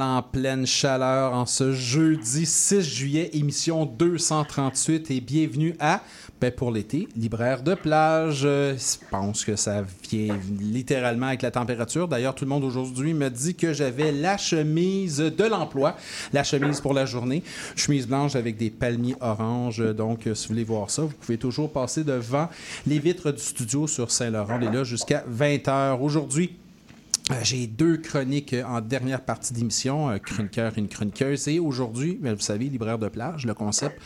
En pleine chaleur en ce jeudi 6 juillet, émission 238 et bienvenue à, ben pour l'été, libraire de plage. Euh, Je pense que ça vient littéralement avec la température. D'ailleurs, tout le monde aujourd'hui me dit que j'avais la chemise de l'emploi, la chemise pour la journée, chemise blanche avec des palmiers oranges. Donc, euh, si vous voulez voir ça, vous pouvez toujours passer devant les vitres du studio sur Saint-Laurent. On est là jusqu'à 20h. Aujourd'hui, J'ai deux chroniques euh, en dernière partie d'émission, un chroniqueur et une chroniqueuse. Et aujourd'hui, ben, vous savez, libraire de plage, le concept,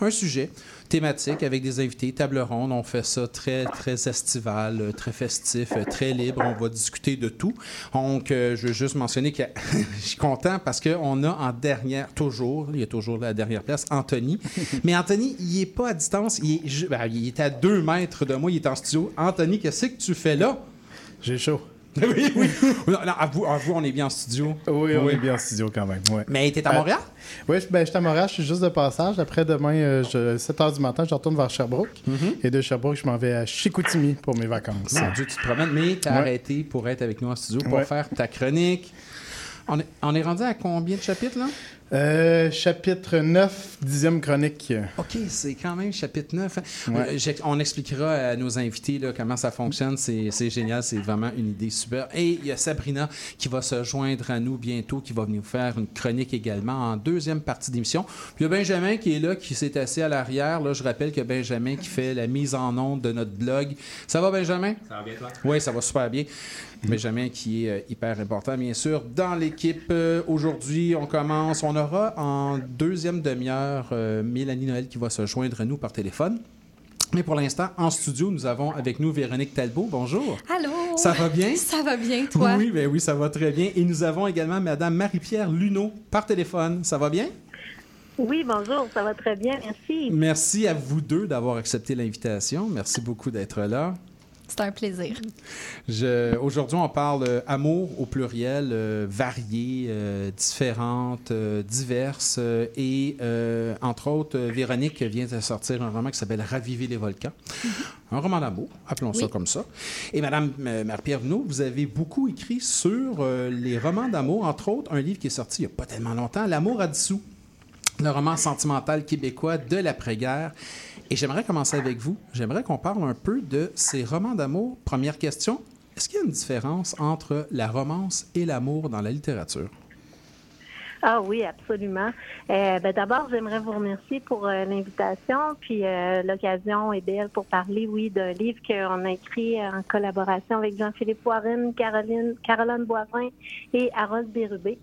un sujet thématique avec des invités, table ronde. On fait ça très, très estival, euh, très festif, euh, très libre. On va discuter de tout. Donc, euh, je veux juste mentionner que je suis content parce qu'on a en dernière, toujours, il y a toujours la dernière place, Anthony. Mais Anthony, il n'est pas à distance. Ben, il est à deux mètres de moi. Il est en studio. Anthony, qu'est-ce que tu fais là? J'ai chaud. oui, oui. Non, non, à, vous, à vous, on est bien en studio. Oui, on est bien en studio quand même. Ouais. Mais t'es à Euh, Montréal? Oui, je, ben, je suis à Montréal, je suis juste de passage. Après demain, euh, je- 7 h du matin, je retourne vers Sherbrooke. Mm-hmm. Et de Sherbrooke, je m'en vais à Chicoutimi pour mes vacances. Mon Dieu, tu te promènes, mais t'as Ouais. arrêté pour être avec nous en studio pour Ouais. faire ta chronique. On est, on est rendu à combien de chapitres, là? Euh, chapitre 9, dixième chronique. OK, c'est quand même chapitre 9. hein. Ouais. Euh, on expliquera à nos invités là, comment ça fonctionne. C'est c'est génial, c'est vraiment une idée super. Et il y a Sabrina qui va se joindre à nous bientôt, qui va venir faire une chronique également en deuxième partie d'émission. Puis il y a Benjamin qui est là, qui s'est assis à l'arrière. Là, je rappelle que Benjamin qui fait la mise en onde de notre blog. Ça va, Benjamin? Ça va bien, toi? Oui, ça va super bien. Benjamin qui est euh, hyper important, bien sûr, dans l'équipe. Euh, Aujourd'hui, on commence. On aura en deuxième demi-heure euh, Mélanie Noël qui va se joindre à nous par téléphone. Mais pour l'instant, en studio, nous avons avec nous Véronique Talbot. Bonjour. Allô? Ça va bien? Ça va bien, toi? Oui, ben oui, ça va très bien. Et nous avons également Madame Marie-Pierre Luneau par téléphone. Ça va bien? Oui, bonjour, ça va très bien, merci. Merci à vous deux d'avoir accepté l'invitation. Merci beaucoup d'être là. C'est un plaisir. Aujourd'hui, on parle euh, amour au pluriel, euh, varié, euh, différentes, diverses. euh, et entre autres, Véronique vient de sortir un roman qui s'appelle Raviver les volcans. Un roman d'amour, appelons ça Oui. comme ça. Et Madame Marie-Pierre Venot, vous avez beaucoup écrit sur les romans d'amour, entre autres, un livre qui est sorti il n'y a pas tellement longtemps, L'amour à dessous le roman sentimental québécois de l'après-guerre. Et j'aimerais commencer avec vous. J'aimerais qu'on parle un peu de ces romans d'amour. Première question, est-ce qu'il y a une différence entre la romance et l'amour dans la littérature? Ah oui, absolument. Euh, ben, D'abord, j'aimerais vous remercier pour euh, l'invitation, puis euh, l'occasion est belle pour parler, oui, d'un livre qu'on a écrit en collaboration avec Jean-Philippe Warren, Caroline, Caroline Boivin et Harold Bérubé.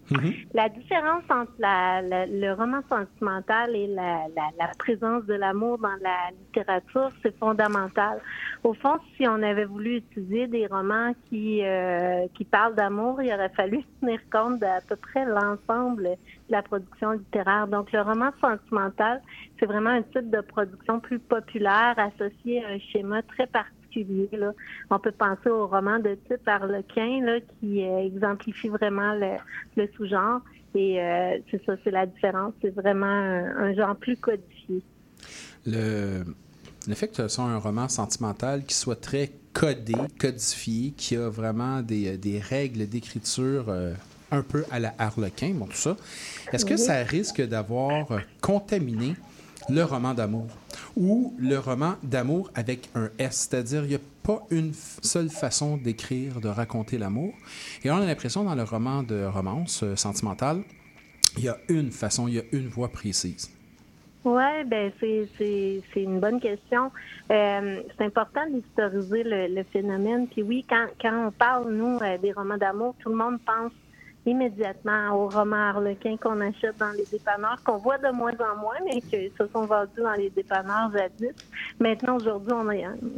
La différence entre la- la- le roman sentimental et la, la- la présence de l'amour dans la littérature, c'est fondamental. Au fond, si on avait voulu étudier des romans qui, euh, qui parlent d'amour, il aurait fallu tenir compte d'à peu près l'ensemble de la production littéraire. Donc, le roman sentimental, c'est vraiment un type de production plus populaire associé à un schéma très particulier. On peut penser au roman de type Harlequin là, qui euh, exemplifie vraiment le, le sous-genre. Et euh, c'est ça, c'est la différence. C'est vraiment un, genre plus codifié. Le, le fait que ce soit un roman sentimental qui soit très codé, codifié, qui a vraiment des, des règles d'écriture euh, un peu à la Harlequin, bon, tout ça, est-ce que ça risque d'avoir contaminé le roman d'amour ou le roman d'amour avec un S, c'est-à-dire il n'y a pas une seule façon d'écrire, de raconter l'amour. Et on a l'impression dans le roman de romance euh, sentimentale, il y a une façon, il y a une voix précise. Oui, ben c'est une bonne question. Euh, c'est important d'historiser le, le phénomène. Puis oui, quand quand on parle nous euh, des romans d'amour, tout le monde pense immédiatement aux romans harlequins qu'on achète dans les dépanneurs, qu'on voit de moins en moins, mais qui se sont vendus dans les dépanneurs jadis. Maintenant, aujourd'hui, on,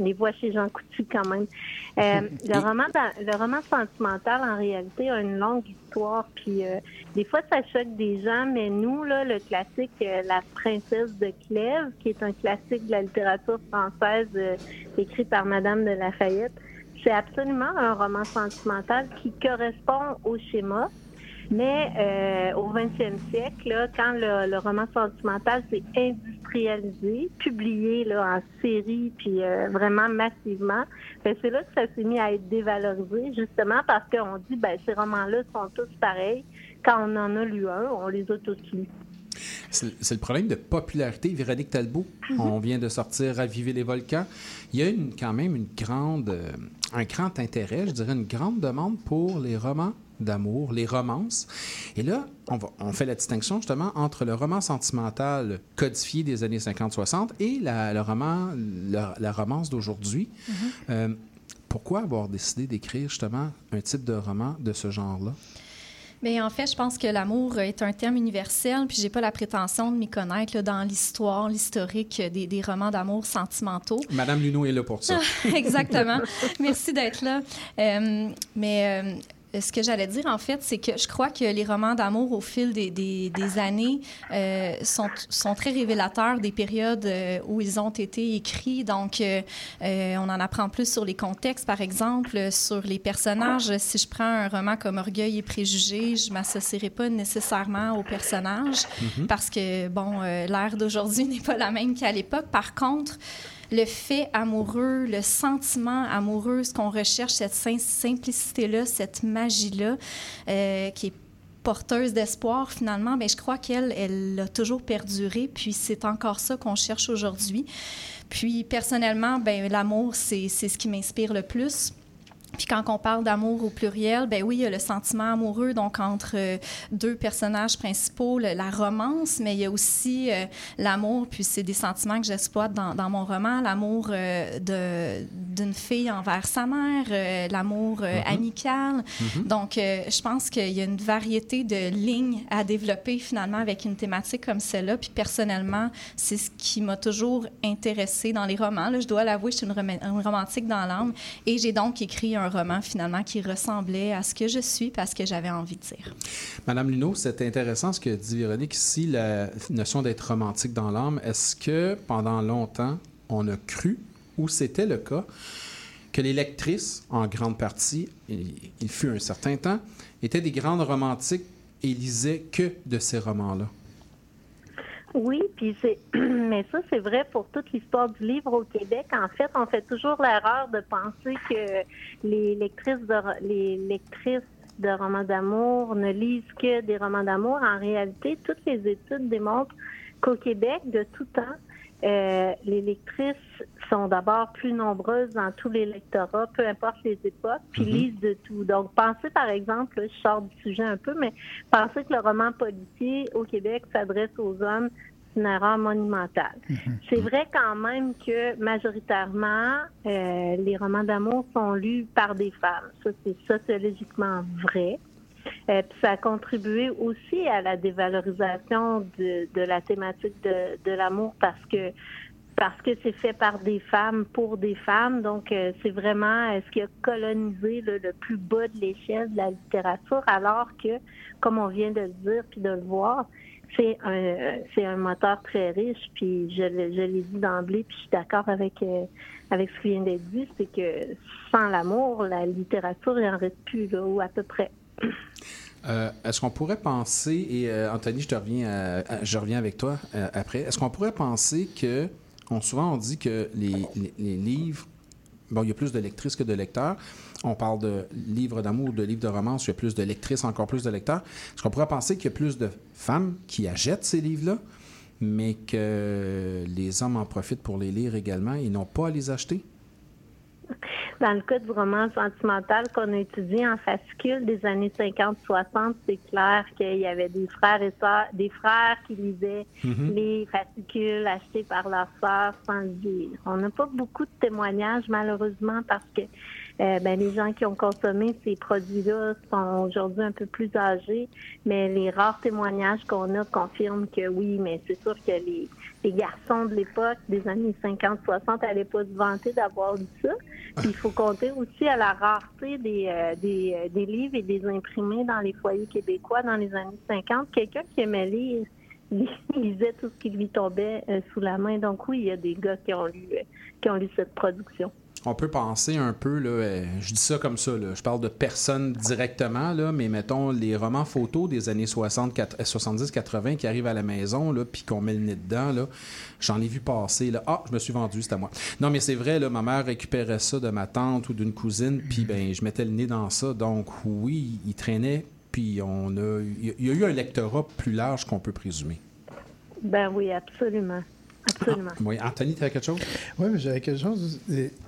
les voit chez Jean Coutu quand même. Euh, le, roman le roman sentimental, en réalité, a une longue histoire. Puis euh, des fois, ça choque des gens, mais nous, là, le classique euh, La princesse de Clèves, qui est un classique de la littérature française euh, écrit par Madame de Lafayette, c'est absolument un roman sentimental qui correspond au schéma. Mais euh, au 20e siècle, là, quand le, le roman sentimental s'est industrialisé, publié là, en série, puis euh, vraiment massivement, ben, c'est là que ça s'est mis à être dévalorisé, justement parce qu'on dit ben ces romans-là sont tous pareils. Quand on en a lu un, on les a tous lus. C'est le problème de popularité. Véronique Talbot, on vient de sortir Raviver les volcans. Il y a une, quand même une grande, euh, un grand intérêt, je dirais une grande demande pour les romans d'amour, les romances. Et là, on, va, on fait la distinction justement entre le roman sentimental codifié des années 50-60 et la, le roman, la, la romance d'aujourd'hui. Euh, pourquoi avoir décidé d'écrire justement un type de roman de ce genre-là? Mais en fait, je pense que l'amour est un thème universel, puis j'ai pas la prétention de m'y connaître là, dans l'histoire, l'historique des, des romans d'amour sentimentaux. Madame Luneau est là pour ça. Exactement. Merci d'être là. Euh, mais euh, ce que j'allais dire, en fait, c'est que je crois que les romans d'amour, au fil des, des, des années, euh, sont, sont très révélateurs des périodes euh, où ils ont été écrits. Donc, euh, euh, on en apprend plus sur les contextes, par exemple, euh, sur les personnages. Si je prends un roman comme Orgueil et Préjugés, je m'associerai pas nécessairement aux personnages parce que, bon, euh, l'ère d'aujourd'hui n'est pas la même qu'à l'époque. Par contre, le fait amoureux, le sentiment amoureux, ce qu'on recherche, cette sim- simplicité-là, cette magie-là, euh, qui est porteuse d'espoir finalement, ben je crois qu'elle, elle a toujours perduré, puis c'est encore ça qu'on cherche aujourd'hui. Puis personnellement, ben l'amour, c'est ce qui m'inspire le plus. Puis quand on parle d'amour au pluriel, ben oui, il y a le sentiment amoureux, donc entre euh, deux personnages principaux, le- la romance, mais il y a aussi euh, l'amour, puis c'est des sentiments que j'exploite dans, dans mon roman, l'amour euh, de- d'une fille envers sa mère, l'amour euh, amical. Donc, euh, je pense qu'il y a une variété de lignes à développer finalement avec une thématique comme celle-là. Puis personnellement, c'est ce qui m'a toujours intéressée dans les romans. Là, je dois l'avouer, je suis une, rom- une romantique dans l'âme. Et j'ai donc écrit un roman finalement qui ressemblait à ce que je suis parce que j'avais envie de dire. Madame Luneau, c'est intéressant ce que dit Véronique ici, la notion d'être romantique dans l'âme. Est-ce que pendant longtemps, on a cru, ou c'était le cas, que les lectrices, en grande partie, il, il fut un certain temps, étaient des grandes romantiques et lisaient que de ces romans-là? Oui, puis c'est mais ça c'est vrai pour toute l'histoire du livre au Québec. En fait, on fait toujours l'erreur de penser que les lectrices de les lectrices de romans d'amour ne lisent que des romans d'amour. En réalité, toutes les études démontrent qu'au Québec, de tout temps, euh, les lectrices sont d'abord plus nombreuses dans tous les lectorats, peu importe les époques, puis lisent de tout. Donc, pensez par exemple, là, je sors du sujet un peu, mais pensez que le roman policier au Québec s'adresse aux hommes, c'est une erreur monumentale. C'est vrai quand même que majoritairement, euh, les romans d'amour sont lus par des femmes. Ça, c'est sociologiquement vrai. Euh, ça a contribué aussi à la dévalorisation de, de la thématique de, l'amour parce que parce que c'est fait par des femmes pour des femmes. Donc, euh, c'est vraiment euh, ce qui a colonisé le plus bas de l'échelle de la littérature, alors que, comme on vient de le dire puis de le voir, c'est un c'est un moteur très riche. Puis je, l'ai dit d'emblée, puis je suis d'accord avec avec ce qui vient d'être dit, c'est que sans l'amour, la littérature, il en reste plus là, ou à peu près. Euh, est-ce qu'on pourrait penser, et euh, Anthony, je te reviens, à- je reviens avec toi euh, après, est-ce qu'on pourrait penser que, on, souvent on dit que les livres, bon, il y a plus de lectrices que de lecteurs, on parle de livres d'amour, de livres de romance, il y a plus de lectrices, encore plus de lecteurs. Est-ce qu'on pourrait penser qu'il y a plus de femmes qui achètent ces livres-là mais que les hommes en profitent pour les lire également et n'ont pas à les acheter? Dans le cas du roman sentimental qu'on a étudié en fascicule des années 50-60, c'est clair qu'il y avait des frères et sœurs, des frères qui lisaient les fascicules achetés par leurs sœurs sans le dire. On n'a pas beaucoup de témoignages, malheureusement, parce que euh, ben, les gens qui ont consommé ces produits-là sont aujourd'hui un peu plus âgés, mais les rares témoignages qu'on a confirment que oui, mais c'est sûr que les, les garçons de l'époque, des années 50-60, n'allaient pas se vanter d'avoir lu ça. Puis il faut compter aussi à la rareté des, euh, euh, des livres et des imprimés dans les foyers québécois dans les années 50. Quelqu'un qui aimait lire lisait tout ce qui lui tombait euh, sous la main. Donc oui, il y a des gars qui ont lu, qui ont lu cette production. On peut penser un peu, là, euh, je dis ça comme ça, je parle de personnes directement, là, mais mettons les romans photos des années 70-80 qui arrivent à la maison, puis qu'on met le nez dedans, j'en ai vu passer. Là. Ah, je me suis vendu, c'est à moi. Non, mais c'est vrai, là, ma mère récupérait ça de ma tante ou d'une cousine, puis ben, je mettais le nez dans ça. Donc oui, il traînait, puis on a, il y a eu un lectorat plus large qu'on peut présumer. Ben oui, absolument. Absolument. Oui, Anthony, tu as quelque chose? Oui, mais j'avais quelque chose.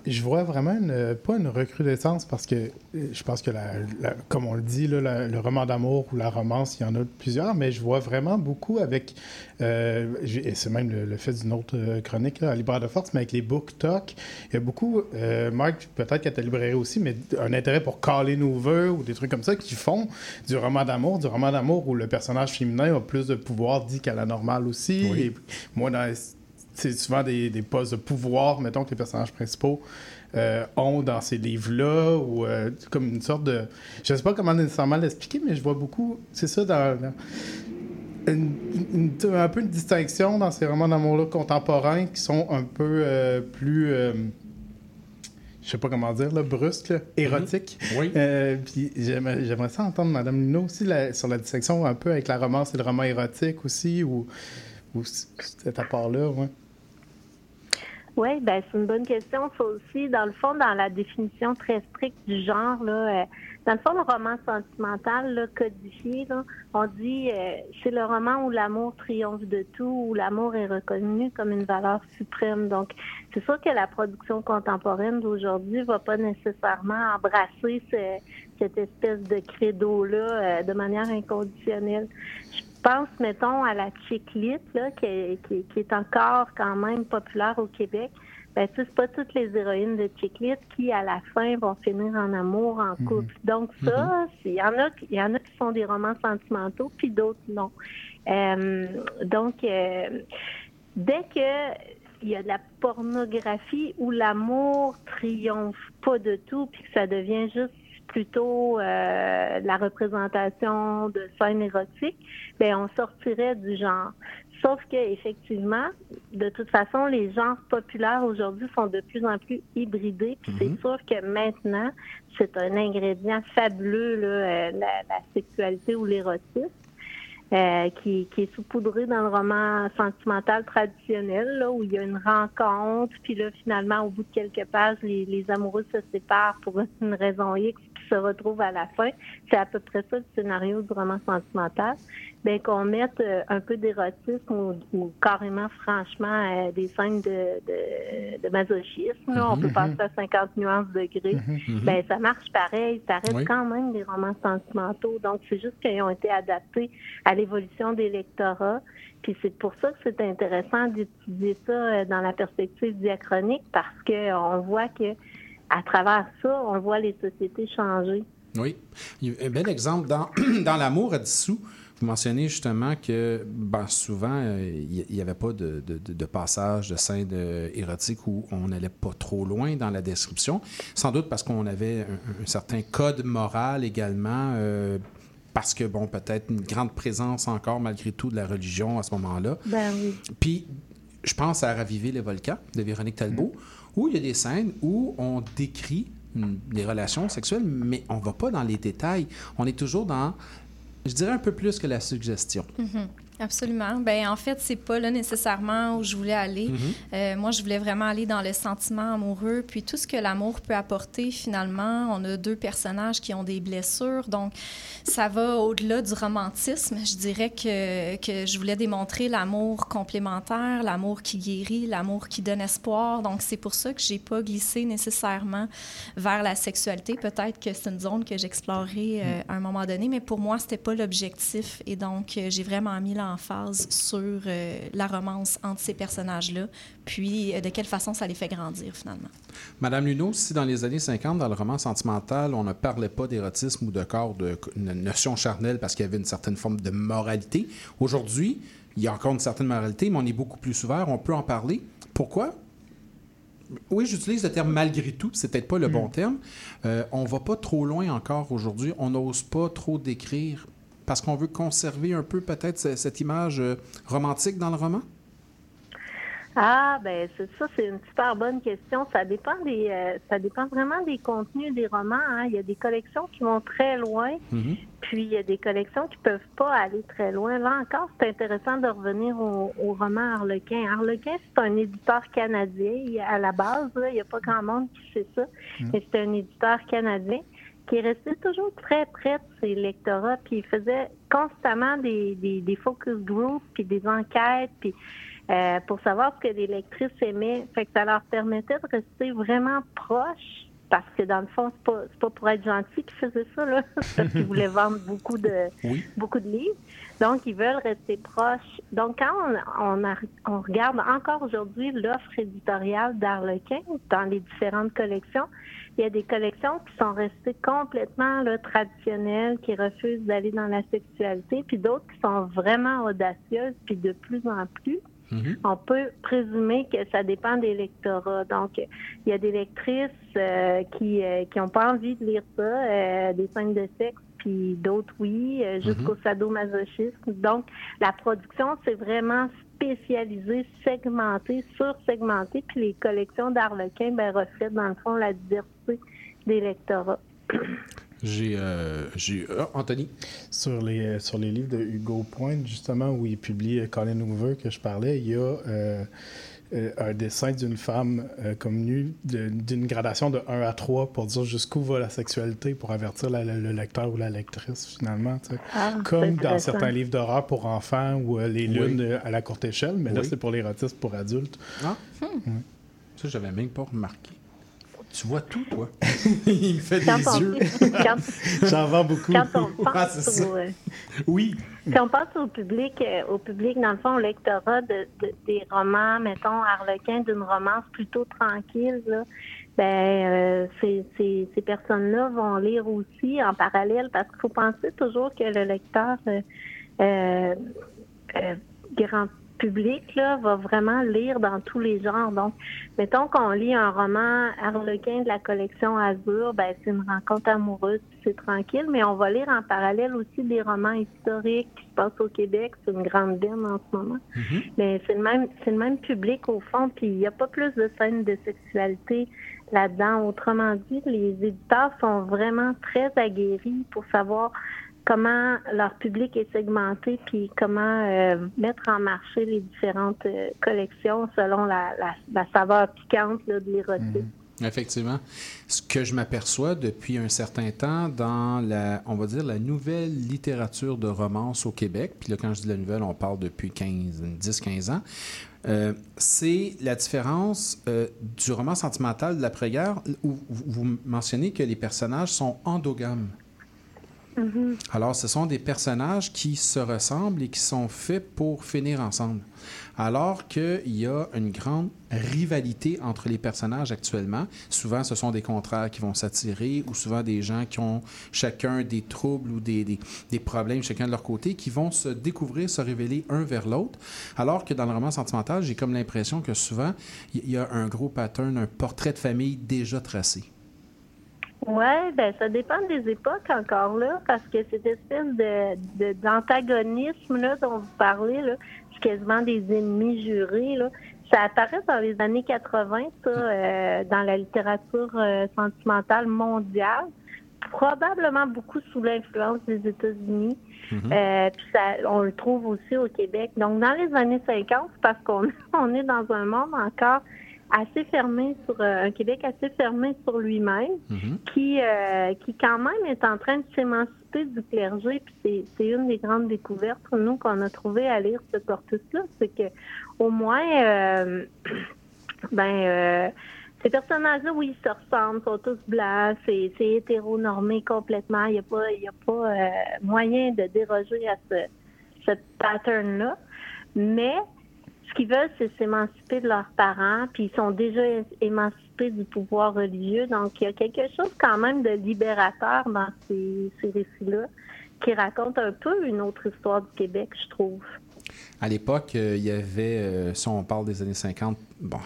Je vois vraiment une- pas une recrudescence parce que je pense que, la, la- comme on le dit, là, la- le roman d'amour ou la romance, il y en a plusieurs, mais je vois vraiment beaucoup avec. euh, et c'est même le, le fait d'une autre euh, chronique là, à Libraire de Force, mais avec les book talk. Il y a beaucoup, euh, Marc, peut-être qu'à ta librairie aussi, mais un intérêt pour caler nos vœux ou des trucs comme ça qui font du roman d'amour, du roman d'amour où le personnage féminin a plus de pouvoir dit qu'à la normale aussi. Oui. Et moi, dans c'est souvent des, des postes de pouvoir, mettons, que les personnages principaux euh, ont dans ces livres-là, ou euh, comme une sorte de... Je sais pas comment nécessairement l'expliquer, mais je vois beaucoup, c'est ça, dans... dans- une- une- un peu une distinction dans ces romans d'amour-là contemporains qui sont un peu euh, plus... je sais pas comment dire, là, brusques, là, érotiques. Oui. Puis j'aimerais ça entendre Mme Lino aussi la- sur la distinction un peu avec la romance et le roman érotique aussi, ou, ou cet apport-là, ouais. Oui, ben c'est une bonne question. Ça aussi, dans le fond, dans la définition très stricte du genre, là, euh, dans le fond, le roman sentimental là, codifié, là, on dit euh, c'est le roman où l'amour triomphe de tout, où l'amour est reconnu comme une valeur suprême. Donc, c'est sûr que la production contemporaine d'aujourd'hui va pas nécessairement embrasser ce- cette espèce de credo-là euh, de manière inconditionnelle. Pense, mettons, à la chick lit, là, qui, est- qui- qui est encore quand même populaire au Québec. Ben, tu sais, c'est pas toutes les héroïnes de chick lit qui, à la fin, vont finir en amour, en couple. Donc ça, c'est- il y en a, y en a qui sont des romans sentimentaux, puis d'autres non. Euh, donc, euh, dès que il y a de la pornographie où l'amour triomphe pas de tout, puis que ça devient juste plutôt euh, la représentation de scènes érotiques, ben on sortirait du genre. Sauf que effectivement, de toute façon, les genres populaires aujourd'hui sont de plus en plus hybridés. Puis c'est sûr que maintenant, c'est un ingrédient fabuleux, là, euh, la, la sexualité ou l'érotisme. euh, qui, qui est saupoudré dans le roman sentimental traditionnel, là, où il y a une rencontre, puis là, finalement, au bout de quelques pages, les, les amoureux se séparent pour une raison X, se retrouvent à la fin. C'est à peu près ça le scénario du roman sentimental. Ben, qu'on mette euh, un peu d'érotisme ou, ou carrément, franchement, euh, des scènes de, de, de masochisme. Là. On peut passer à 50 nuances degrés. Ben, ça marche pareil. Ça reste Oui. quand même des romans sentimentaux. Donc, c'est juste qu'ils ont été adaptés à l'évolution des lectorats. Puis c'est pour ça que c'est intéressant d'étudier ça euh, dans la perspective diachronique parce que on voit que à travers ça, on voit les sociétés changer. Oui. Un bel exemple dans, dans L'amour à dissous. Vous mentionnez justement que ben, souvent, euh, il n'y avait pas de, de, de- de passage de scène euh, érotique où on n'allait pas trop loin dans la description. Sans doute parce qu'on avait un, un certain code moral également. euh, parce que, bon, peut-être une grande présence encore, malgré tout, de la religion à ce moment-là. Ben oui. Puis, je pense à Raviver les volcans de Véronique Talbot, où il y a des scènes où on décrit hum, des relations sexuelles, mais on va pas dans les détails. On est toujours dans, je dirais, un peu plus que la suggestion. Absolument. Ben en fait, c'est pas là nécessairement où je voulais aller. Mm-hmm. Euh, moi, je voulais vraiment aller dans le sentiment amoureux, puis tout ce que l'amour peut apporter. Finalement, on a deux personnages qui ont des blessures, donc ça va au-delà du romantisme. Je dirais que que je voulais démontrer l'amour complémentaire, l'amour qui guérit, l'amour qui donne espoir. Donc c'est pour ça que j'ai pas glissé nécessairement vers la sexualité. Peut-être que c'est une zone que j'explorerai euh, à un moment donné, mais pour moi, c'était pas l'objectif. Et donc, euh, j'ai vraiment mis l'emphase sur euh, la romance entre ces personnages-là, puis euh, de quelle façon ça les fait grandir finalement. Madame Luneau, si dans les années 50, dans le roman sentimental, on ne parlait pas d'érotisme ou de corps, de notion charnelle parce qu'il y avait une certaine forme de moralité, aujourd'hui, il y a encore une certaine moralité, mais on est beaucoup plus ouvert, on peut en parler. Pourquoi? Oui, j'utilise le terme malgré tout, c'est peut-être pas le bon terme. Euh, on va pas trop loin encore aujourd'hui, on n'ose pas trop décrire parce qu'on veut conserver un peu peut-être ce- cette image euh, romantique dans le roman? Ah, ben ça, c'est une super bonne question. Ça dépend des, euh, ça dépend vraiment des contenus des romans. hein. Il y a des collections qui vont très loin, Mhm. puis il y a des collections qui peuvent pas aller très loin. Là encore, c'est intéressant de revenir au, au roman Harlequin. Harlequin, c'est un éditeur canadien à la base. là, Il n'y a pas grand monde qui sait ça, mais c'est un éditeur canadien qui est resté toujours très près de ses lectorats, puis il faisait constamment des, des, des focus groups, puis des enquêtes, puis euh, pour savoir ce que les lectrices aimaient. Fait que ça leur permettait de rester vraiment proches, parce que dans le fond, c'est pas, c'est pas pour être gentil qu'ils faisaient ça, là, parce qu'ils voulaient vendre beaucoup de, Oui. beaucoup de livres. Donc, ils veulent rester proches. Donc, quand on, on, a- on regarde encore aujourd'hui l'offre éditoriale d'Arlequin dans les différentes collections, il y a des collections qui sont restées complètement là, traditionnelles, qui refusent d'aller dans la sexualité, puis d'autres qui sont vraiment audacieuses, puis de plus en plus. Mhm. On peut présumer que ça dépend des lectorats. Donc, il y a des lectrices euh, qui euh, qui ont pas envie de lire ça, euh, des scènes de sexe, puis d'autres oui, euh, jusqu'au sadomasochisme. Donc, la production, c'est vraiment spécialisé, segmenté, sur-segmenté, puis les collections d'Arlequin ben, reflètent dans le fond la diversité des lectorats. J'ai. euh, j'ai- ah, Anthony? Sur les, sur les livres de Hugo Pointe, justement, où il publie euh, Colin Hoover, que je parlais, il y a euh, euh, un dessin d'une femme euh, comme nue de- d'une gradation de 1 à 3 pour dire jusqu'où va la sexualité, pour avertir la- la- le lecteur ou la lectrice, finalement. tu sais. Ah, Comme dans certains livres d'horreur pour enfants ou euh, les lunes euh, à la courte échelle, mais là, c'est pour l'érotisme pour adultes. Ah? Ça, j'avais même pas remarqué. Tu vois tout, toi. Il me fait Quand des on, yeux. quand, J'en vends beaucoup. quand on pense au, euh, Oui. Quand on pense au public, euh, au public, dans le fond, au lectorat de, de- des romans, mettons, Harlequin, d'une romance plutôt tranquille, là, ben, euh, ces, ces, ces personnes-là vont lire aussi en parallèle parce qu'il faut penser toujours que le lecteur euh, euh, euh, grand public là, va vraiment lire dans tous les genres. Donc, mettons qu'on lit un roman Harlequin de la collection Azur, ben c'est une rencontre amoureuse, c'est tranquille, mais on va lire en parallèle aussi des romans historiques qui se passent au Québec. C'est une grande veine en ce moment. Mais c'est le même c'est le même public au fond, puis il n'y a pas plus de scènes de sexualité là-dedans. Autrement dit, les éditeurs sont vraiment très aguerris pour savoir comment leur public est segmenté, puis comment euh, mettre en marché les différentes euh, collections selon la, saveur piquante là, de l'érotisme. Effectivement. Ce que je m'aperçois depuis un certain temps dans la, on va dire, la nouvelle littérature de romance au Québec, puis là, quand je dis la nouvelle, on parle depuis 15, 10-15 ans, euh, c'est la différence du roman sentimental de l'après-guerre où vous mentionnez que les personnages sont endogames. Alors, ce sont des personnages qui se ressemblent et qui sont faits pour finir ensemble. Alors qu'il y a une grande rivalité entre les personnages actuellement. Souvent, ce sont des contraires qui vont s'attirer ou souvent des gens qui ont chacun des troubles ou des, des problèmes chacun de leur côté qui vont se découvrir, se révéler un vers l'autre. Alors que dans le roman sentimental, j'ai comme l'impression que souvent, il y a un gros pattern, un portrait de famille déjà tracé. Ouais, ben ça dépend des époques encore là, parce que cette espèce de de- d'antagonisme là dont vous parlez là, c'est quasiment des ennemis jurés là. Ça apparaît dans les années 80, ça, euh, dans la littérature euh, sentimentale mondiale. probablement beaucoup sous l'influence des États-Unis. Mhm. Euh, puis ça, on le trouve aussi au Québec. Donc, dans les années 50, parce qu'on on est dans un monde encore assez fermé sur euh, un Québec assez fermé sur lui-même, Mhm. qui euh, qui quand même est en train de s'émanciper du clergé. Puis c'est, c'est une des grandes découvertes nous qu'on a trouvé à lire ce corpus-là, c'est que au moins, euh, ben euh, ces personnages-là, oui, ils se ressemblent, sont tous blancs, c'est, c'est hétéronormé complètement. Il n'y a pas, il y a pas euh, moyen de déroger à ce, ce pattern-là. Mais ce qu'ils veulent, c'est s'émanciper de leurs parents, puis ils sont déjà émancipés du pouvoir religieux. Donc, il y a quelque chose quand même de libérateur dans ces, récits-là qui raconte un peu une autre histoire du Québec, je trouve. À l'époque, euh, il y avait, euh, si on parle des années 50, bon,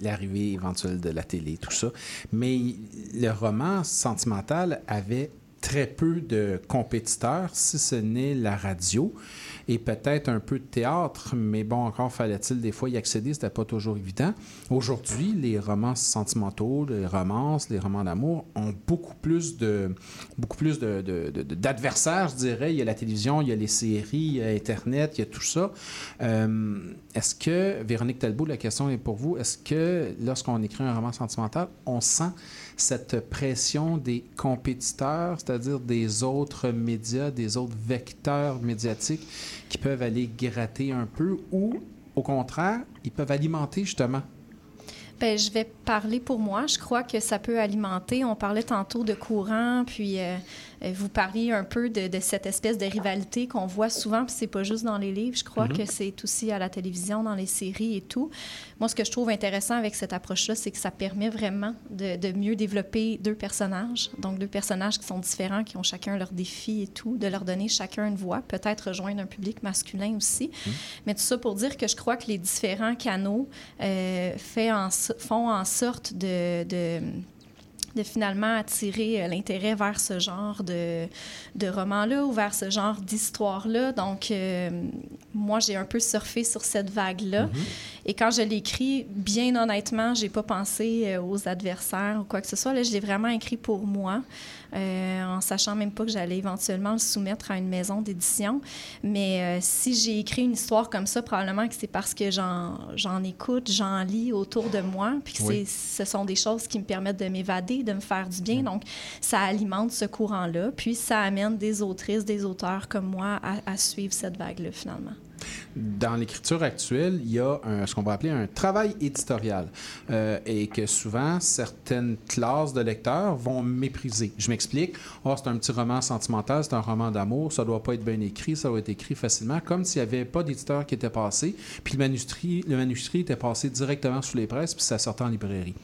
l'arrivée éventuelle de la télé, tout ça, mais le roman sentimental avait très peu de compétiteurs, si ce n'est la radio, et peut-être un peu de théâtre, mais bon, encore fallait-il des fois y accéder, c'était pas toujours évident. Aujourd'hui, les romans sentimentaux, les romances, les romans d'amour ont beaucoup plus de beaucoup plus d'adversaires, je dirais. Il y a la télévision, il y a les séries, il y a Internet, il y a tout ça. Euh, est-ce que, Véronique Talbot, la question est pour vous, est-ce que lorsqu'on écrit un roman sentimental, on sent cette pression des compétiteurs, c'est-à-dire des autres médias, des autres vecteurs médiatiques qui peuvent aller gratter un peu ou, au contraire, ils peuvent alimenter justement? Ben, je vais parler pour moi. Je crois que ça peut alimenter. On parlait tantôt de courant, puis euh, vous parliez un peu de, de cette espèce de rivalité qu'on voit souvent, puis c'est pas juste dans les livres. Je crois que c'est aussi à la télévision, dans les séries et tout. Moi, ce que je trouve intéressant avec cette approche-là, c'est que ça permet vraiment de, de mieux développer deux personnages. Donc, deux personnages qui sont différents, qui ont chacun leurs défis et tout, de leur donner chacun une voix, peut-être rejoindre un public masculin aussi. Mais tout ça pour dire que je crois que les différents canaux euh, fait en so- font en sorte de, de, de finalement attirer euh, l'intérêt vers ce genre de, de roman-là ou vers ce genre d'histoire-là. Donc, euh, moi, j'ai un peu surfé sur cette vague-là. Et quand je l'ai écrit, bien honnêtement, j'ai pas pensé euh, aux adversaires ou quoi que ce soit. Là, je l'ai vraiment écrit pour moi, euh, en sachant même pas que j'allais éventuellement le soumettre à une maison d'édition. Mais euh, si j'ai écrit une histoire comme ça, probablement que c'est parce que j'en, écoute, j'en lis autour de moi, puis que Oui. ce sont des choses qui me permettent de m'évader, de me faire du bien. Donc, ça alimente ce courant-là, puis ça amène des autrices, des auteurs comme moi à, à suivre cette vague-là, finalement. Dans l'écriture actuelle, il y a ce qu'on va appeler un travail éditorial euh, et que souvent certaines classes de lecteurs vont mépriser. Je m'explique. Oh, c'est un petit roman sentimental, c'est un roman d'amour, ça doit pas être bien écrit, ça doit être écrit facilement, comme s'il n'y avait pas d'éditeur qui était passé, puis le manuscrit, le manuscrit était passé directement sous les presses, puis ça sortait en librairie.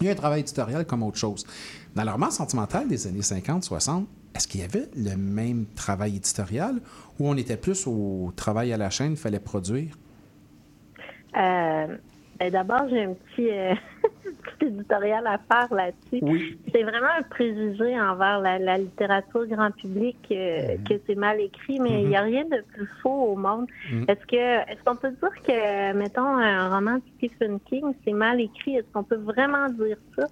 Il y a un travail éditorial comme autre chose. Dans le roman sentimental des années 50-60, est-ce qu'il y avait le même travail éditorial ou on était plus au travail à la chaîne, il fallait produire? Euh, ben D'abord, j'ai un petit, euh, petit éditorial à faire là-dessus. Oui. C'est vraiment un préjugé envers la, la littérature grand public euh, que c'est mal écrit, mais il n'y a rien de plus faux au monde. Mhm. Est-ce que est-ce qu'on peut dire que, mettons, un roman de Stephen King, c'est mal écrit? Est-ce qu'on peut vraiment dire ça?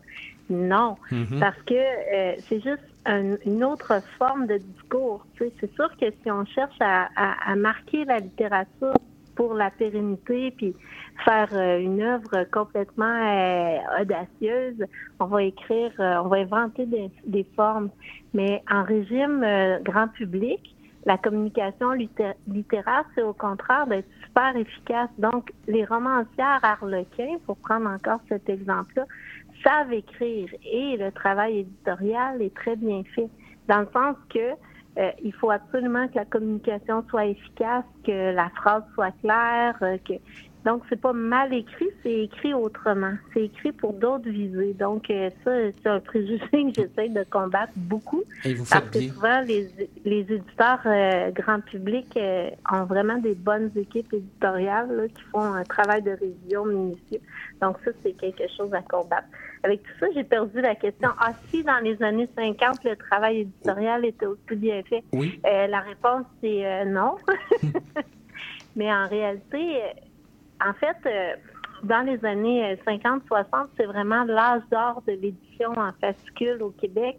Non, Mhm. parce que euh, c'est juste un- une autre forme de discours. C'est sûr que si on cherche à, marquer la littérature pour la pérennité, puis faire euh, une œuvre complètement euh, audacieuse, on va écrire, euh, on va inventer des, formes. Mais en régime grand public, la communication litté- littéraire, c'est au contraire d'être super efficace. Donc, les romancières harlequins, pour prendre encore cet exemple-là, savent écrire. Et le travail éditorial est très bien fait, dans le sens que euh, il faut absolument que la communication soit efficace, que la phrase soit claire, euh, que donc c'est pas mal écrit, c'est écrit autrement, c'est écrit pour d'autres visées. Donc euh, ça, c'est un préjugé que j'essaie de combattre beaucoup. Et vous Parce que bien. souvent, les, les éditeurs euh, grand public euh, ont vraiment des bonnes équipes éditoriales là, qui font un travail de révision minutieux. Donc ça, c'est quelque chose à combattre. Avec tout ça, j'ai perdu la question. Ah, si dans les années 50, le travail éditorial était aussi bien fait, Oui. euh, la réponse, c'est euh, non. Mais en réalité, en fait, euh, dans les années 50-60, c'est vraiment l'âge d'or de l'édition en fascicule au Québec.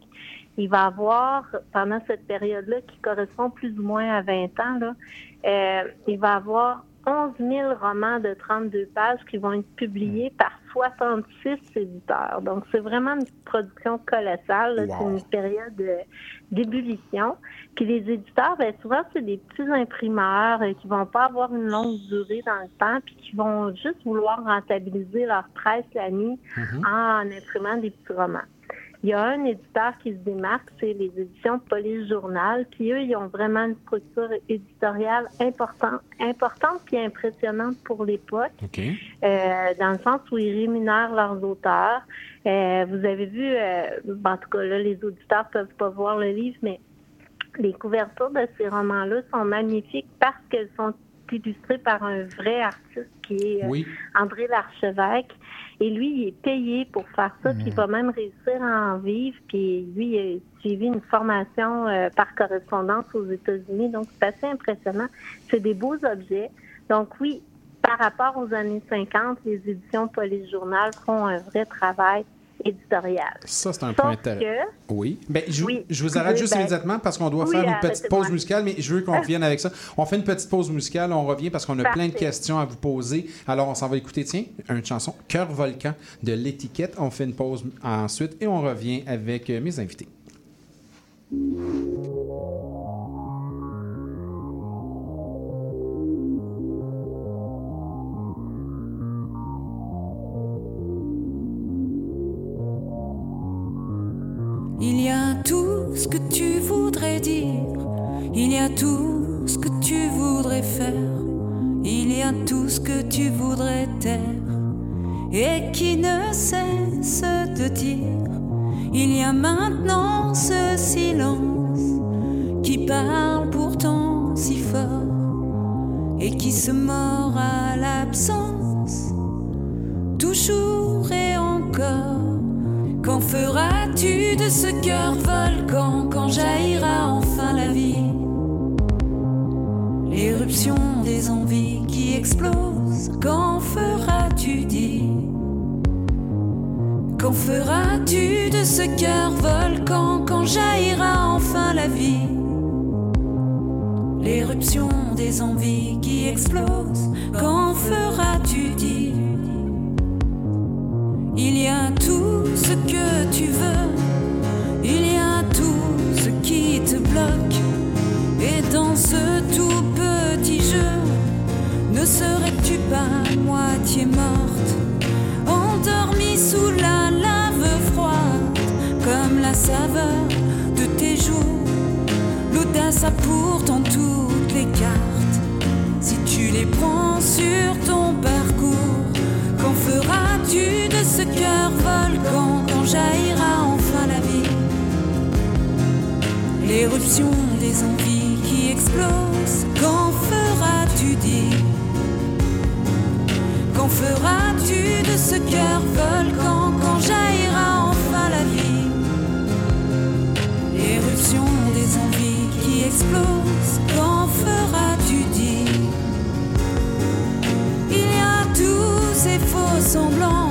il va avoir, pendant cette période-là, qui correspond plus ou moins à 20 ans, là, euh, il va avoir 11 000 romans de 32 pages qui vont être publiés par 66 éditeurs. Donc, c'est vraiment une production colossale. Wow. C'est une période d'ébullition. Puis les éditeurs, bien, souvent, c'est des petits imprimeurs euh, qui vont pas avoir une longue durée dans le temps, puis qui vont juste vouloir rentabiliser leur presse la nuit Mhm. en imprimant des petits romans. Il y a un éditeur qui se démarque, c'est les éditions Police Journal. Puis eux, ils ont vraiment une structure éditoriale importante, importante puis impressionnante pour l'époque, OK. euh, dans le sens où ils rémunèrent leurs auteurs. Euh, vous avez vu, euh, en tout cas là, les auditeurs peuvent pas voir le livre, mais les couvertures de ces romans-là sont magnifiques parce qu'elles sont illustrées par un vrai artiste qui est euh, Oui. André Larchevêque. Et lui, il est payé pour faire ça, puis il va même réussir à en vivre. Puis lui, il a suivi une formation euh, par correspondance aux États-Unis. Donc, c'est assez impressionnant. C'est des beaux objets. Donc, oui, par rapport aux années 50, les éditions Police Journal font un vrai travail Ça, c'est un point intéressant. que, Oui. Ben, je, Oui. je vous arrête Oui, juste ben- immédiatement parce qu'on doit Oui, faire une petite pause musicale, mais je veux qu'on revienne avec ça. On fait une petite pause musicale, on revient parce qu'on a plein de questions à vous poser. Alors, on s'en va écouter, tiens, une chanson, Cœur Volcan de l'étiquette. On fait une pause ensuite et on revient avec euh, mes invités. Il y a tout ce que tu voudrais dire, il y a tout ce que tu voudrais faire, il y a tout ce que tu voudrais taire, et qui ne cesse de dire. Il y a maintenant ce silence qui parle pourtant si fort et qui se mord à l'absence, toujours et encore. Quand feras-tu de ce cœur volcan quand jaillira enfin la vie. L'éruption des envies qui explosent, quand feras-tu dire Quand feras-tu de ce cœur volcan quand jaillira enfin la vie? L'éruption des envies qui explosent, quand feras-tu dire il y a tout ce que tu veux, serais-tu pas moitié morte, endormie sous la lave froide, comme la saveur de tes joues L'audace a pourtant toutes les cartes, si tu les prends sur ton parcours. Quand feras-tu de ce cœur volcan quand jaillira enfin la vie? L'éruption des envies qui explosent, quand feras-tu dire Quand feras-tu de ce cœur volcan quand jaillira enfin la vie? L'éruption des envies qui explosent, quand feras-tu dire il y a tous ces faux semblants,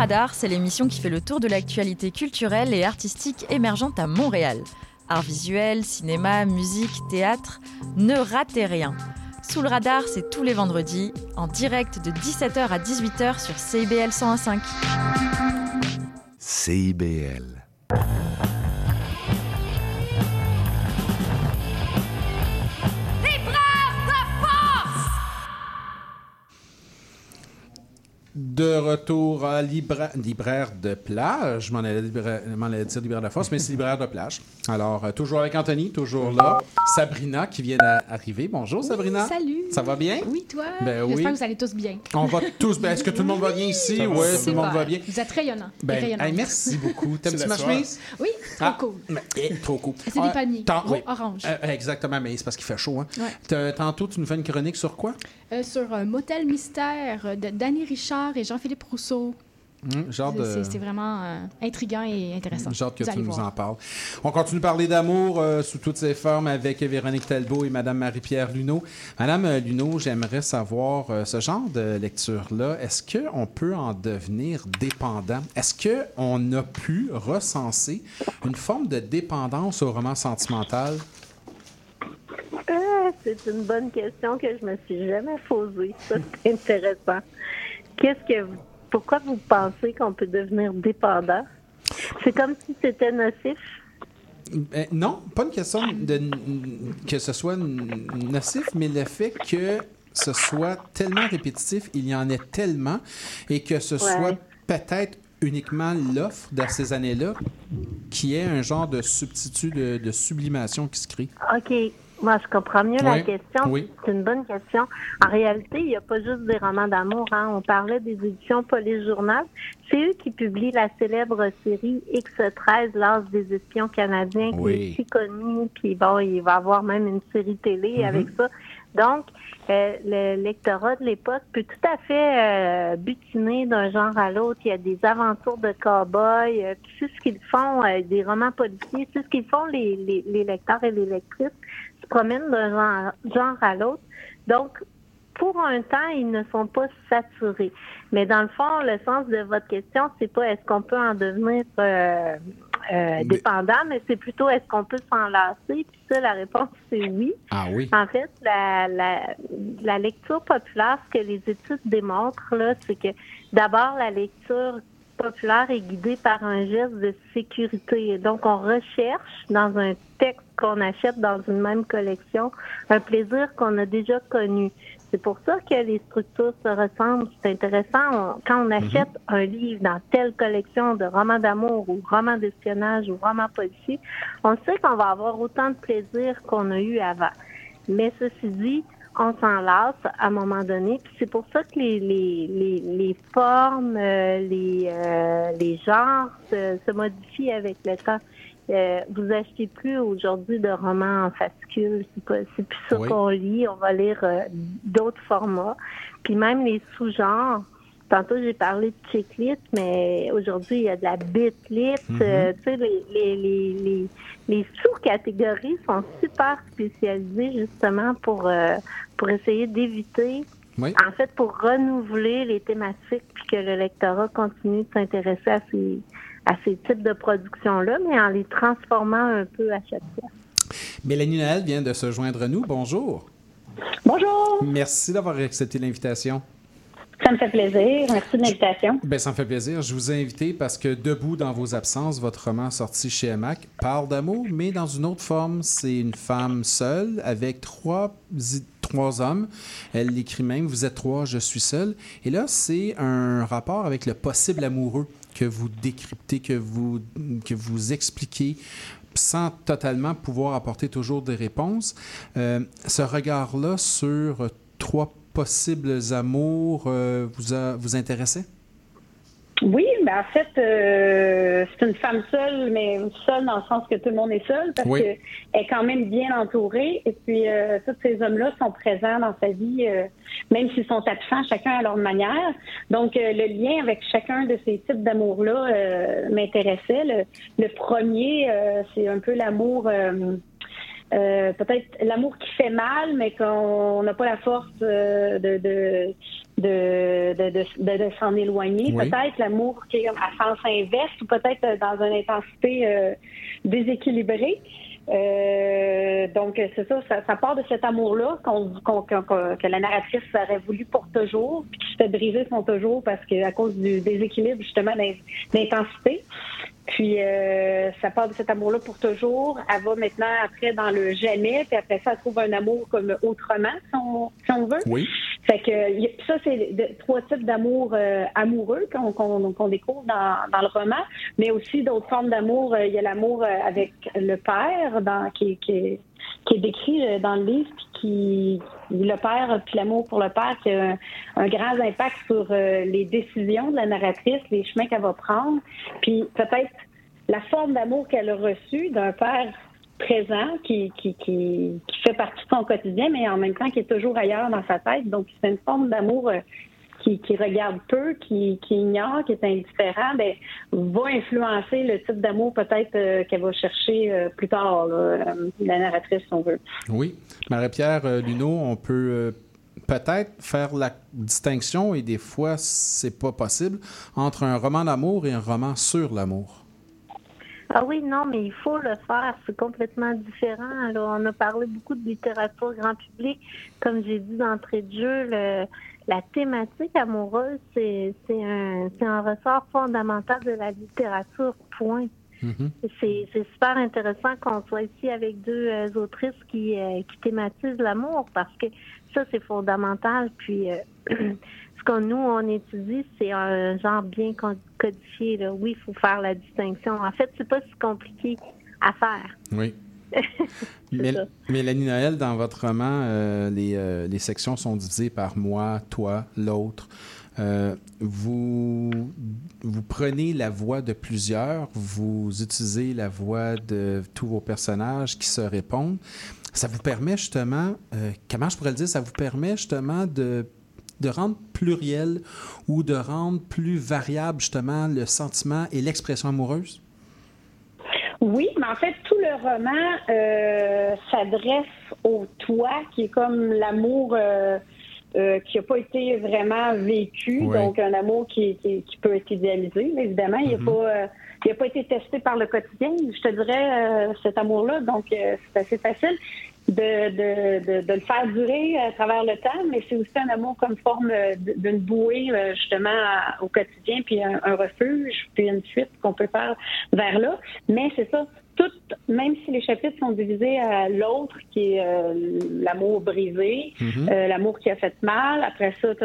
Radar, c'est l'émission qui fait le tour de l'actualité culturelle et artistique émergente à Montréal. Art visuel, cinéma, musique, théâtre, ne ratez rien. Sous le radar, c'est tous les vendredis, en direct de 17h à 18h sur CIBL 101.5. CIBL. De retour à libra- libraire de plage. Je m'en allais, libra- dire libraire de force, mais c'est libraire de plage. Alors, euh, toujours avec Anthony, toujours là. Sabrina qui vient d'arriver. Bonjour, Sabrina. Salut. Ça va bien? Oui, toi? Ben oui. J'espère que vous allez tous bien. On va tous bien. Est-ce que tout le monde va bien ici? Oui, tout le monde va bien. Vous êtes rayonnants. et Ben, hey, merci beaucoup. T'aimes-tu ma la chemise? Oui, trop Ah, cool. mais, eh, trop cool. C'est des Ah, tant- gros oui. orange. Euh, exactement, mais c'est parce qu'il fait chaud. Hein? Ouais. Tantôt, tu nous fais une chronique sur quoi? Euh, sur un motel mystère euh, de Danny Richard et Jean-Philippe Rousseau. Hum, genre de... C'est vraiment euh, intriguant et intéressant. J'ai hâte que Vous tu nous voir. en parles. On continue de parler d'amour euh, sous toutes ses formes avec Véronique Talbot et Madame Marie-Pierre Luneau. Madame euh, Luneau, j'aimerais savoir euh, ce genre de lecture-là, est-ce qu'on peut en devenir dépendant? Est-ce qu'on a pu recenser une forme de dépendance au roman sentimental? Euh, c'est une bonne question que je me suis jamais posée. Ça, c'est intéressant. Qu'est-ce que vous, pourquoi vous pensez qu'on peut devenir dépendant? C'est comme si c'était nocif. Euh, non, pas une question de que ce soit nocif, mais le fait que ce soit tellement répétitif, il y en ait tellement, et que ce soit peut-être uniquement l'offre de ces années-là qui est un genre de substitut de, de sublimation qui se crée. OK. Moi, je comprends mieux la question. oui. C'est une bonne question. En réalité, il n'y a pas juste des romans d'amour. Hein. On parlait des éditions Police Journal. C'est eux qui publient la célèbre série X13, l'âge des espions canadiens, qui est si connue. Puis bon, il va y avoir même une série télé Mm-hmm. avec ça. Donc, euh, le lectorat de l'époque peut tout à fait euh, butiner d'un genre à l'autre. Il y a des aventures de cow-boys. euh, c'est ce qu'ils font, euh, des romans policiers. C'est ce qu'ils font les, les, les lecteurs et les lectrices promènent d'un genre, genre à l'autre. Donc, pour un temps, ils ne sont pas saturés. Mais dans le fond, le sens de votre question, c'est pas est-ce qu'on peut en devenir euh, euh, dépendant, mais c'est plutôt est-ce qu'on peut s'en lasser? Puis ça, la réponse, c'est oui. Ah oui. En fait, la, la, la lecture populaire, ce que les études démontrent, là, c'est que d'abord, la lecture populaire est guidée par un geste de sécurité. Donc, on recherche dans un texte qu'on achète dans une même collection un plaisir qu'on a déjà connu. C'est pour ça que les structures se ressemblent. C'est intéressant. On- quand on achète un livre dans telle collection de romans d'amour ou romans d'espionnage ou romans policiers, on sait qu'on va avoir autant de plaisir qu'on a eu avant. Mais ceci dit, on s'en lasse à un moment donné. Puis c'est pour ça que les, les, les, les formes, euh, les, euh, les genres se, se modifient avec le temps. Euh, vous achetez plus aujourd'hui de romans en fascicule. C'est pas, c'est plus ça Oui. qu'on lit. On va lire euh, d'autres formats. Puis même les sous-genres. Tantôt, j'ai parlé de chicklit, mais aujourd'hui, il y a de la bitlit. Euh, tu sais, les, les, les, les, les sous-catégories sont super spécialisées justement pour, euh, pour essayer d'éviter, Oui. en fait, pour renouveler les thématiques puis que le lectorat continue de s'intéresser à ces, à ces types de productions-là, mais en les transformant un peu à chaque fois. Mélanie Noël vient de se joindre à nous. Bonjour. Bonjour, Merci d'avoir accepté l'invitation. Ça me fait plaisir. Merci de l'invitation. Ben, ça me fait plaisir. Je vous ai invité parce que Debout dans vos absences, votre roman sorti chez Hamac, parle d'amour, mais dans une autre forme. C'est une femme seule avec trois, trois hommes. Elle l'écrit même Vous êtes trois, je suis seule. Et là, c'est un rapport avec le possible amoureux que vous décryptez, que vous, que vous expliquez sans totalement pouvoir apporter toujours des réponses. Euh, ce regard-là sur trois possibles amours euh, vous, a, vous intéressaient? Oui, ben en fait, euh, c'est une femme seule, mais seule dans le sens que tout le monde est seul, parce Oui. qu'elle est quand même bien entourée. Et puis, euh, tous ces hommes-là sont présents dans sa vie, euh, même s'ils sont absents, chacun à leur manière. Donc, le lien avec chacun de ces types d'amour-là m'intéressait. Le, le premier, c'est un peu l'amour... euh, peut-être l'amour qui fait mal, mais qu'on n'a pas la force euh, de, de, de, de, de, s'en éloigner. Oui. Peut-être l'amour qui est à sens inverse ou peut-être euh, dans une intensité euh, déséquilibrée. Euh, donc, c'est ça, ça, ça part de cet amour-là qu'on, qu'on- qu'on- que la narratrice aurait voulu pour toujours, puis qui se fait briser son toujours parce que à cause du déséquilibre, justement, d'in- d'intensité. Puis, euh, ça part de cet amour-là pour toujours. Elle va maintenant après dans le jamais, puis après ça, elle trouve un amour comme autrement, si on, si on veut. Oui. Fait que ça, c'est trois types d'amour euh, amoureux qu'on découvre dans, dans le roman, mais aussi d'autres formes d'amour. Euh, Il y a l'amour euh, avec le père dans, qui, qui, est- qui est décrit euh, dans le livre, puis qui le père, puis l'amour pour le père, qui a un, grand impact sur euh, les décisions de la narratrice, les chemins qu'elle va prendre, puis peut-être la forme d'amour qu'elle a reçue d'un père présent qui, qui, qui, qui fait partie de son quotidien, mais en même temps qui est toujours ailleurs dans sa tête. Donc, c'est une forme d'amour euh, qui, qui regarde peu, qui, qui ignore, qui est indifférent, ben, va influencer le type d'amour peut-être euh, qu'elle va chercher euh, plus tard, là, euh, la narratrice, si on veut. Oui. Marie-Pierre euh, Luneau, on peut euh, peut-être faire la distinction, et des fois, c'est pas possible, entre un roman d'amour et un roman sur l'amour. Ah oui, non, mais il faut le faire. C'est complètement différent. Alors, on a parlé beaucoup de littérature grand public. Comme j'ai dit d'entrée de jeu, le- la thématique amoureuse, c'est un, c'est un ressort fondamental de la littérature, point. C'est c'est super intéressant qu'on soit ici avec deux euh, autrices qui, euh, qui thématisent l'amour parce que ça, c'est fondamental. Puis, euh, ce que nous, on étudie, c'est un genre bien codifié. Là. Oui, il faut faire la distinction. En fait, c'est pas si compliqué à faire. Oui. C'est Mél- ça. Mélanie Noël, dans votre roman, euh, les, euh, les sections sont divisées par moi, toi, l'autre. Euh, vous, vous prenez la voix de plusieurs, vous utilisez la voix de tous vos personnages qui se répondent. Ça vous permet justement, comment je pourrais le dire, ça vous permet justement de, de rendre pluriel ou de rendre plus variable justement le sentiment et l'expression amoureuse? Oui, mais en fait, tout le roman euh, s'adresse au toi, qui est comme l'amour euh, euh, qui n'a pas été vraiment vécu, donc un amour qui, qui, qui peut être idéalisé, mais évidemment. Il n'a Mhm. pas, il a pas été testé par le quotidien, je te dirais, euh, cet amour-là. Donc, euh, c'est assez facile de, de, de, de le faire durer à travers le temps, mais c'est aussi un amour comme forme euh, d'une bouée, euh, justement, au quotidien, puis un, refuge, puis une fuite qu'on peut faire vers là. Mais c'est ça, tout, même si les chapitres sont divisés à l'autre, qui est euh, l'amour brisé, Mhm. euh, l'amour qui a fait mal, après ça, tu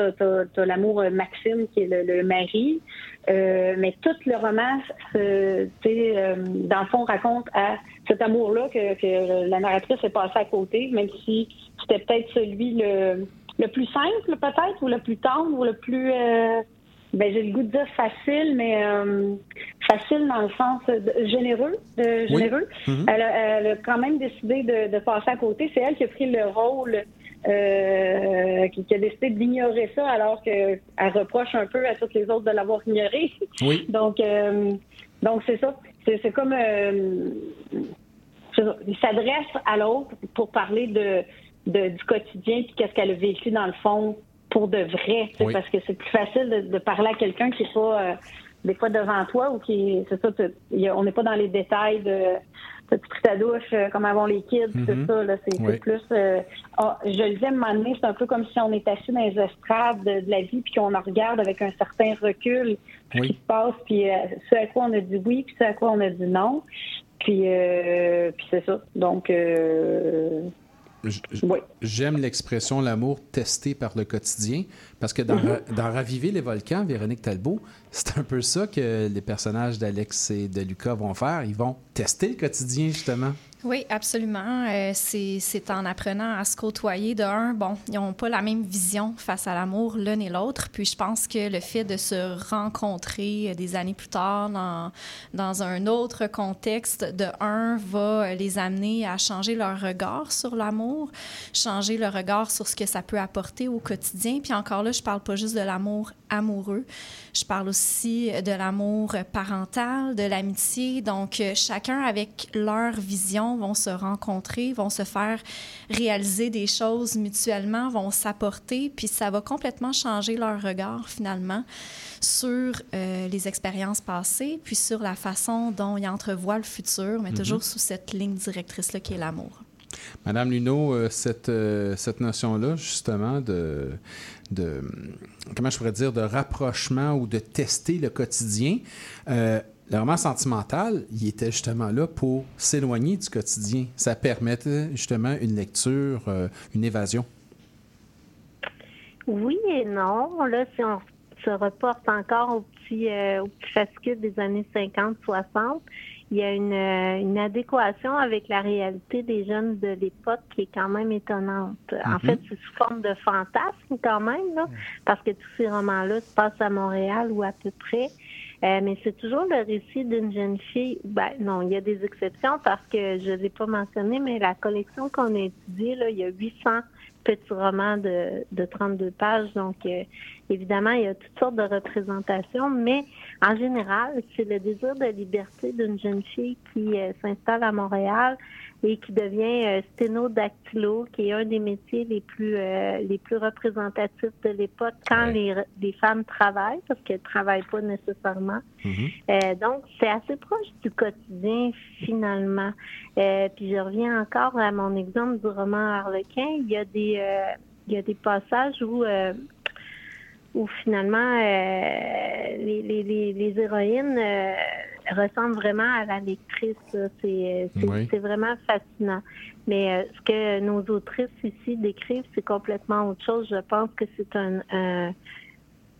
as, l'amour euh, Maxime, qui est le, le mari, Euh, mais tout le roman, dans le fond, raconte à cet amour-là que, que la narratrice est passée à côté, même si c'était peut-être celui le, le plus simple, peut-être, ou le plus tendre, ou le plus... ben, j'ai le goût de dire facile, mais euh, facile dans le sens de- généreux. De, Oui. généreux. Mhm. Elle, a, elle a quand même décidé de, de passer à côté. C'est elle qui a pris le rôle, euh, qui, qui a décidé d'ignorer ça, alors qu'elle reproche un peu à toutes les autres de l'avoir ignoré. Oui. Donc, euh, donc c'est ça. C'est c'est comme euh, il s'adresse à l'autre pour parler de, de- du quotidien puis qu'est-ce qu'elle a vécu dans le fond pour de vrai. tu Oui. Parce que c'est plus facile de, de parler à quelqu'un qui est pas euh, des fois devant toi ou qui c'est ça. tu- il y a- on n'est pas dans les détails de T'as-tu pris ta douche, euh, comment vont les kids, Mhm. c'est ça, là, c'est Oui. plus... euh, ah, je le disais à un moment donné, c'est un peu comme si on est assis dans les estrades de, de la vie, puis qu'on en regarde avec un certain recul ce qui se passe, puis euh, ce à quoi on a dit oui, puis ce à quoi on a dit non. Puis, euh, puis c'est ça. Donc, J'aime l'expression l'amour testé par le quotidien parce que dans, Mhm. Ra- dans Raviver les volcans, Véronique Talbot, c'est un peu ça que les personnages d'Alex et de Lucas vont faire. Ils vont tester le quotidien, justement. Oui, absolument. Euh, c'est en apprenant à se côtoyer. De un, bon, ils n'ont pas la même vision face à l'amour l'un et l'autre. Puis je pense que le fait de se rencontrer euh, des années plus tard dans, dans un autre contexte, de un, va les amener à changer leur regard sur l'amour, changer le regard sur ce que ça peut apporter au quotidien. Puis encore là, je parle pas juste de l'amour amoureux. Je parle aussi de l'amour parental, de l'amitié. Donc, euh, chacun avec leur vision vont se rencontrer, vont se faire réaliser des choses mutuellement, vont s'apporter, puis ça va complètement changer leur regard finalement sur euh, les expériences passées, puis sur la façon dont ils entrevoient le futur, mais Mhm. toujours sous cette ligne directrice-là qui est l'amour. Madame Luneau, euh, cette, cette notion-là, justement, de, de, comment je pourrais dire, de rapprochement ou de tester le quotidien, euh, le roman sentimental, il était justement là pour s'éloigner du quotidien. Ça permettait justement une lecture, euh, une évasion. Oui et non. Là, si on se reporte encore au petit, euh, au petit fascicule des années 50-60, il y a une, euh, une adéquation avec la réalité des jeunes de l'époque qui est quand même étonnante. En Mhm. fait, c'est sous forme de fantasme quand même, là, parce que tous ces romans-là se passent à Montréal ou à peu près. Euh, mais c'est toujours le récit d'une jeune fille. Ben, non, il y a des exceptions parce que je ne l'ai pas mentionné, mais la collection qu'on a étudiée, là, il y a 800 petits romans de, de 32 pages. Donc, euh, évidemment, il y a toutes sortes de représentations, mais en général, c'est le désir de liberté d'une jeune fille qui euh, s'installe à Montréal et qui devient euh, sténodactylo, qui est un des métiers les plus euh, les plus représentatifs de l'époque quand les, les femmes travaillent, parce qu'elles travaillent pas nécessairement. Euh, donc, c'est assez proche du quotidien, finalement. Euh, puis, je reviens encore à mon exemple du roman Harlequin. Il y a des, euh, il y a des passages où, euh, où finalement, euh, les, les, les, les héroïnes euh, ressemblent vraiment à la lectrice. C'est Oui. c'est vraiment fascinant. Mais euh, ce que nos autrices ici décrivent, c'est complètement autre chose. Je pense que c'est un, un-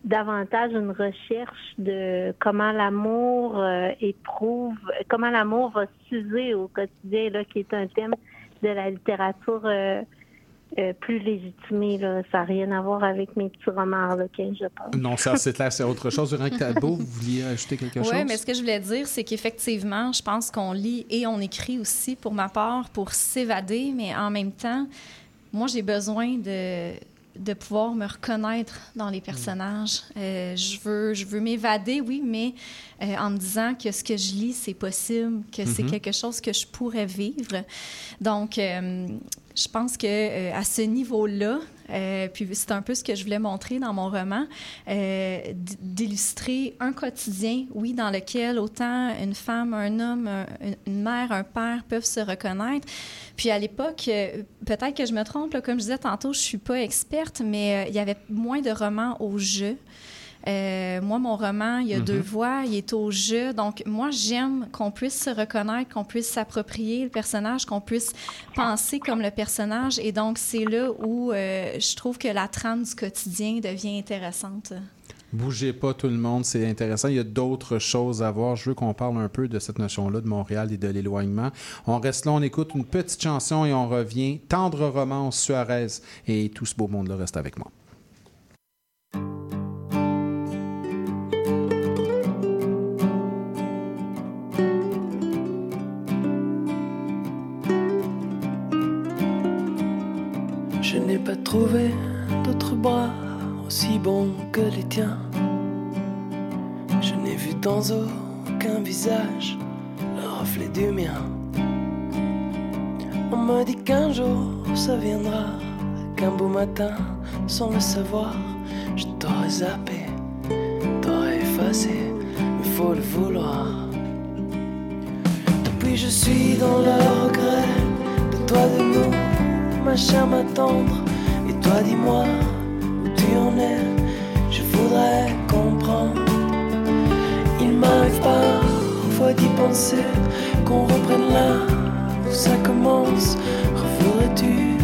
davantage une recherche de comment l'amour euh, éprouve, comment l'amour va s'user au quotidien, là, qui est un thème de la littérature euh, euh, plus légitimée. Là. Ça n'a rien à voir avec mes petits romans harlequins, je pense. Non, ça, c'est clair, c'est autre chose. Véronique Talbot, vous vouliez ajouter quelque chose? Oui, mais ce que je voulais dire, c'est qu'effectivement, je pense qu'on lit et on écrit aussi, pour ma part, pour s'évader, mais en même temps, moi, j'ai besoin de, de pouvoir me reconnaître dans les personnages. Euh, je veux, je veux m'évader, oui, mais euh, en me disant que ce que je lis, c'est possible, que c'est Mhm. quelque chose que je pourrais vivre. Donc, euh, je pense que à ce niveau-là, euh, puis c'est un peu ce que je voulais montrer dans mon roman, euh, d'illustrer un quotidien, oui, dans lequel autant une femme, un homme, un- une- mère, un père peuvent se reconnaître. Puis à l'époque, euh, peut-être que je me trompe, comme je disais tantôt, je suis pas experte, mais euh, il y avait moins de romans au jeu. Euh, moi, mon roman, il y a Mhm. deux voix, il est au jeu. Donc, moi, j'aime qu'on puisse se reconnaître, qu'on puisse s'approprier le personnage, qu'on puisse penser comme le personnage. Et donc, c'est là où euh, je trouve que la trame du quotidien devient intéressante. Bougez pas tout le monde, c'est intéressant. Il y a d'autres choses à voir. Je veux qu'on parle un peu de cette notion-là de Montréal et de l'éloignement. On reste là, on écoute une petite chanson et on revient. Tendre romance Suarez et tout ce beau monde-là reste avec moi. Pas trouvé d'autres bras aussi bons que les tiens. Je n'ai vu dans aucun visage le reflet du mien. On me dit qu'un jour ça viendra, qu'un beau matin, sans le savoir, je t'aurais zappé, t'aurais effacé, mais faut le vouloir. Depuis je suis dans le regret de toi, de nous, ma chère, ma tendre. Dis-moi où tu en es, je voudrais comprendre. Il m'arrive parfois d'y penser qu'on reprenne là où ça commence. Referais-tu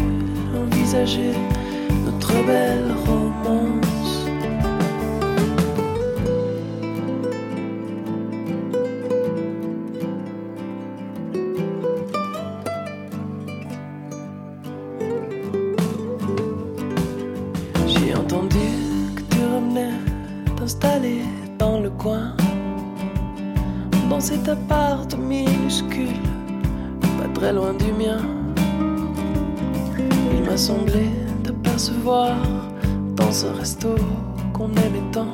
envisager notre belle romance? Cet appart minuscule, pas très loin du mien. Il m'a semblé t'apercevoir dans ce resto qu'on aimait tant,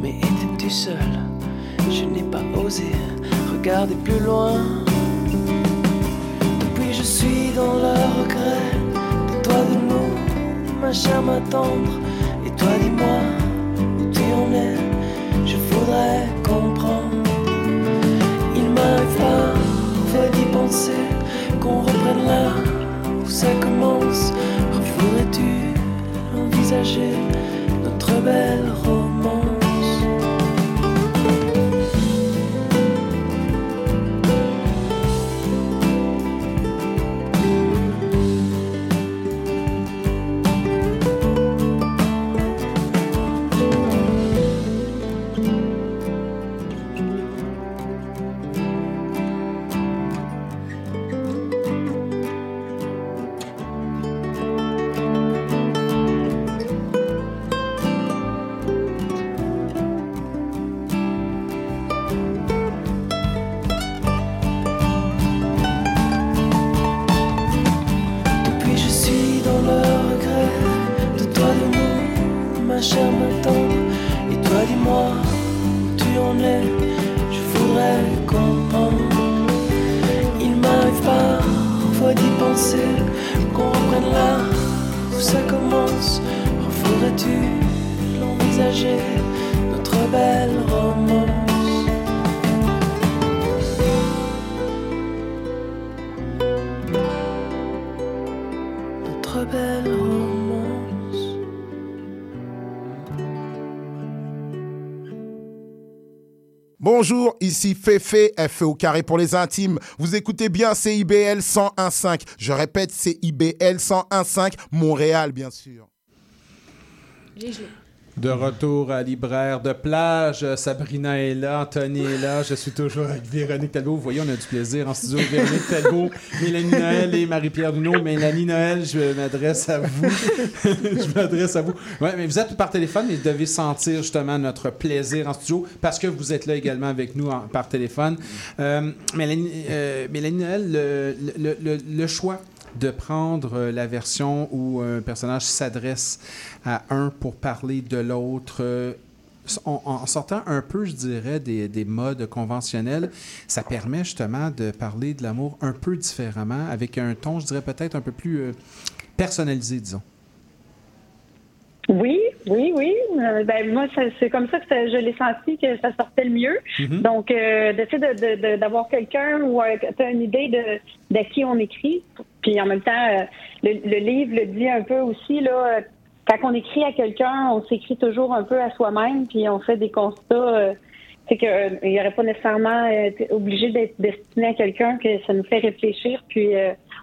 mais étais-tu seul Je n'ai pas osé regarder plus loin. Depuis je suis dans le regret de toi de nous, ma chère ma tendre, et toi dis-moi où tu en es, je voudrais là où ça commence. Revoudrais-tu envisager notre belle romance? Bonjour, ici Féfé, FE au carré pour les intimes. Vous écoutez bien CIBL 101.5. Je répète, CIBL 101.5, Montréal, bien sûr. De retour à Libraire de plage, Sabrina est là, Anthony est là, je suis toujours avec Véronique Talbot. Vous voyez, on a du plaisir en studio. Véronique Talbot, Mélanie Noël et Marie-Pierre Duno. Mélanie Noël, je m'adresse à vous. je m'adresse à vous. Ouais, mais vous êtes par téléphone, mais vous devez sentir justement notre plaisir en studio parce que vous êtes là également avec nous par téléphone. Euh, Mélanie, euh, Mélanie Noël, le choix de prendre euh, la version où un personnage s'adresse à un pour parler de l'autre. euh, en, sortant un peu, je dirais, des, des modes conventionnels, ça permet justement de parler de l'amour un peu différemment, avec un ton, je dirais, peut-être un peu plus euh, personnalisé, disons. Oui, oui, oui. Euh, ben moi, c'est comme ça que ça- je l'ai senti que ça sortait le mieux. Mhm. Donc, euh, d'essayer de, de- de- d'avoir quelqu'un ou as une idée de, de qui on écrit. Puis en même temps, euh, le, le livre le dit un peu aussi, là, euh, quand on écrit à quelqu'un, on s'écrit toujours un peu à soi-même, puis on fait des constats. c'est qu'il n'y aurait pas nécessairement euh, été obligé d'être destiné à quelqu'un, que ça nous fait réfléchir, puis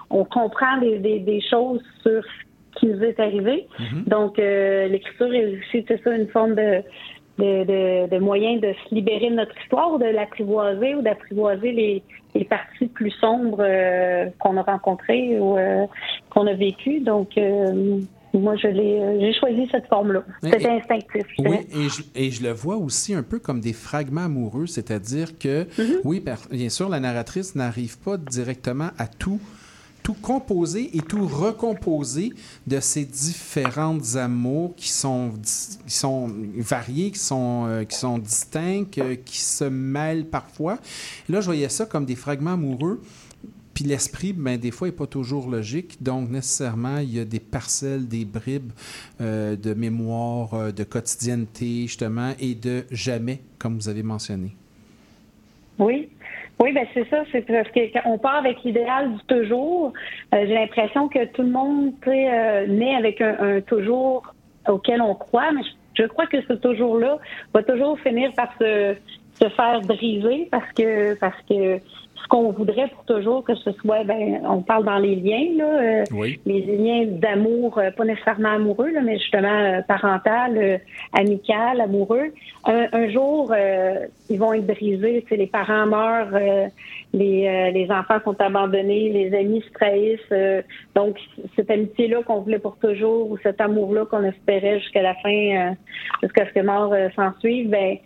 on comprend des, des, des choses sur ce qui nous est arrivé. Donc, euh, l'écriture est aussi, c'est ça, une forme de, de, de, de moyen de se libérer de notre histoire, ou de l'apprivoiser ou d'apprivoiser les, les parties plus sombres euh, qu'on a rencontrées ou euh, qu'on a vécues. Donc, euh, moi, je l'ai, euh, j'ai choisi cette forme-là. C'était instinctif. je Oui, et je, et je le vois aussi un peu comme des fragments amoureux, c'est-à-dire que, oui, per- bien sûr, la narratrice n'arrive pas directement à tout tout composer et tout recomposer de ces différentes amours qui sont, qui sont variés, qui sont, euh, qui sont distincts, euh, qui se mêlent parfois. Et là, je voyais ça comme des fragments amoureux. Puis l'esprit, ben, des fois, n'est pas toujours logique. Donc, nécessairement, il y a des parcelles, des bribes euh, de mémoire, de quotidienneté, justement, et de jamais, comme vous avez mentionné. Oui. Oui, ben c'est ça. C'est parce que quand on part avec l'idéal du toujours, euh, j'ai l'impression que tout le monde euh, naît avec un, un toujours auquel on croit, mais je, je crois que ce toujours-là va toujours finir par se se faire briser parce que parce que ce qu'on voudrait pour toujours que ce soit, ben, on parle dans les liens, là, euh, Oui. les liens d'amour, euh, pas nécessairement amoureux, là, mais justement euh, parental, euh, amical, amoureux. Un, un jour, euh, ils vont être brisés. C'est les parents meurent, euh, les, euh, les enfants sont abandonnés, les amis se trahissent. euh, donc, cette amitié-là qu'on voulait pour toujours ou cet amour-là qu'on espérait jusqu'à la fin, euh, jusqu'à ce que mort s'en suive, ben,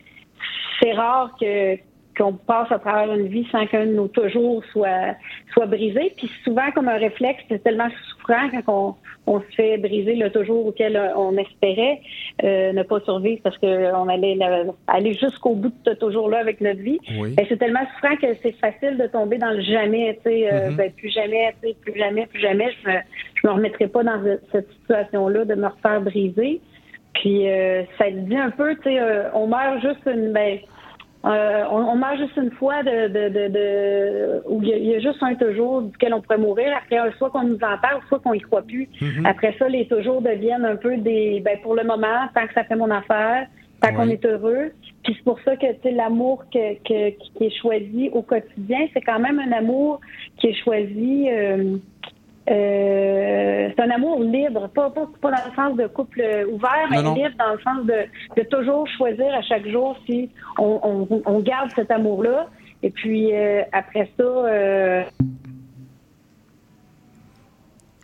c'est rare que qu'on passe à travers une vie sans qu'un de nos toujours soit soit brisé. Puis souvent, comme un réflexe, c'est tellement souffrant quand on, on se fait briser le toujours auquel on espérait euh, ne pas survivre parce qu'on allait la- aller jusqu'au bout de ce toujours-là avec notre vie. Oui. Ben, c'est tellement souffrant que c'est facile de tomber dans le jamais, tu sais, euh, Mhm. ben, plus jamais, tu sais, plus jamais, plus jamais. Je me, je me remettrai pas dans ce- cette situation-là de me refaire briser. Puis euh, ça dit un peu, tu sais, euh, on meurt juste une, ben, euh, on, on meurt juste une fois de, de, de, de- où il y, y a juste un toujours duquel on pourrait mourir. Après, soit qu'on nous en parle, soit qu'on y croit plus. Mhm. Après ça, les toujours deviennent un peu des, ben, pour le moment, tant que ça fait mon affaire, tant qu'on est heureux. Puis c'est pour ça que tu sais, l'amour que, que- qui est choisi au quotidien, c'est quand même un amour qui est choisi. euh, euh, c'est un amour libre, pas, pas, pas dans le sens de couple ouvert, mais Non, non. libre dans le sens de, de toujours choisir à chaque jour si on, on, on garde cet amour-là. Et puis euh, après ça, euh,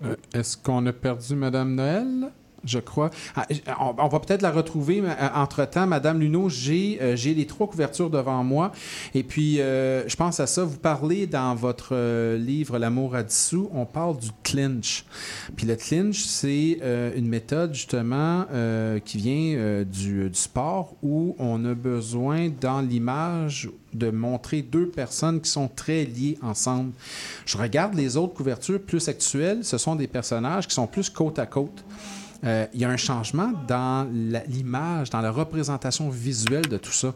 Euh, Est-ce qu'on a perdu Madame Noël? Je crois. Ah, on, va peut-être la retrouver euh, entre-temps. Madame Luneau, j'ai euh, j'ai les trois couvertures devant moi. Et puis, euh, je pense à ça. Vous parlez dans votre livre L'amour à dissous, on parle du clinch. Puis le clinch, c'est une méthode justement qui vient du sport où on a besoin dans l'image de montrer deux personnes qui sont très liées ensemble. Je regarde les autres couvertures plus actuelles, ce sont des personnages qui sont plus côte à côte. Euh, Il y a un changement dans l'image, dans la représentation visuelle de tout ça.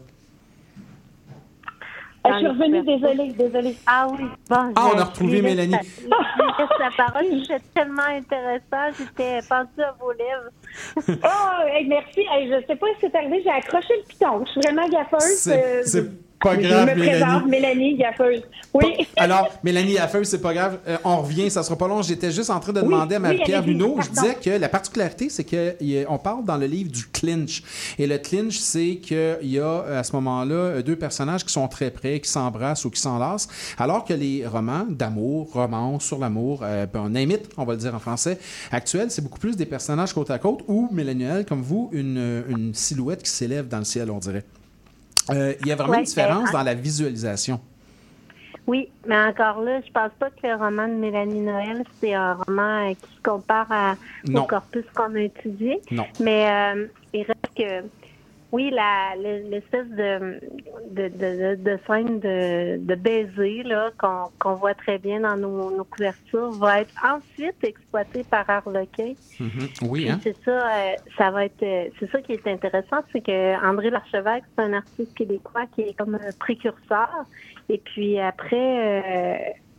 je suis revenue, désolée, désolée. Ah oui, bon. Ah, on a retrouvé Mélanie. la- Je lui laisse la parole, c'était tellement intéressant, j'étais pendue à vos lèvres. Oh, hey, merci. Hey, je sais pas si c'est arrivé, j'ai accroché le piton. Je suis vraiment gaffeuse. Pas je grave, me Mélanie. présente, Mélanie, gaffeuse. Oui. Alors, Mélanie Affeux, c'est pas grave. Euh, on revient, ça sera pas long. J'étais juste en train de Oui, demander à oui, Marie-Pierre Luneau. Je disais que la particularité, c'est qu'on parle dans le livre du clinch. Et le clinch, c'est qu'il y a à ce moment-là euh, deux personnages qui sont très près, qui s'embrassent ou qui s'enlacent, alors que les romans d'amour, romans sur l'amour, euh, ben, on imite, on va le dire en français, actuels, c'est beaucoup plus des personnages côte à côte ou, Mélanie comme vous, une, une silhouette qui s'élève dans le ciel, on dirait. Euh, Il y a vraiment Ouais, une différence euh, dans la visualisation. Oui, mais encore là, je pense pas que le roman de Mélanie Noël, c'est un roman euh, qui se compare à, au corpus qu'on a étudié. Non. Mais euh, il reste que, oui, la, le- l'espèce de, de, de, scène de, de baiser là, qu'on, qu'on voit très bien dans nos, nos couvertures va être ensuite exploitée par Harlequin. Mhm. Oui, hein? C'est ça, euh, ça va être, euh, c'est ça qui est intéressant, c'est que André Larchevêque, c'est un artiste québécois qui est comme un précurseur. Et puis après, euh,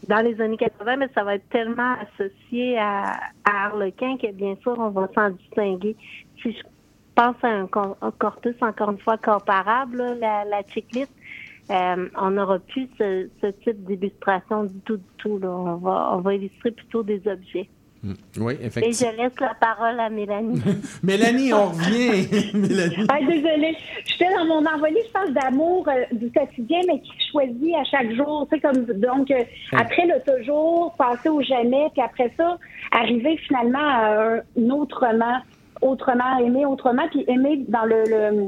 dans les années 80, mais ça va être tellement associé à, à Harlequin que bien sûr, on va s'en distinguer. Si je pense à un, un corpus encore une fois comparable, là, la, la checklist, euh, on n'aura plus ce, ce type d'illustration du tout, du tout. Là. On va, on va illustrer plutôt des objets. Mm. Oui, Et effectivement. je laisse la parole à Mélanie. Mélanie, on revient. Mélanie. Ah, désolée. J'étais dans mon envolée, je pense, d'amour euh, du quotidien, mais qui choisit à chaque jour. Tu sais, comme, donc, euh, après le toujours, passer au jamais, puis après ça, arriver finalement à un autrement, autrement, aimer autrement, puis aimer dans le, le-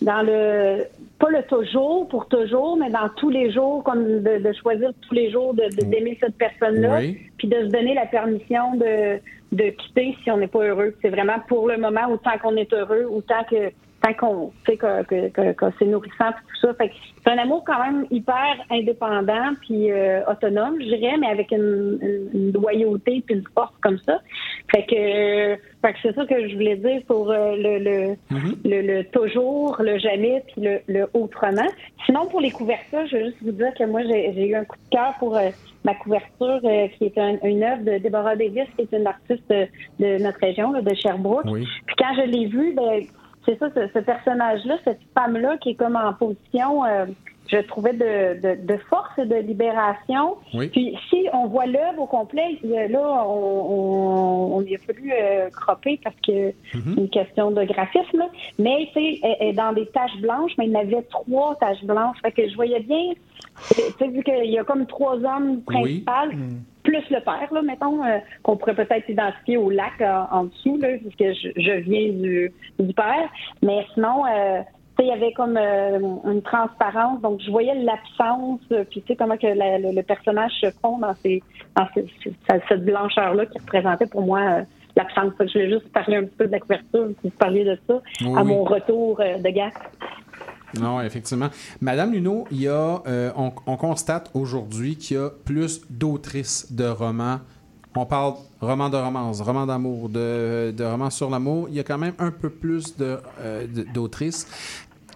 dans le, pas le toujours pour toujours, mais dans tous les jours, comme de, de choisir tous les jours de, de- d'aimer cette personne-là, Oui. puis de se donner la permission de, de quitter si on n'est pas heureux. C'est vraiment pour le moment, autant qu'on est heureux, autant que tant qu'on sait que, que, que, que c'est nourrissant puis tout ça. Fait c'est un amour quand même hyper indépendant puis euh, autonome, je dirais, mais avec une, loyauté puis une force comme ça. Fait que, euh, fait que c'est ça que je voulais dire pour euh, le, le, le, le toujours, le jamais puis le, le autrement. Sinon, pour les couvertures, je veux juste vous dire que moi, j'ai eu un coup de cœur pour euh, ma couverture qui est un- une œuvre de Deborah Davis, qui est une artiste de, de notre région, là, de Sherbrooke. Oui. Puis quand je l'ai vue, ben, c'est ça, ce, ce personnage-là, cette femme-là qui est comme en position, euh, je trouvais, de, de, de force et de libération. Oui. Puis si on voit l'œuvre au complet, a- là, on, on, on y a fallu euh, cropper parce que Mhm. c'est une question de graphisme. là. Mais tu sais, elle- elle est dans des taches blanches, mais il y en avait trois taches blanches. Fait que je voyais bien, tu sais, vu qu'il y a comme trois hommes Oui. principaux, plus le père, là, mettons, euh, qu'on pourrait peut-être identifier au lac euh, en dessous, là, puisque je, je viens du, du père. Mais sinon, euh, il y avait comme une transparence, donc je voyais l'absence, puis tu sais comment que la- le, le personnage se fond dans, ces, dans ces- ces- cette, blancheur-là qui représentait pour moi l'absence. Je voulais juste parler un petit peu de la couverture, puis vous parliez de ça Oui, à oui. mon retour de gars. Non, effectivement. Madame Luneau, il y a, euh, on, on constate aujourd'hui qu'il y a plus d'autrices de romans. On parle romans de romance, romans d'amour, de, de romans sur l'amour. Il y a quand même un peu plus euh, d'autrices.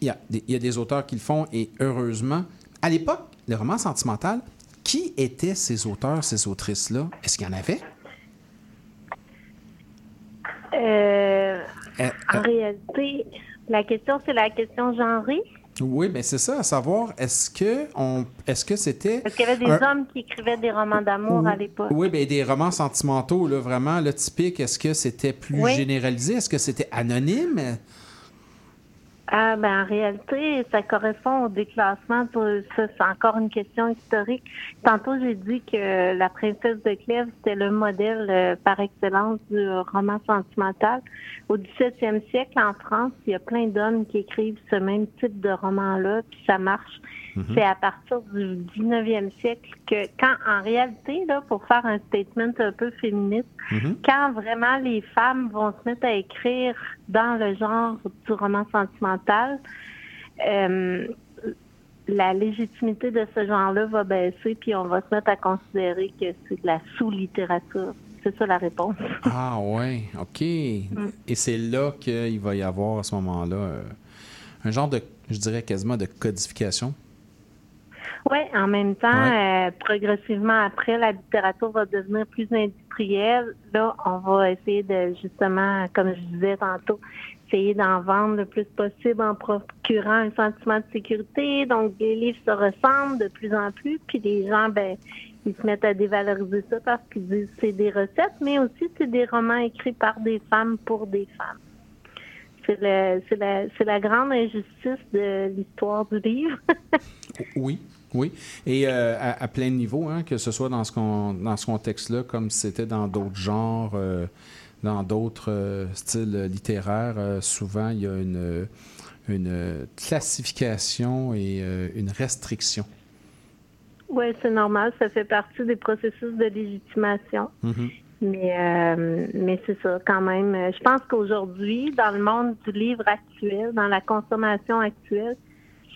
Il y, a des, il y a des auteurs qui le font et heureusement. À l'époque, le roman sentimental, qui étaient ces auteurs, ces autrices-là? Est-ce qu'il y en avait? Euh, Euh, en réalité, la question, c'est la question genrée. oui, mais c'est ça, à savoir, est-ce que on, est-ce que c'était Parce qu'il y avait des un- hommes qui écrivaient des romans d'amour à l'époque. Oui, bien, des romans sentimentaux, là, vraiment, le typique, est-ce que c'était plus Oui. généralisé? Est-ce que c'était anonyme? Ah, ben, en réalité, ça correspond au déclassement. Ça, c'est encore une question historique. Tantôt, j'ai dit que la princesse de Clèves, c'était le modèle euh, par excellence du roman sentimental. Au 17e siècle, en France, il y a plein d'hommes qui écrivent ce même type de roman-là, puis ça marche. Mhm. C'est à partir du 19e siècle que, quand en réalité, là, pour faire un statement un peu féministe, quand vraiment les femmes vont se mettre à écrire dans le genre du roman sentimental, euh, la légitimité de ce genre-là va baisser, puis on va se mettre à considérer que c'est de la sous-littérature. C'est ça la réponse. Ah, ouais, OK. Mm. Et c'est là qu'il va y avoir, à ce moment-là, euh, un genre de, je dirais quasiment de codification. Oui, en même temps, euh, progressivement après, la littérature va devenir plus industrielle. Là, on va essayer de, justement, comme je disais tantôt, essayer d'en vendre le plus possible en procurant un sentiment de sécurité. Donc, les livres se ressemblent de plus en plus, puis les gens, ben, ils se mettent à dévaloriser ça parce qu'ils disent que c'est des recettes, mais aussi c'est des romans écrits par des femmes pour des femmes. C'est la, c'est la grande injustice de l'histoire du livre. Oui, oui. Et euh, à, à plein de niveaux, hein, que ce soit dans ce, con- dans ce contexte-là, comme c'était dans d'autres genres, euh, dans d'autres euh, styles littéraires, souvent il y a une, une classification et une restriction. Oui, c'est normal. Ça fait partie des processus de légitimation. Mhm. Mais, euh, mais c'est ça, quand même. Je pense qu'aujourd'hui, dans le monde du livre actuel, dans la consommation actuelle,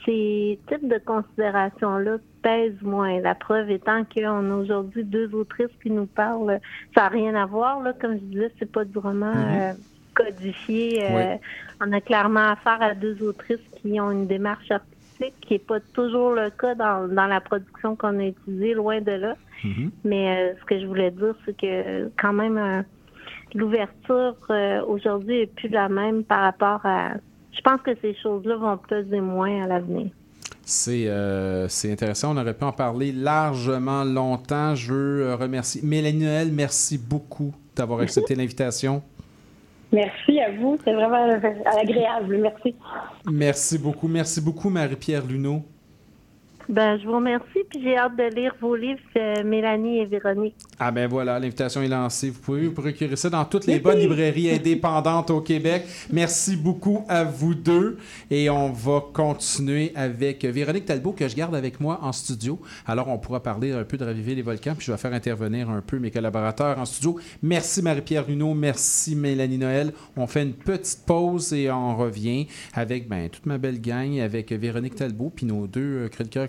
ces types de considérations-là pèsent moins. La preuve étant qu'on a aujourd'hui deux autrices qui nous parlent. Ça n'a rien à voir, là. Comme je disais, c'est pas du roman Mhm. euh, codifié. Euh, Oui. On a clairement affaire à deux autrices qui ont une démarche artistique qui n'est pas toujours le cas dans, dans la production qu'on a utilisée, loin de là. Mais euh, ce que je voulais dire, c'est que quand même, l'ouverture aujourd'hui est plus la même par rapport à. Je pense que ces choses-là vont peser moins à l'avenir. C'est euh, intéressant. On aurait pu en parler largement longtemps. Je veux euh, remercier Mélanie Noël. Merci beaucoup d'avoir accepté l'invitation. Merci à vous, c'est vraiment euh, agréable. Merci. Merci beaucoup. Merci beaucoup, Marie-Pierre Luneau. Ben, je vous remercie, puis j'ai hâte de lire vos livres, euh, Mélanie et Véronique. Ah ben voilà, l'invitation est lancée. Vous pouvez vous procurer ça dans toutes les bonnes librairies indépendantes au Québec. Merci beaucoup à vous deux. Et on va continuer avec Véronique Talbot que je garde avec moi en studio. Alors on pourra parler un peu de Raviver les volcans, puis je vais faire intervenir un peu mes collaborateurs en studio. Merci Marie-Pierre Luneau, merci Mélanie Noël. On fait une petite pause et on revient avec ben, toute ma belle gang, avec Véronique Talbot, puis nos deux euh, chroniqueurs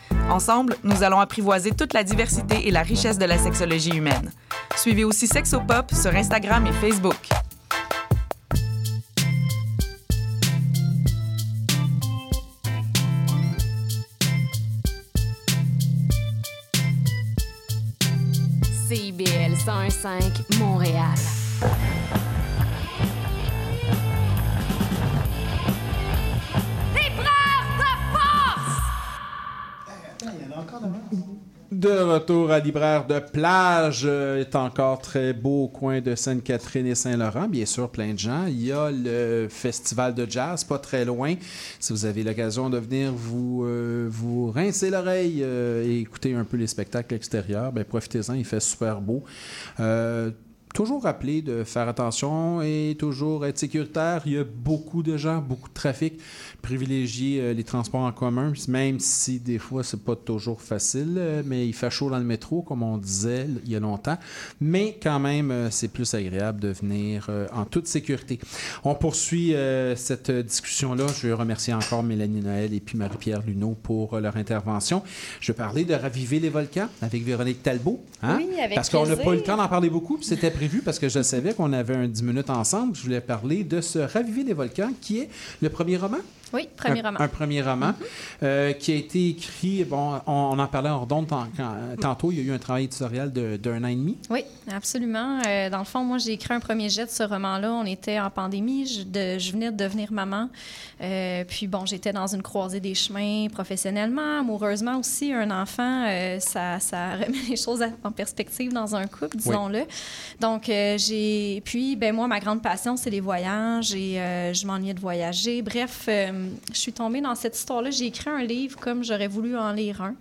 Ensemble, nous allons apprivoiser toute la diversité et la richesse de la sexologie humaine. Suivez aussi Sexopop sur Instagram et Facebook. CIBL 101.5 Montréal. De retour à Libraire de plage, euh, est encore très beau au coin de Sainte-Catherine et Saint-Laurent. Bien sûr, plein de gens. Il y a le festival de jazz, pas très loin. Si vous avez l'occasion de venir vous, euh, vous rincer l'oreille euh, et écouter un peu les spectacles extérieurs, ben, profitez-en, il fait super beau. Euh, toujours rappeler de faire attention et toujours être sécuritaire. Il y a beaucoup de gens, beaucoup de trafic. Privilégier euh, les transports en commun, même si des fois c'est pas toujours facile, euh, mais il fait chaud dans le métro, comme on disait il y a longtemps. Mais quand même, euh, c'est plus agréable de venir en toute sécurité. On poursuit cette discussion-là. Je veux remercier encore Mélanie Noël et puis Marie-Pierre Luneau pour leur intervention. Je vais parler de Raviver les volcans avec Véronique Talbot. hein? Oui, avec Parce qu'on n'a pas eu le temps d'en parler beaucoup, c'était parce que je savais qu'on avait un 10 minutes ensemble. Je voulais parler de ce Raviver les volcans qui est le premier roman. Oui, premier un, roman. Un premier roman euh, qui a été écrit, bon, on, on en parlait en redonde tant- quand- tantôt, il y a eu un travail éditorial d'un an et demi. Oui, absolument. Euh, dans le fond, moi, j'ai écrit un premier jet de ce roman-là. On était en pandémie. Je, de- je venais de devenir maman. Euh, puis, bon, j'étais dans une croisée des chemins professionnellement, amoureusement aussi. Un enfant, euh, ça, ça remet les choses en perspective dans un couple, disons-le. Donc, euh, j'ai. Puis, ben moi, ma grande passion, c'est les voyages et euh, je m'ennuyais de voyager. Bref, euh, je suis tombée dans cette histoire-là. J'ai écrit un livre comme j'aurais voulu en lire un.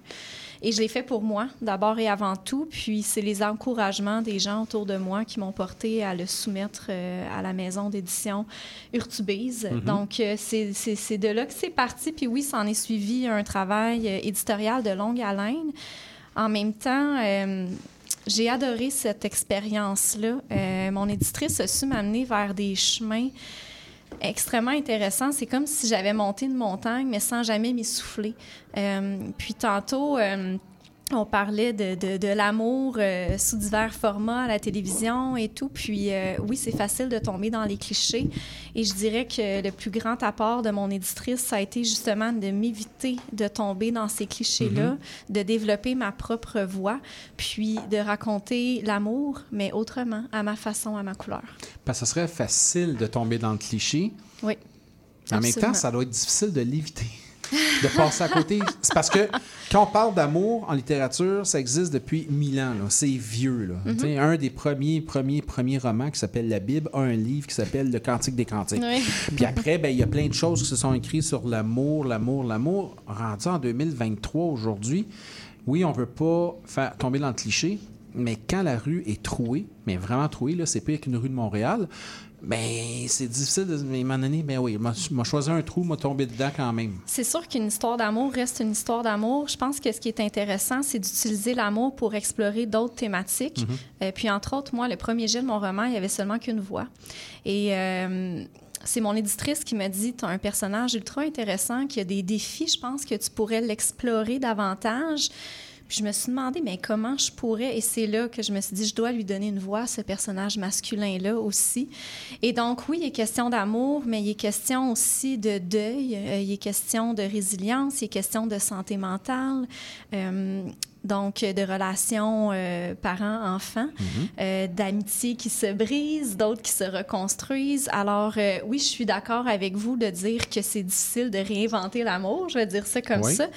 Et je l'ai fait pour moi, d'abord et avant tout. Puis c'est les encouragements des gens autour de moi qui m'ont porté à le soumettre euh, à la maison d'édition Urtubise. Mhm. Donc euh, c'est de là que c'est parti. Puis oui, ça en est suivi un travail euh, éditorial de longue haleine. En même temps, j'ai adoré cette expérience-là. Mon éditrice a su m'amener vers des chemins extrêmement intéressants. C'est comme si j'avais monté une montagne, mais sans jamais m'essouffler. Euh, puis tantôt, euh, on parlait de, de, de l'amour euh, sous divers formats à la télévision et tout. Puis euh, oui, c'est facile de tomber dans les clichés. Et je dirais que le plus grand apport de mon éditrice, ça a été justement de m'éviter de tomber dans ces clichés-là, Mhm. de développer ma propre voix, puis de raconter l'amour, mais autrement, à ma façon, à ma couleur. Parce que ce serait facile de tomber dans le cliché. Oui. En même temps, ça doit être difficile de l'éviter. De passer à côté. C'est parce que quand on parle d'amour en littérature, ça existe depuis mille ans. là. C'est vieux. Là. Mhm. Un des premiers, premiers, premiers romans qui s'appelle La Bible a un livre qui s'appelle Le Cantique des Cantiques. Oui. Puis après, ben, il y a plein de choses qui se sont écrites sur l'amour, l'amour, l'amour. Rendu en 2023 aujourd'hui, oui, on veut pas faire tomber dans le cliché, mais quand la rue est trouée, mais vraiment trouée, là, c'est pire qu'une rue de Montréal, ben c'est difficile de mais à un moment donné, ben oui, m'a choisi un trou, m'a tombé dedans quand même. C'est sûr qu'une histoire d'amour reste une histoire d'amour. Je pense que ce qui est intéressant, c'est d'utiliser l'amour pour explorer d'autres thématiques. Euh, puis, entre autres, moi, le premier jet de mon roman, il y avait seulement qu'une voix. Et euh, c'est mon éditrice qui m'a dit Tu as un personnage ultra intéressant, qui a des défis, je pense que tu pourrais l'explorer davantage. Puis je me suis demandé, mais comment je pourrais? Et c'est là que je me suis dit, je dois lui donner une voix ce personnage masculin-là aussi. Et donc, oui, il est question d'amour, mais il est question aussi de deuil, euh, il est question de résilience, il est question de santé mentale. euh, donc, de relations euh, parents-enfants, euh, d'amitiés qui se brisent, d'autres qui se reconstruisent. Alors, euh, oui, je suis d'accord avec vous de dire que c'est difficile de réinventer l'amour, je vais dire ça comme Oui. ça.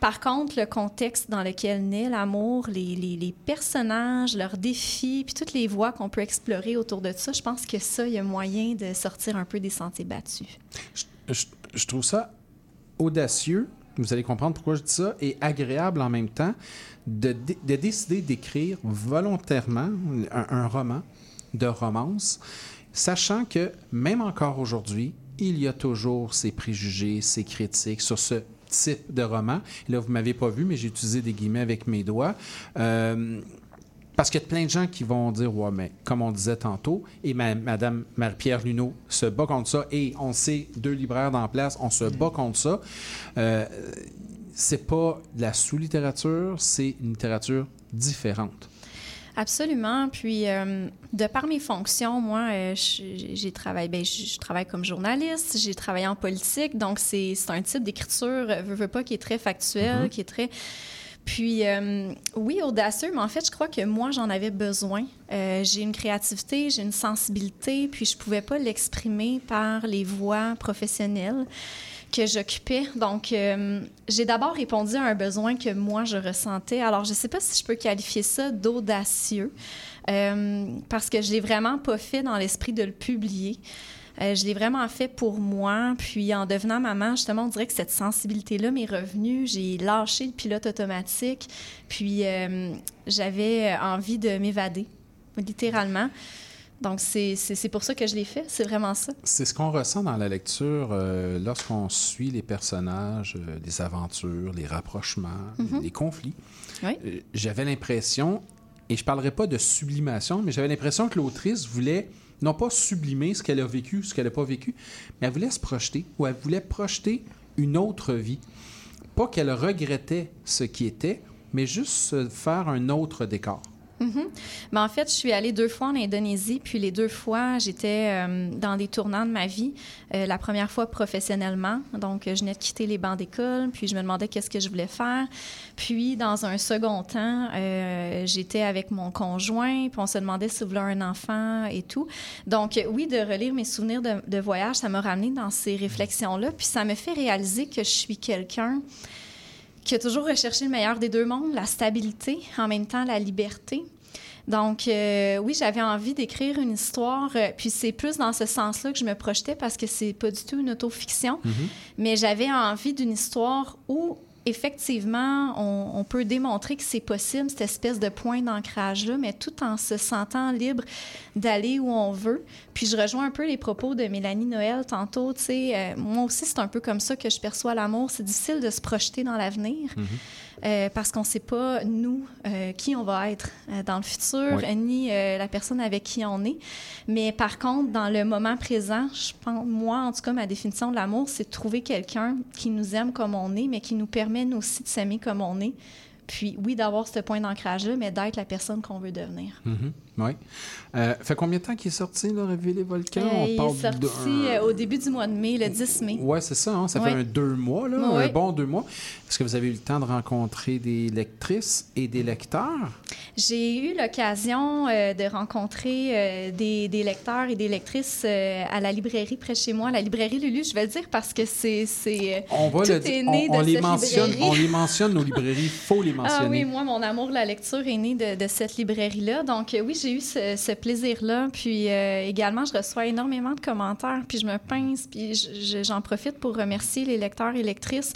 Par contre, le contexte dans lequel naît l'amour, les, les- les personnages, leurs défis, puis toutes les voies qu'on peut explorer autour de ça, je pense que ça, il y a moyen de sortir un peu des sentiers battus. Je, je trouve ça audacieux, vous allez comprendre pourquoi je dis ça, et agréable en même temps de, de décider d'écrire volontairement un, roman de romance, sachant que même encore aujourd'hui, il y a toujours ces préjugés, ces critiques sur ce type de roman. Là, vous m'avez pas vu, mais j'ai utilisé des guillemets avec mes doigts. Euh, parce qu'il y a plein de gens qui vont dire, ouais, mais comme on disait tantôt, et ma- Madame Marie-Pierre Luneau se bat contre ça, et on sait, deux libraires dans la place, on se bat contre ça. Euh, c'est pas de la sous-littérature, c'est une littérature différente. Absolument. Puis, euh, de par mes fonctions, moi, euh, j'ai travaillé, ben, je, travaille comme journaliste, j'ai travaillé en politique, donc c'est un type d'écriture, veux, veux pas, qui est très factuel, Mhm. qui est très. Puis, euh, oui, audacieux, mais en fait, je crois que moi, j'en avais besoin. Euh, j'ai une créativité, j'ai une sensibilité, puis je pouvais pas l'exprimer par les voies professionnelles que j'occupais. Donc, euh, j'ai d'abord répondu à un besoin que moi, je ressentais. Alors, je ne sais pas si je peux qualifier ça d'audacieux, parce que je l'ai vraiment pas fait dans l'esprit de le publier. Euh, je l'ai vraiment fait pour moi. Puis en devenant maman, justement, on dirait que cette sensibilité-là m'est revenue. J'ai lâché le pilote automatique. Puis euh, j'avais envie de m'évader, littéralement. Donc c'est pour ça que je l'ai fait. C'est vraiment ça. C'est ce qu'on ressent dans la lecture euh, lorsqu'on suit les personnages, euh, les aventures, les rapprochements, Mhm. les conflits. Oui. Euh, j'avais l'impression, et je parlerai pas de sublimation, mais j'avais l'impression que l'autrice voulait non pas sublimer ce qu'elle a vécu, ce qu'elle n'a pas vécu, mais elle voulait se projeter, ou elle voulait projeter une autre vie. Pas qu'elle regrettait ce qui était, mais juste faire un autre décor. Mhm. Mais en fait, je suis allée deux fois en Indonésie, puis les deux fois, j'étais euh, dans des tournants de ma vie. Euh, la première fois professionnellement, donc je venais de quitter les bancs d'école, puis je me demandais qu'est-ce que je voulais faire. Puis dans un second temps, euh, j'étais avec mon conjoint, puis on se demandait si on voulait un enfant et tout. Donc oui, de relire mes souvenirs de, de voyage, ça m'a ramené dans ces réflexions-là, puis ça me fait réaliser que je suis quelqu'un qui a toujours recherché le meilleur des deux mondes, la stabilité, en même temps la liberté. Donc, euh, oui, j'avais envie d'écrire une histoire, euh, puis c'est plus dans ce sens-là que je me projetais parce que c'est pas du tout une autofiction, mais j'avais envie d'une histoire où, effectivement, on, peut démontrer que c'est possible, cette espèce de point d'ancrage-là, mais tout en se sentant libre d'aller où on veut. Puis je rejoins un peu les propos de Mélanie Noël tantôt, tu sais, euh, moi aussi, c'est un peu comme ça que je perçois l'amour. C'est difficile de se projeter dans l'avenir. Euh, parce qu'on ne sait pas, nous, euh, qui on va être euh, dans le futur, Oui. ni la personne avec qui on est. Mais par contre, dans le moment présent, je pense, moi, en tout cas, ma définition de l'amour, c'est de trouver quelqu'un qui nous aime comme on est, mais qui nous permet, nous aussi, de s'aimer comme on est. Puis, oui, d'avoir ce point d'ancrage-là, mais d'être la personne qu'on veut devenir. Mhm. Oui. Euh, fait combien de temps qu'il est sorti, là, Réveiller les volcans? Euh, il est sorti euh, au début du mois de mai, le 10 mai. Ouais, c'est ça. hein, Ça Ouais. fait un deux mois, là, Ouais. un bon deux mois. Est-ce que vous avez eu le temps de rencontrer des lectrices et des lecteurs? J'ai eu l'occasion euh, de rencontrer des, des lecteurs et des lectrices à la librairie près de chez moi, la librairie Lulu, je vais le dire parce que c'est... On va tout le est né On, on de les cette mentionne, librairie. on les mentionne, nos librairies. Il faut les mentionner. Ah oui, moi, mon amour de la lecture est né de, de cette librairie-là. Donc, oui, j'ai eu ce, plaisir-là. Puis euh, également, je reçois énormément de commentaires. Puis je me pince, puis je- je- j'en profite pour remercier les lecteurs et lectrices.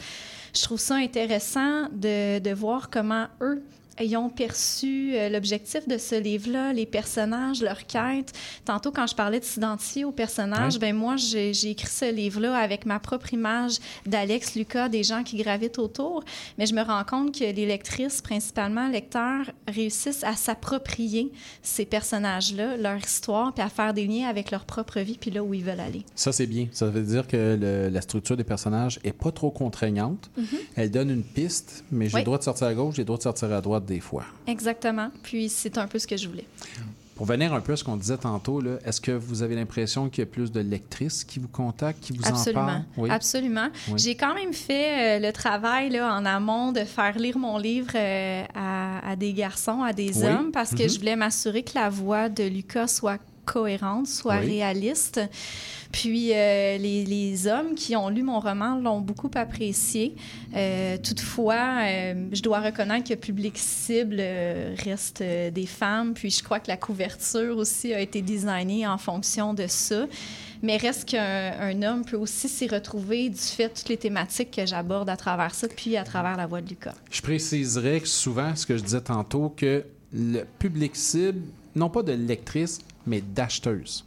Je trouve ça intéressant de, de voir comment eux ayant perçu euh, l'objectif de ce livre-là, les personnages, leur quête. Tantôt, quand je parlais de s'identifier aux personnages, ben moi, j'ai écrit ce livre-là avec ma propre image d'Alex, Lucas, des gens qui gravitent autour. Mais je me rends compte que les lectrices, principalement lecteurs, réussissent à s'approprier ces personnages-là, leur histoire, puis à faire des liens avec leur propre vie, puis là où ils veulent aller. Ça, c'est bien. Ça veut dire que le- la structure des personnages est pas trop contraignante. Mhm. Elle donne une piste, mais j'ai Oui. le droit de sortir à gauche, j'ai le droit de sortir à droite des fois. Exactement. Puis c'est un peu ce que je voulais. Pour venir un peu à ce qu'on disait tantôt, est-ce que vous avez l'impression qu'il y a plus de lectrices qui vous contactent, qui vous en Absolument. parlent? Oui. Absolument. Oui. J'ai quand même fait euh, le travail là, en amont de faire lire mon livre euh, à, à des garçons, à des Oui. hommes, parce que Mhm. je voulais m'assurer que la voix de Lucas soit cohérente, soit Oui. réaliste. Puis euh, les, les hommes qui ont lu mon roman l'ont beaucoup apprécié. Euh, toutefois, euh, je dois reconnaître que le public cible reste des femmes. Puis je crois que la couverture aussi a été designée en fonction de ça. Mais reste qu'un un homme peut aussi s'y retrouver du fait de toutes les thématiques que j'aborde à travers ça, puis à travers la voix de Lucas. Je préciserais que souvent, ce que je disais tantôt, que le public cible, non pas de lectrices, mais d'acheteuses.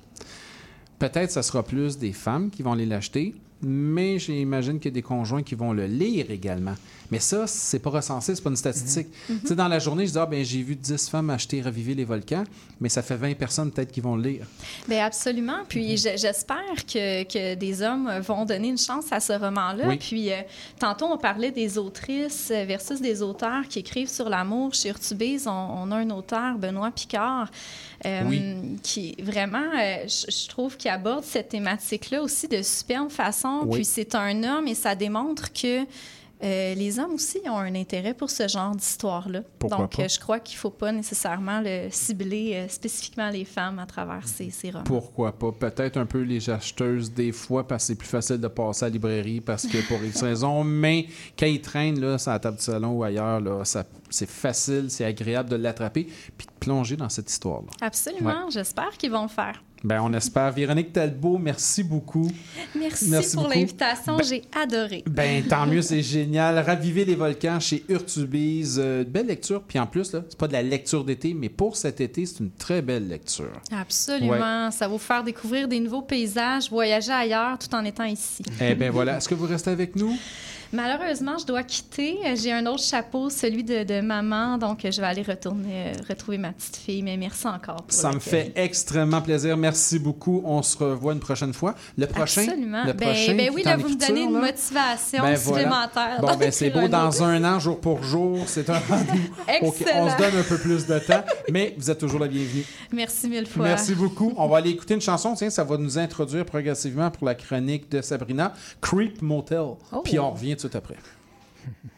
Peut-être que ce sera plus des femmes qui vont aller l'acheter, mais j'imagine qu'il y a des conjoints qui vont le lire également. Mais ça, c'est pas recensé, c'est pas une statistique. Sais, dans la journée, je dis, ah, ben, j'ai vu 10 femmes acheter Reviver les volcans, mais ça fait 20 personnes peut-être qui vont le lire. Bien, absolument. Puis je- j'espère que, que des hommes vont donner une chance à ce roman-là. Oui. Puis euh, tantôt, on parlait des autrices versus des auteurs qui écrivent sur l'amour. Chez Urtubise, on, on a un auteur, Benoît Picard, Oui. qui vraiment, euh, je, je trouve qu'il aborde cette thématique-là aussi de superbe façon. Oui. Puis c'est un homme et ça démontre que euh, les hommes aussi ont un intérêt pour ce genre d'histoire-là. Donc, pas? euh, je crois qu'il ne faut pas nécessairement le cibler euh, spécifiquement les femmes à travers ces, ces romans. Pourquoi pas? Peut-être un peu les acheteuses des fois, parce que c'est plus facile de passer à la librairie, parce que pour X raisons, mais quand ils traînent là, sur la table du salon ou ailleurs, là, ça- c'est facile, c'est agréable de l'attraper, puis de plonger dans cette histoire-là. Absolument. J'espère qu'ils vont le faire. Ben, on espère. Véronique Talbot, merci beaucoup. Merci, Merci pour l'invitation. Ben- J'ai adoré. Ben, tant mieux, c'est génial. Raviver les volcans chez Urtubise. Euh, belle lecture. Puis en plus, c'est pas de la lecture d'été, mais pour cet été, c'est une très belle lecture. Absolument. Ça va vous faire découvrir des nouveaux paysages, voyager ailleurs tout en étant ici. Eh ben voilà. Est-ce que vous restez avec nous? Malheureusement, je dois quitter. J'ai un autre chapeau, celui de, de maman, donc je vais aller retourner euh, retrouver ma petite fille. Mais merci encore. Pour Ça me fait extrêmement plaisir. Merci beaucoup. On se revoit une prochaine fois. Le prochain. Absolument. Le Ben- prochain ben oui, là, vous me donnez une motivation Ben voilà. supplémentaire. Bon, ben c'est beau. Dans un an, jour pour jour, c'est un Excellent. on se donne un peu plus de temps, mais vous êtes toujours la bienvenue. Merci mille fois. Merci beaucoup. On va aller écouter une chanson. Tiens, ça va nous introduire progressivement pour la chronique de Sabrina, Creep Motel. Oh. Puis on revient tout après.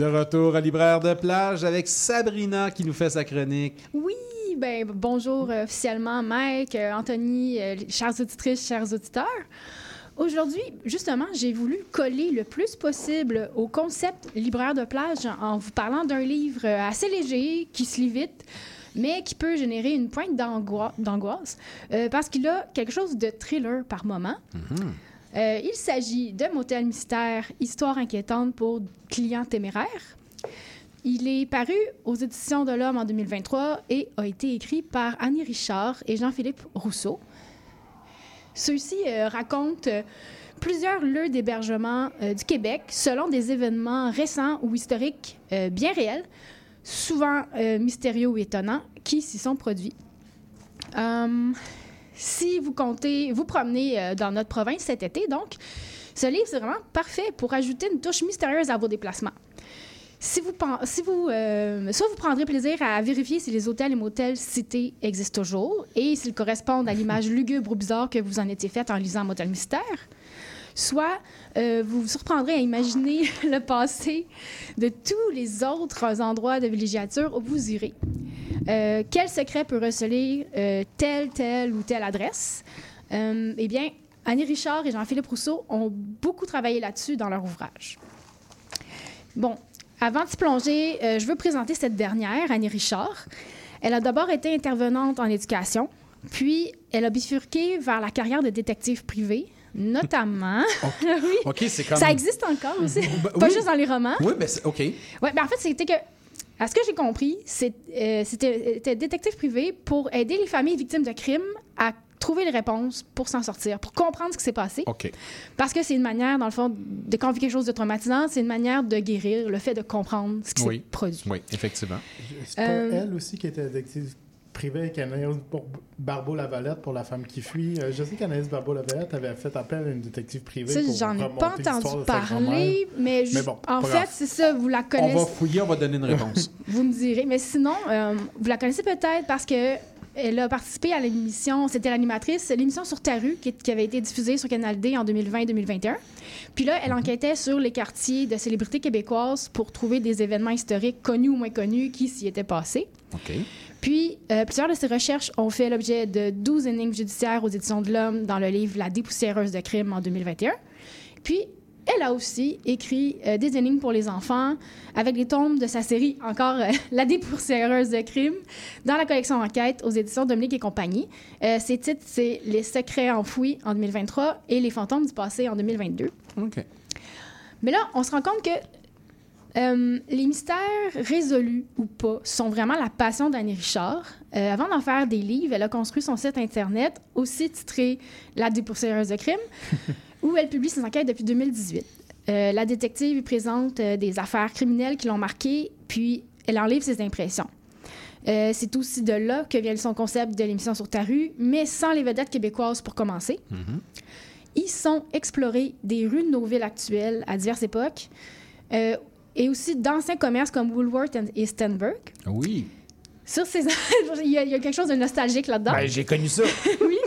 De retour à Libraire de plage avec Sabrina qui nous fait sa chronique. Oui, ben bonjour euh, officiellement Mike, euh, Anthony, euh, chers auditrices, chers auditeurs. Aujourd'hui, justement, j'ai voulu coller le plus possible au concept libraire de plage en vous parlant d'un livre assez léger, qui se lit vite, mais qui peut générer une pointe d'angoi- d'angoisse, euh, parce qu'il a quelque chose de thriller par moment. Euh, il s'agit de Motel Mystère, Histoire inquiétante pour clients téméraires. Il est paru aux éditions de l'Homme en 2023 et a été écrit par Annie Richard et Jean-Philippe Rousseau. Ceux-ci euh, racontent euh, plusieurs lieux d'hébergement du Québec selon des événements récents ou historiques bien réels, souvent mystérieux ou étonnants, qui s'y sont produits. Si vous comptez vous promener euh, dans notre province cet été, donc, ce livre, c'est vraiment parfait pour ajouter une touche mystérieuse à vos déplacements. Si vous, si vous, euh, soit vous prendrez plaisir à vérifier si les hôtels et motels cités existent toujours et s'ils correspondent à l'image lugubre ou bizarre que vous en étiez faite en lisant Motel Mystère, soit euh, vous vous surprendrez à imaginer le passé de tous les autres endroits de villégiature où vous irez. Euh, quel secret peut receler euh, telle, telle ou telle adresse? Eh bien, Annie Richard et Jean-Philippe Rousseau ont beaucoup travaillé là-dessus dans leur ouvrage. Bon, avant de plonger, je veux présenter cette dernière, Annie Richard. Elle a d'abord été intervenante en éducation, puis elle a bifurqué vers la carrière de détective privé, notamment. oui. OK, c'est comme. Ça existe encore aussi. Ben, Pas oui. juste dans les romans. Oui, ben c'est OK. Ouais, ben en fait, c'était que. À ce que j'ai compris, euh, c'était, détective privé pour aider les familles victimes de crimes à trouver les réponses pour s'en sortir, pour comprendre ce qui s'est passé. OK. Parce que c'est une manière, dans le fond, de quand on vit quelque chose de traumatisant, c'est une manière de guérir le fait de comprendre ce qui Oui. s'est produit. Oui, effectivement. C'est pas Euh, elle aussi qui était détective privée avec Anaïs Bar- Barbeau-Lavalette pour la femme qui fuit. Euh, je sais qu'Anaïs Barbeau-Lavalette avait fait appel à une détective privée Ça, j'en ai pas entendu parler, mais, je- Mais bon, en fait, c'est ça, vous la On connaissez. va fouiller, on va donner une réponse. Vous me direz. Mais sinon, euh, vous la connaissez peut-être parce que elle a participé à l'émission, c'était l'animatrice, l'émission sur ta rue qui, qui avait été diffusée sur Canal D en 2020-2021. Puis là, elle enquêtait sur les quartiers de célébrités québécoises pour trouver des événements historiques connus ou moins connus qui s'y étaient passés. Puis, euh, plusieurs de ces recherches ont fait l'objet de 12 énigmes judiciaires aux éditions de l'Homme dans le livre La dépoussiéreuse de crime en 2021. Puis, elle a aussi écrit euh, des énigmes pour les enfants avec les tomes de sa série, encore euh, La dépoussiéreuse de crime, dans la collection Enquête aux éditions Dominique et compagnie. Euh, ses titres, c'est Les secrets enfouis en 2023 et Les fantômes du passé en 2022. OK. Mais là, on se rend compte que les mystères résolus ou pas sont vraiment la passion d'Annie Richard. Avant d'en faire des livres, elle a construit son site Internet, aussi titré La dépoussiéreuse de crime, où elle publie ses enquêtes depuis 2018. Euh, la détective y présente euh, des affaires criminelles qui l'ont marquée, puis elle en livre ses impressions. Euh, c'est aussi de là que vient son concept de l'émission sur ta rue, mais sans les vedettes québécoises pour commencer. Ils sont explorés des rues de nos villes actuelles à diverses époques et aussi d'anciens commerces comme Woolworth et Stenberg. Oui. Sur ces... il, y a, il y a quelque chose de nostalgique là-dedans. Ben, j'ai connu ça. oui,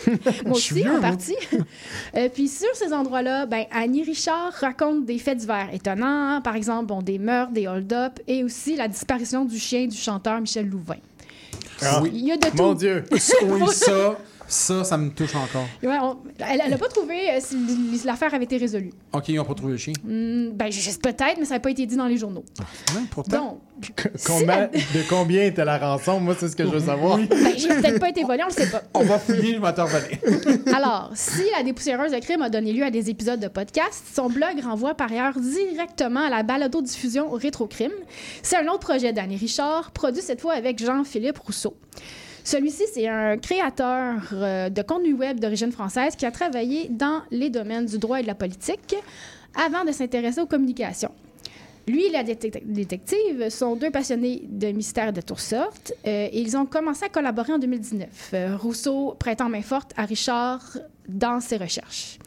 moi aussi, en partie. Euh, puis sur ces endroits-là, ben, Annie Richard raconte des faits divers étonnants, par exemple bon, des meurtres, des hold-up et aussi la disparition du chien du chanteur Michel Louvain. Ah, Oui. Il y a de Mon tout. Dieu! Oui, ça, ça, ça me touche encore. Ouais, on- elle n'a pas trouvé euh, si l'affaire avait été résolue. OK, ils n'ont pas trouvé le chien. Hmm, ben, peut-être, mais ça n'a pas été dit dans les journaux. Ouais, pourtant. Donc, Combien- de combien était la rançon? Moi, c'est ce que je veux savoir. ben, j'ai peut-être pas été volé, on le sait pas. On va fouiller, je vais te revenir. Alors, si la dépoussiéreuse de crime a donné lieu à des épisodes de podcast, son blog renvoie par ailleurs directement à la balado-diffusion Rétrocrime. C'est un autre projet d'Annie Richard, produit cette fois avec Jean-Philippe Rousseau. Celui-ci, c'est un créateur euh, de contenu web d'origine française qui a travaillé dans les domaines du droit et de la politique avant de s'intéresser aux communications. Lui et la détec- détective sont deux passionnés de mystères de toutes sortes euh, et ils ont commencé à collaborer en 2019. Euh, Rousseau prêtant main forte à Richard dans ses recherches.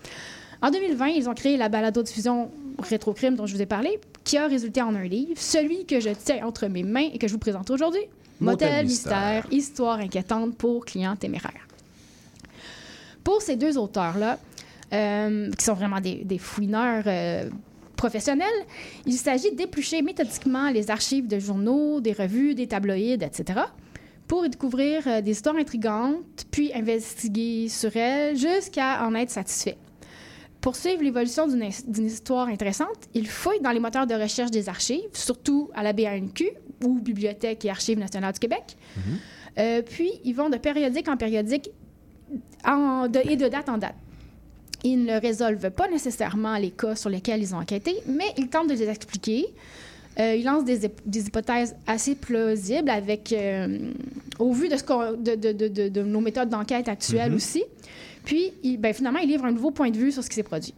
En 2020, ils ont créé la balado-diffusion Rétrocrime dont je vous ai parlé, qui a résulté en un livre, celui que je tiens entre mes mains et que je vous présente aujourd'hui. Motel Mystère. Mystère, histoire inquiétante pour clients téméraires. Pour ces deux auteurs-là, euh, qui sont vraiment des, des fouineurs euh, professionnel, il s'agit d'éplucher méthodiquement les archives de journaux, des revues, des tabloïds, etc., pour y découvrir euh, des histoires intrigantes, puis investiguer sur elles jusqu'à en être satisfait. Pour suivre l'évolution d'une histoire intéressante, il fouille dans les moteurs de recherche des archives, surtout à la BANQ ou Bibliothèque et Archives nationales du Québec. Euh, puis, ils vont de périodique en périodique en- de- et de date en date. Ils ne résolvent pas nécessairement les cas sur lesquels ils ont enquêté, mais ils tentent de les expliquer. Euh, ils lancent des, hyp- des hypothèses assez plausibles avec, euh, au vu de, ce de, nos méthodes d'enquête actuelles Mhm. aussi. Puis, ben, finalement, ils livrent un nouveau point de vue sur ce qui s'est produit.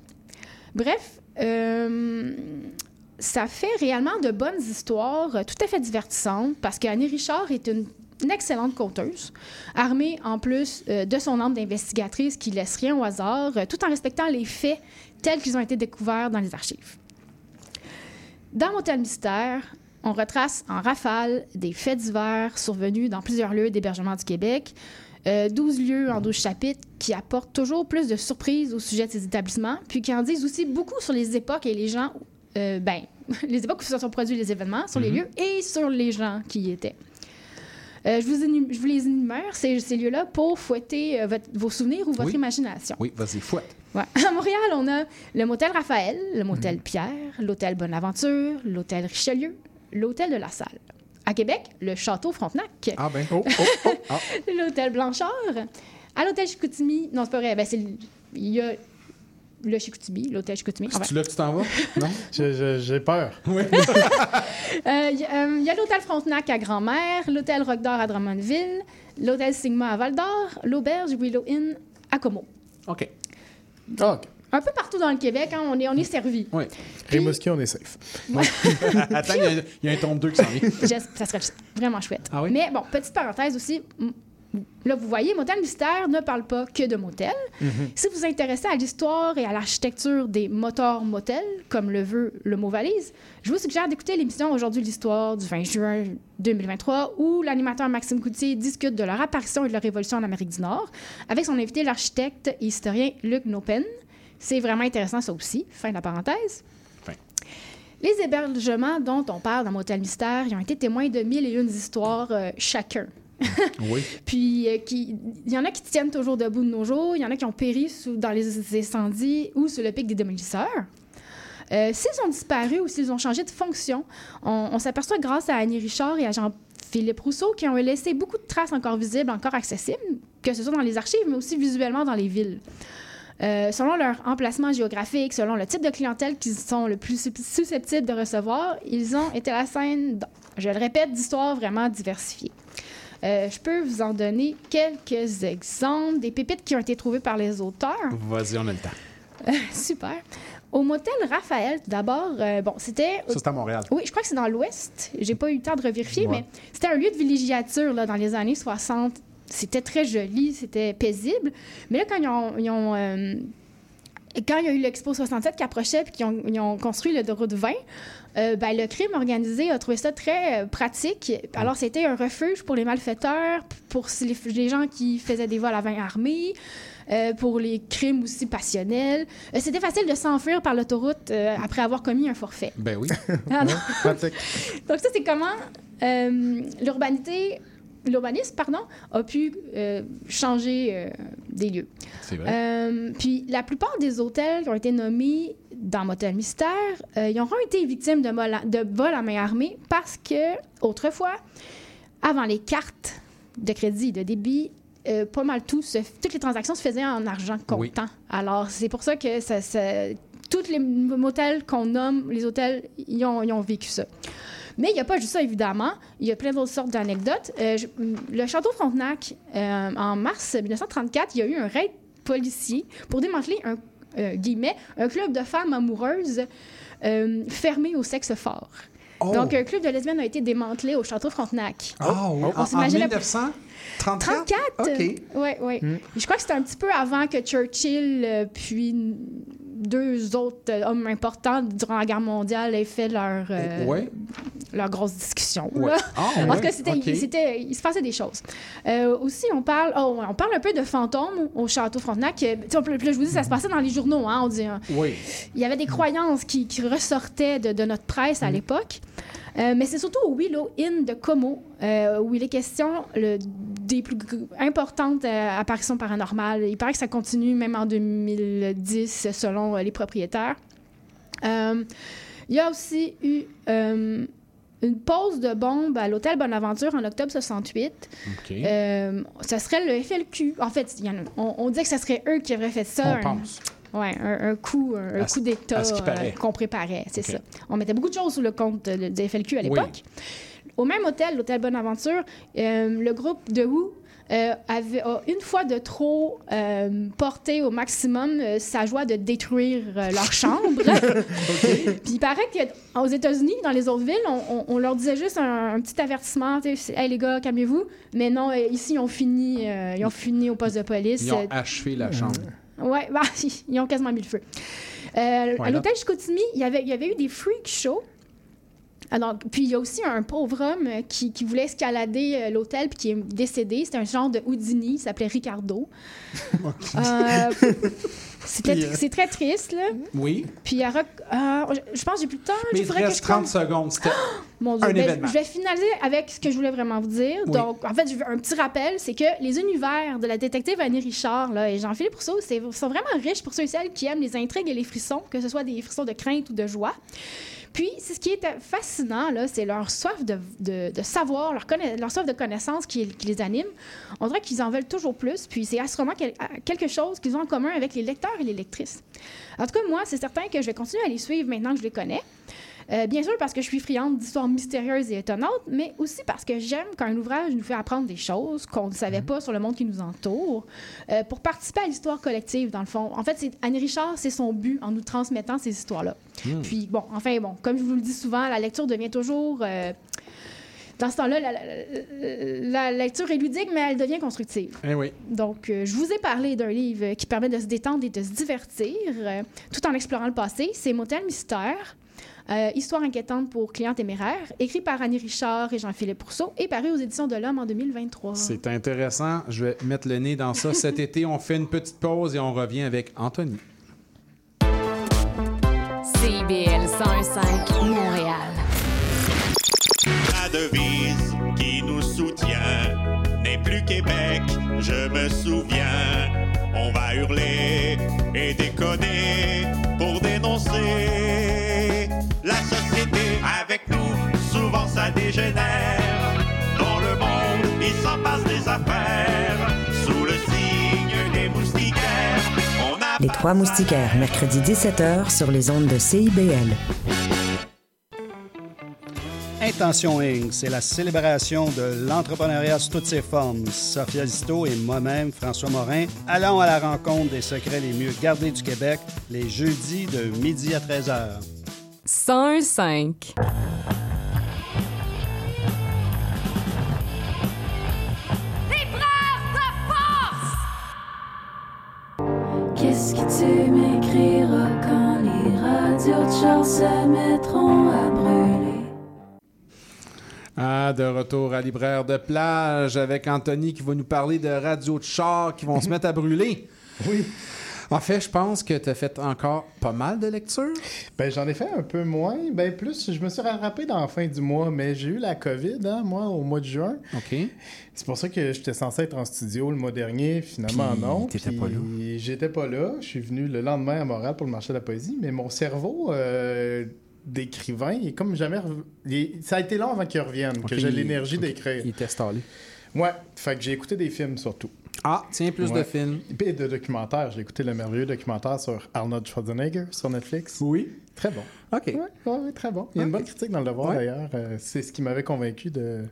Bref, euh, ça fait réellement de bonnes histoires euh, tout à fait divertissantes parce qu'Annie Richard est une, excellente conteuse, armée en plus euh, de son âme d'investigatrice qui laisse rien au hasard, euh, tout en respectant les faits tels qu'ils ont été découverts dans les archives. Dans Motel Mystère, on retrace en rafale des faits divers survenus dans plusieurs lieux d'hébergement du Québec, euh, 12 lieux en 12 chapitres qui apportent toujours plus de surprises au sujet de ces établissements, puis qui en disent aussi beaucoup sur les époques et les gens, euh, ben, les époques où se sont produits les événements, sur les Mhm. lieux et sur les gens qui y étaient. Euh, je, vous énu- je vous les énumère, ces, ces lieux-là, pour fouetter euh, votre- vos souvenirs ou votre Oui. imagination. Oui, vas-y, fouette. Ouais. À Montréal, on a le motel Raphaël, le motel Pierre, l'hôtel Bonaventure, l'hôtel Richelieu, l'hôtel de la Salle. À Québec, le château Frontenac, Ah ben. l'hôtel Blanchard. À l'hôtel Chicoutimi, non, c'est pas vrai, ben, il y a le Chicoutimi, l'hôtel Chicoutimi. Ah, C'est-tu là que tu t'en vas? Non? J'ai peur. Oui. Euh, Il y, a- euh, il y a l'hôtel Frontenac à Grand-Mère, l'hôtel Rock d'Or à Drummondville, l'hôtel Sigma à Val-d'Or, l'auberge Willow Inn à Como. OK. OK. Un peu partout dans le Québec, hein, on est, on est servi. Oui. Rimouski, on est safe. Attends, il y a- il y, a un tome 2 qui s'en vient. Ça serait vraiment chouette. Ah oui? Mais bon, petite parenthèse aussi. Là, vous voyez, Motel Mystère ne parle pas que de motel. Mhm. Si vous vous intéressez à l'histoire et à l'architecture des moteurs motels, comme le veut le mot valise, je vous suggère d'écouter l'émission Aujourd'hui l'histoire du 20 juin 2023 où l'animateur Maxime Coutier discute de leur apparition et de leur évolution en Amérique du Nord avec son invité, l'architecte et historien Luc Nopen. C'est vraiment intéressant, ça aussi. Fin de la parenthèse. Fin. Les hébergements dont on parle dans Motel Mystère, ils ont été témoins de mille et une histoires euh, chacun. Oui. Puis, euh, il y en a qui tiennent toujours debout de nos jours, il y en a qui ont péri sous- dans les incendies ou sous le pic des démolisseurs. Euh, s'ils ont disparu ou s'ils ont changé de fonction, on, s'aperçoit grâce à Annie Richard et à Jean-Philippe Rousseau qui ont laissé beaucoup de traces encore visibles, encore accessibles, que ce soit dans les archives, mais aussi visuellement dans les villes. Euh, selon leur emplacement géographique, selon le type de clientèle qu'ils sont le plus sus- susceptibles de recevoir, ils ont été la scène, je le répète, d'histoires vraiment diversifiées. Euh, je peux vous en donner quelques exemples des pépites qui ont été trouvées par les auteurs. Vas-y, on a le temps. Super. Au motel Raphaël, tout d'abord, euh, bon, c'était. Ça, c'est à Montréal. Oui, je crois que c'est dans l'Ouest. J'ai pas eu le temps de revérifier, Ouais. mais c'était un lieu de villégiature là, dans les années 60. C'était très joli, c'était paisible. Mais là, quand ils ont. ils ont, euh, quand il y a eu l'Expo 67 qui approchait puis qu'ils ont, ils ont construit le route 20, euh, ben, le crime organisé a trouvé ça très euh, pratique. Alors, c'était un refuge pour les malfaiteurs, pour les, les gens qui faisaient des vols à vin armés, euh, pour les crimes aussi passionnels. C'était facile de s'enfuir par l'autoroute après avoir commis un forfait. Ben oui. Ah non. Pratique. Donc ça, c'est comment l'urbanité, l'urbanisme, pardon, a pu euh, changer euh, des lieux. C'est vrai. Euh, puis la plupart des hôtels qui ont été nommés dans Motel Mystère, ils auront été victimes de, vol à- de vols à main armée parce que autrefois, avant les cartes de crédit de débit, pas mal tout, se- toutes les transactions se faisaient en argent Oui. comptant. Alors c'est pour ça que ça, ça- tous les motels qu'on nomme, les hôtels, ils ont, ils ont vécu ça. Mais il n'y a pas juste ça, évidemment. Il y a plein d'autres sortes d'anecdotes. Euh, je- le château Frontenac, euh, en mars 1934, il y a eu un raid policier pour démanteler un, euh, guillemets, un club de femmes amoureuses euh, fermé au sexe fort. Oh. Donc, un club de lesbiennes a été démantelé au château Frontenac. Ah, oui. On En, en s'imagine la- 1934? 34? OK. Oui, oui. Je crois que c'était un petit peu avant que Churchill, euh, puis deux autres hommes importants durant la guerre mondiale aient fait leur, euh, Ouais. leur grosse discussion. Ouais. Ah, en tout cas, c'était, ok. c'était- il se passait des choses. Euh, aussi, on parle, oh, on parle un peu de fantômes au château Frontenac. Euh, on là, je vous dis, ça se passait dans les journaux. Hein, on dit, hein. Oui. Il y avait des croyances qui, qui ressortaient de, de notre presse à l'époque. Euh, mais c'est surtout au Willow Inn de Como euh, où il est question le- des plus importantes euh, apparitions paranormales. Il paraît que ça continue même en 2010 selon euh, les propriétaires. Il y a aussi eu une pause de bombe à l'hôtel Bonaventure en octobre 68. OK. Euh, ça serait le FLQ. En fait, il y en a- on, on dit que ce serait eux qui auraient fait ça. On un- pense. Ouais, un, un coup, un, À coup d'État euh, qu'on préparait, c'est ça. On mettait beaucoup de choses sous le compte de, de FLQ à Oui. l'époque. Au même hôtel, l'hôtel Bonaventure, euh, le groupe de Who euh, avait a une fois de trop euh, porté au maximum euh, sa joie de détruire euh, leur chambre. Puis il paraît qu'aux États-Unis, dans les autres villes, on, on- on leur disait juste un, un petit avertissement, tu sais, hey les gars, calmez-vous. Mais non, ici ils ont fini, euh, ils ont fini au poste de police. Ils ont achevé la chambre. Ouais, bah, ils ont quasiment mis le feu. Euh, à l'hôtel Chicoutimi, il y avait, il y avait eu des freak shows. Alors, puis il y a aussi un pauvre homme euh, qui, qui voulait escalader euh, l'hôtel puis qui est décédé. C'était un genre de Houdini, il s'appelait Ricardo. Euh, c'est très triste, là. Oui. Puis il y a roc- euh, je pense que j'ai plus le temps. Mais il te que reste compte. 30 secondes. C'était Mon Dieu, un ben, événement. je vais finaliser avec ce que je voulais vraiment vous dire. Oui. Donc, en fait, un petit rappel, c'est que les univers de la détective Annie Richard là, et Jean-Philippe Rousseau sont vraiment riches pour ceux et celles qui aiment les intrigues et les frissons, que ce soit des frissons de crainte ou de joie. Puis, c'est ce qui est fascinant, là, c'est leur soif de, savoir, leur, soif de connaissance qui, les anime. On dirait qu'ils en veulent toujours plus. Puis, c'est assurément quel- quelque chose qu'ils ont en commun avec les lecteurs et les lectrices. En tout cas, moi, c'est certain que je vais continuer à les suivre maintenant que je les connais. Euh, bien sûr parce que je suis friande d'histoires mystérieuses et étonnantes, mais aussi parce que j'aime quand un ouvrage nous fait apprendre des choses qu'on ne savait pas sur le monde qui nous entoure, euh, pour participer à l'histoire collective, dans le fond. En fait, Annie Richard, c'est son but en nous transmettant ces histoires-là. Hmm. Puis, bon, enfin, bon, comme je vous le dis souvent, la lecture devient toujours... euh, dans ce temps-là, la, la- la lecture est ludique, mais elle devient constructive. Eh oui. Donc, euh, je vous ai parlé d'un livre qui permet de se détendre et de se divertir, euh, tout en explorant le passé. C'est Motel Mystère, euh, Histoire inquiétante pour clients téméraires, écrit par Annie Richard et Jean-Philippe Rousseau et paru aux éditions de l'Homme en 2023. C'est intéressant. Je vais mettre le nez dans ça. Cet été, on fait une petite pause et on revient avec Anthony. CIBL 105 Montréal. La devise qui nous soutient n'est plus Québec, je me souviens. On va hurler et déconner dégénère. Dans le monde, il s'en passe des affaires. Sous le signe des moustiquaires, on a Les Trois Moustiquaires, mercredi 17h sur les ondes de CIBL. Intention Inc., c'est la célébration de l'entrepreneuriat sous toutes ses formes. Sophia Zito et moi-même, François Morin, allons à la rencontre des secrets les mieux gardés du Québec les jeudis de midi à 13h. 105. Tu m'écriras quand les radios de char se mettront à brûler? Ah, de retour à Libraire de plage avec Anthony qui va nous parler de radios de char qui vont se mettre à brûler. Oui. En fait, je pense que tu as fait encore pas mal de lectures. Ben, j'en ai fait un peu moins. Ben, plus, je me suis rattrapé dans la fin du mois, mais j'ai eu la COVID, hein, moi, au mois de juin. OK. C'est pour ça que j'étais censé être en studio le mois dernier. Finalement, Puis, non. t'étais pas là. J'étais pas là. Je suis venu le lendemain à Montréal pour le marché de la poésie, mais mon cerveau euh, d'écrivain, est comme jamais. il Ça a été long avant qu'il revienne, que j'ai l'énergie d'écrire. Il est installé. Ouais, fait que j'ai écouté des films surtout. Ah, tiens, plus de films. Et de documentaires. J'ai écouté le merveilleux documentaire sur Arnold Schwarzenegger sur Netflix. Oui. Très bon. OK. Ouais, ouais, très bon. Il y a une bonne critique dans le devoir Ouais. d'ailleurs. Euh, c'est ce qui m'avait convaincu de,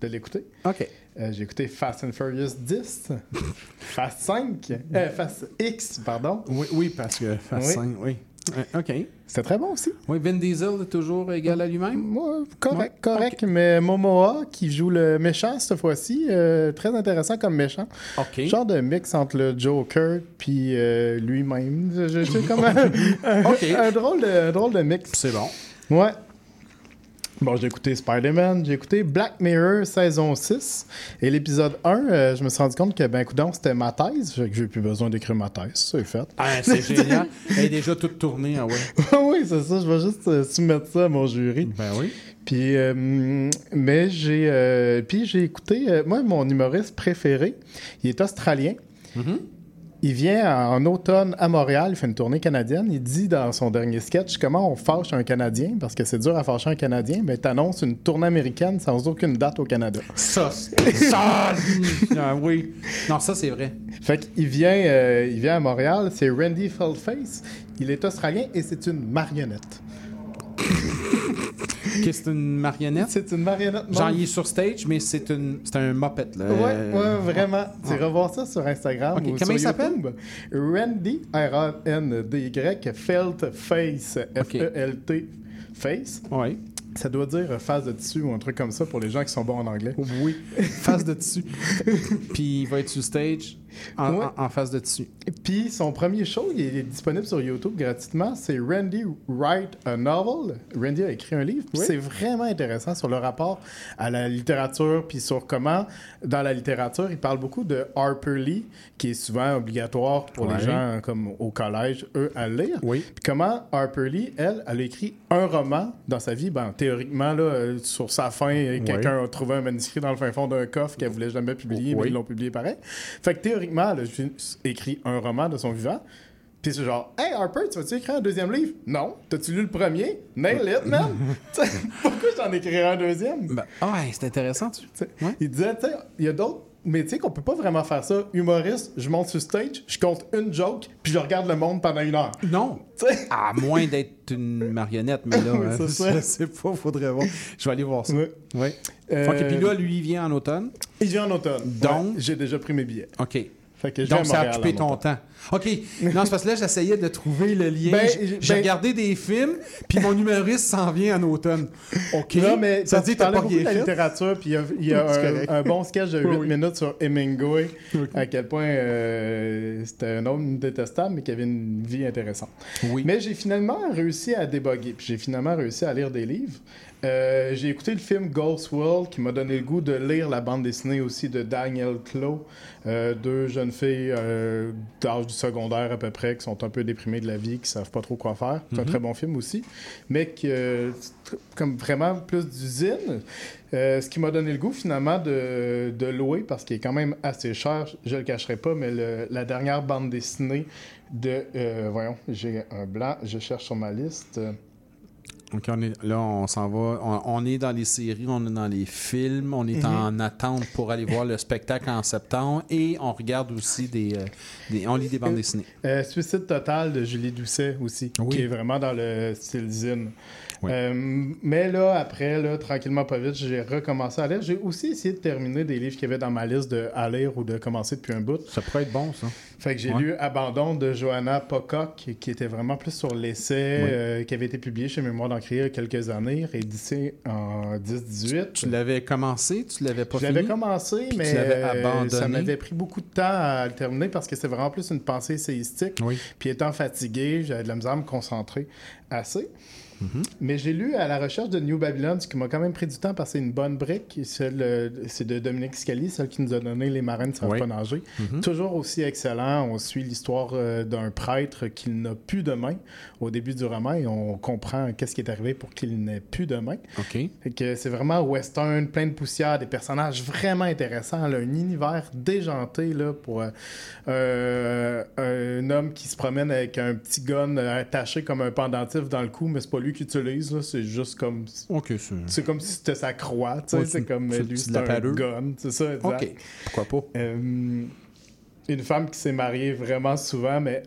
de l'écouter. OK. Euh, j'ai écouté Fast and Furious 10, Fast 5, euh, Fast X, pardon. Oui, oui parce que Fast Oui. 5, oui. Euh, OK. C'était très bon aussi. Oui, Vin Diesel est toujours égal à lui-même? Moi, correct, correct. Mais Momoa, qui joue le méchant cette fois-ci, euh, très intéressant comme méchant. OK. Genre de mix entre le Joker puis euh, lui-même. Je- je- comme un, un- OK. un drôle de, un drôle de mix. C'est bon. Ouais. Bon, j'ai écouté Spider-Man, j'ai écouté Black Mirror saison 6. Et l'épisode 1, euh, je me suis rendu compte que, ben, coudonc, c'était ma thèse. Fait que j'ai plus besoin d'écrire ma thèse. C'est fait. Ah, c'est génial. Elle est déjà toute tournée, ah ouais. oui, c'est ça. Je vais juste euh, soumettre ça à mon jury. Ben oui. Puis, euh, mais j'ai, puis j'ai écouté, moi, mon humoriste préféré, il est australien. Mm-hmm. Il vient en automne à Montréal, il fait une tournée canadienne. Il dit dans son dernier sketch comment on fâche un Canadien, parce que c'est dur à fâcher un Canadien, mais t'annonces une tournée américaine sans aucune date au Canada. Ça, ça, ah oui. Non, ça, c'est vrai. Fait qu'il vient, euh, il vient à Montréal, c'est Randy Feldface. Il est australien et c'est une marionnette. Que c'est une marionnette? C'est une marionnette. Genre, non. il est sur stage, mais c'est une, c'est un moped, là. Ouais, Euh, ouais, vraiment. Tu ouais. revoir ça sur Instagram. Ou comment sur il s'appelle? Randy, R-A-N-D-Y, F-E-L-T, Face. Ouais. Ça doit dire euh, face de tissu ou un truc comme ça pour les gens qui sont bons en anglais. Oui, face de dessus. Puis il va être sur stage en, Ouais. en- en face de dessus. Puis son premier show, il est disponible sur YouTube gratuitement. C'est Randy Write a Novel. Randy a écrit un livre. Oui. c'est vraiment intéressant sur le rapport à la littérature, puis sur comment, dans la littérature, il parle beaucoup de Harper Lee, qui est souvent obligatoire pour Ouais. les gens comme au collège, eux, à lire. Oui. Puis comment Harper Lee, elle, elle a écrit un roman dans sa vie. Ben, théoriquement, là, euh, sur sa fin, quelqu'un a trouvé un manuscrit dans le fin fond d'un coffre qu'elle voulait jamais publier, mais ils l'ont publié pareil. Fait que théoriquement, elle a juste écrit un roman de son vivant. Puis c'est genre, hey Harper, tu vas-tu écrire un deuxième livre? Non. T'as-tu lu le premier? Nail it, man! Pourquoi j'en écrirais un deuxième? Ben, ah ouais, c'est intéressant. Tu... Il disait, tu il y a d'autres métiers qu'on peut pas vraiment faire ça. Humoriste, je monte sur stage, je compte une joke, puis je regarde le monde pendant une heure. Non. T'sais? À moins d'être une marionnette, mais là, hein, je sais pas, faudrait voir. Je vais aller voir ça. Oui. Euh, puis là, lui, il vient en automne. Il vient en automne. Donc? Ouais, j'ai déjà pris mes billets. OK. Fait que je Donc, à ça a occupé ton automne. temps. OK. Non, c'est parce que là, j'essayais de trouver le lien. Ben, J'ai- ben- regardé des films, puis mon humoriste s'en vient en automne. OK. Non, mais ça dit que t'as pas rien de la littérature, puis il y a, y un, bon sketch de 8 Oui, oui. minutes sur Hemingway, à quel point euh, c'était un homme détestable, mais qui avait une vie intéressante. Oui. Mais j'ai finalement réussi à déboguer, puis j'ai finalement réussi à lire des livres. Euh, j'ai écouté le film Ghost World qui m'a donné le goût de lire la bande dessinée aussi de Daniel Clow, euh, deux jeunes filles euh, d'âge du secondaire à peu près qui sont un peu déprimées de la vie, qui savent pas trop quoi faire. C'est un Mhm. très bon film aussi, mais qui euh, comme vraiment plus d'usine. Euh, ce qui m'a donné le goût finalement de, de louer parce qu'il est quand même assez cher, je le cacherai pas, mais le- la dernière bande dessinée de euh, voyons, j'ai un blanc, je cherche sur ma liste. OK, on est, là, on s'en va. On, on est dans les séries, on est dans les films, on est Mhm. en attente pour aller voir le spectacle en septembre et on regarde aussi des. euh, des- on lit des bandes dessinées. Euh, Suicide total de Julie Doucet aussi, Oui. qui est vraiment dans le style zine. Oui. Euh, mais là, après, là, tranquillement, pas vite, j'ai recommencé à lire. J'ai aussi essayé de terminer des livres qu'il y avait dans ma liste de à lire ou de commencer depuis un bout. Ça pourrait être bon, ça. Fait que j'ai Ouais. lu Abandon de Johanna Pocock, qui, était vraiment plus sur l'essai, Oui. euh, qui avait été publié chez Mémoire d'Encrier il y a quelques années, réédité en 10-18. Tu l'avais commencé, tu l'avais pas Je fini? l'avais commencé, Puis mais euh, ça m'avait pris beaucoup de temps à le terminer parce que c'est vraiment plus une pensée séistique. Oui. Puis étant fatigué, j'avais de la misère à me concentrer assez. Mhm. Mais j'ai lu à la recherche de New Babylon, ce qui m'a quand même pris du temps parce que c'est une bonne brique. C'est de Dominique Scali, celle qui nous a donné Les marins ne savent Oui. pas nager. Mhm. Toujours aussi excellent. On suit l'histoire euh, d'un prêtre qui n'a plus de main au début du roman et on comprend qu'est-ce qui est arrivé pour qu'il n'ait plus de main. OK. Fait que c'est vraiment western, plein de poussière, des personnages vraiment intéressants, là, un univers déjanté là, pour euh, euh, un homme qui se promène avec un petit gun attaché comme un pendentif dans le cou, mais c'est pas lui qui utilise, là, c'est juste comme OK, c'est. c'est comme si c'était sa croix, tu sais, Ouais, c'est c'est- comme c'est- lui c'est un pâleur. gun, c'est ça, exact. OK. Pourquoi pas? Euh, une femme qui s'est mariée vraiment souvent, mais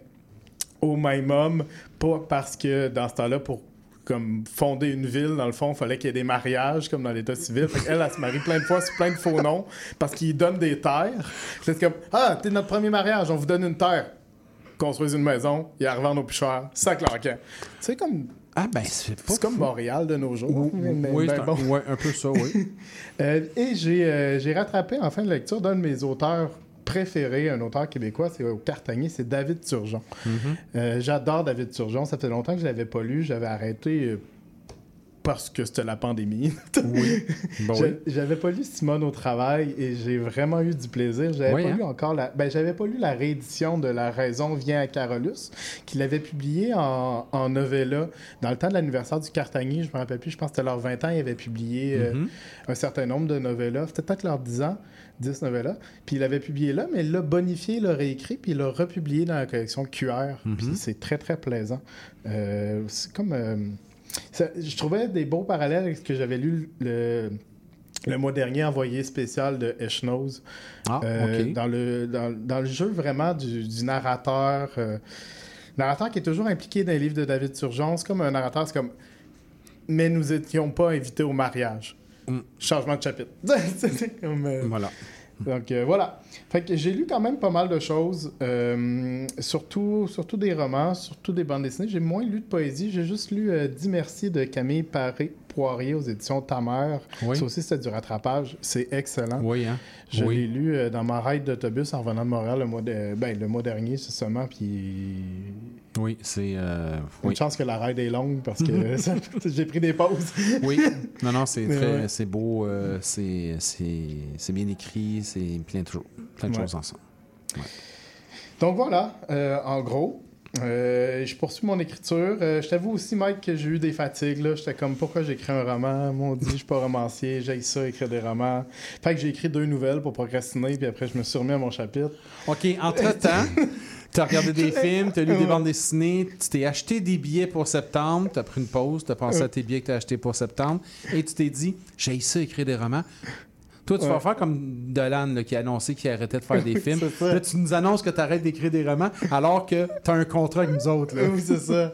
au même homme, pas parce que dans ce temps-là, pour comme fonder une ville, dans le fond, il fallait qu'il y ait des mariages, comme dans l'État civil. Fait elle, elle se marie plein de fois sur plein de faux noms, parce qu'ils donnent des terres. C'est comme, ah, t'es notre premier mariage, on vous donne une terre. Construisez une maison, il à revendre au plus cher, ça claquant. C'est comme... Ah, ben, c'est pas. C'est comme Montréal de nos jours. Oui, Mais- oui, ben bon. ouais, un peu ça, oui. Euh, et j'ai euh, j'ai rattrapé en fin de lecture d'un de mes auteurs préférés, un auteur québécois, c'est au Cartagnier, c'est David Turgeon. Mhm. Euh, J'adore David Turgeon, ça fait longtemps que je l'avais pas lu, j'avais arrêté euh, parce que c'était la pandémie. Oui. Bon, J'a- oui. J'avais pas lu Simone au travail et j'ai vraiment eu du plaisir. J'avais Oui, pas hein? lu encore la. Ben, j'avais pas lu la réédition de La raison vient à Carolus, qu'il avait publié en, en novella dans le temps de l'anniversaire du Cartagnier. Je me rappelle plus, je pense que c'était leurs 20 ans, il avait publié euh, Mhm. un certain nombre de novellas. C'était peut-être leurs 10 ans, 10 novellas. Puis il l'avait publié là, mais il l'a bonifié, il l'a réécrit, puis il l'a republié dans la collection QR. Mhm. Puis c'est très, très plaisant. Euh, c'est comme. euh, ça- je trouvais des beaux parallèles avec ce que j'avais lu le, le mois dernier, envoyé spécial de Eschnose. Ah, Euh, dans, le, dans, dans le jeu vraiment du, du narrateur. narrateur qui est toujours impliqué dans les livres de David Turgeon. C'est comme un narrateur, c'est comme. Mais nous étions pas invités au mariage. Changement de chapitre. Comme, euh, Voilà. donc euh, voilà. Fait que j'ai lu quand même pas mal de choses, euh, surtout, surtout des romans, surtout des bandes dessinées. J'ai moins lu de poésie. J'ai juste lu euh, Dis merci de Camille Paré Poirier aux éditions Ta mère. Oui. Ça aussi, c'était du rattrapage. C'est excellent. Oui, hein? Je Oui. l'ai lu euh, dans ma ride d'autobus en revenant de Montréal le mois, de- ben, le mois dernier, c'est seulement. Puis Oui, c'est. euh, une oui. chance que la ride est longue parce que ça- j'ai pris des pauses. Oui, non, non, c'est très, ouais. c'est beau, euh, c'est, c'est, c'est bien écrit, c'est plein de, choses- plein de Ouais. choses ensemble. Donc voilà, euh, en gros. Euh, je poursuis mon écriture. Euh, je t'avoue aussi, Mike, que j'ai eu des fatigues. J'étais comme, pourquoi j'écris un roman? Mon Dieu, je suis pas romancier, j'ai ça, écrire des romans. Fait que j'ai écrit deux nouvelles pour procrastiner, puis après, je me suis remis à mon chapitre. OK, entre-temps, tu as regardé des films, tu as lu des bandes dessinées, tu t'es acheté des billets pour septembre, tu as pris une pause, tu as pensé à tes billets que tu as achetés pour septembre, et tu t'es dit, j'ai ça écrire des romans. Toi, tu vas faire comme Dolan là, qui a annoncé qu'il arrêtait de faire des films. Là, tu nous annonces que tu arrêtes d'écrire des romans alors que tu as un contrat avec nous autres. Là. oui, c'est ça.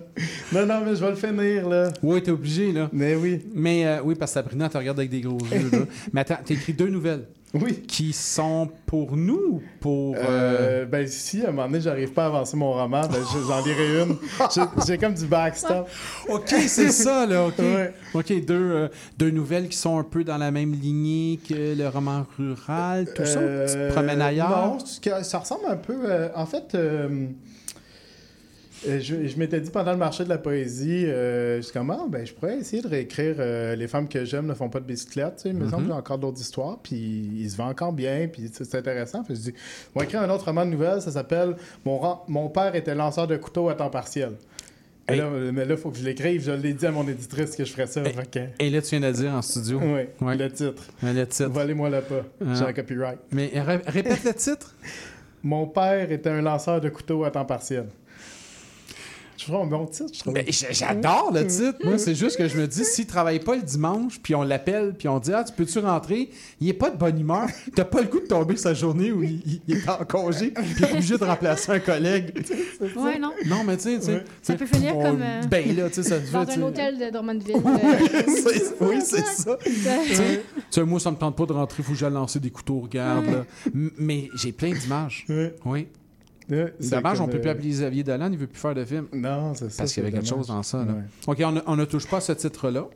Non, non, mais je vais le finir, là. Oui, t'es obligé, là. Mais oui. Mais euh, oui, parce que Sabrina te regarde avec des gros yeux. Là. Mais attends, t'as écrit deux nouvelles. Oui. Qui sont pour nous ou pour. euh, Euh, ben, si à un moment donné, j'arrive pas à avancer mon roman, ben, je- j'en lirai une. J'ai- comme du backstop. OK, c'est ça, là. OK. Ouais. Deux, euh, deux nouvelles qui sont un peu dans la même lignée que le roman rural, tout ça. Tu te Euh, promènes ailleurs? Non, ça ressemble un peu. en fait, je, je m'étais dit pendant le marché de la poésie, euh, je suis comme, ah, ben, je pourrais essayer de réécrire euh, Les femmes que j'aime ne font pas de bicyclette. Tu sais, il me Mhm. semble que j'ai encore d'autres histoires, puis il se vend encore bien, puis c'est intéressant. Fait je dis, on va écrire un autre roman de nouvelles, ça s'appelle mon, mon père était lanceur de couteau à temps partiel. Et là, euh, mais là, il faut que je l'écrive. Je l'ai dit à mon éditrice que je ferais ça. que- Et là, tu viens de le dire en studio. Oui, Ouais. le titre. Ouais, Le titre. Volez-moi le pas. J'ai Ah. un copyright. Mais ré- répète le titre. Mon père était un lanceur de couteau à temps partiel. Je trouve un bon titre, je trouve. Ben, j- J'adore le titre. Moi, c'est juste que je me dis, s'il travaille pas le dimanche, puis on l'appelle, puis on dit, ah, tu peux-tu rentrer? Il est pas de bonne humeur. T'as pas le goût de tomber sa journée où il, il- il est en congé, puis il est obligé de remplacer un collègue. Ouais, non. Non, mais tu sais. Ça peut finir on- comme, euh, Ben là, tu sais, ça Dans fait, un tu sais- hôtel de Drummondville. euh, oui, c'est ça. Tu sais, moi, ça me tente pas de rentrer, faut que j'aille lancer des couteaux, regarde. là. Mais j'ai plein d'images. Oui. Dommage, on comme, peut plus euh, appeler Xavier Dolan, il veut plus faire de film. Non, c'est ça. Parce qu'il y avait quelque chose dans ça. Là. Ouais. OK, on, ne- ne touche pas à ce titre-là.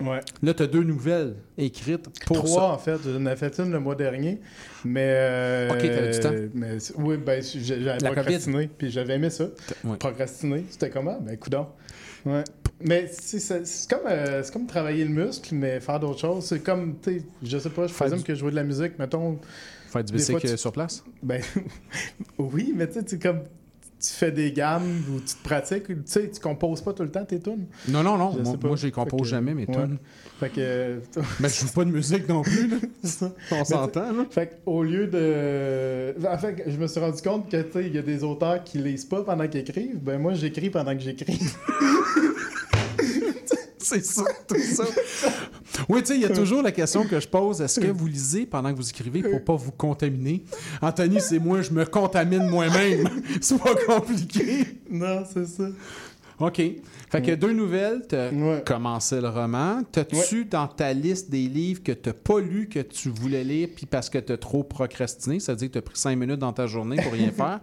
Ouais. Là, tu as deux nouvelles écrites pour Trois, ça. en fait. J'en ai fait une le mois dernier. Mais. euh, Ok, t'avais du temps. Mais, oui, ben, j'avais procrastiné. Puis j'avais aimé ça. Ouais. Procrastiner. C'était comment? Ben, coudon. Ouais. Mais c'est comme, euh, c'est comme travailler le muscle, mais faire d'autres choses. C'est comme, tu sais, je sais pas, je présume du- que jouer de la musique, mettons. Faire du fois, bicycle tu- sur place? Ben, oui, mais tu sais, tu comme. Tu fais des gammes ou tu te pratiques, tu sais, tu composes pas tout le temps tes tunes? Non, non, non. Je Moi, je les compose que- jamais, mes ouais. tunes. Fait que. Mais je joue pas de musique non plus. là. On s'entend, là. Fait qu'au lieu de. En fait, je me suis rendu compte que, tu sais, il y a des auteurs qui lisent pas pendant qu'ils écrivent. Ben, moi, j'écris pendant que j'écris. C'est ça, tout ça. Oui, tu sais, il y a toujours la question que je pose est-ce que vous lisez pendant que vous écrivez pour pas vous contaminer? Anthony, c'est moi, je me contamine moi-même. c'est pas compliqué. non, c'est ça. OK. Fait que deux nouvelles, t'as commencé le roman. T'as-tu dans ta liste des livres que t'as pas lus, que tu voulais lire, puis parce que t'as trop procrastiné, c'est-à-dire que t'as pris cinq minutes dans ta journée pour rien faire,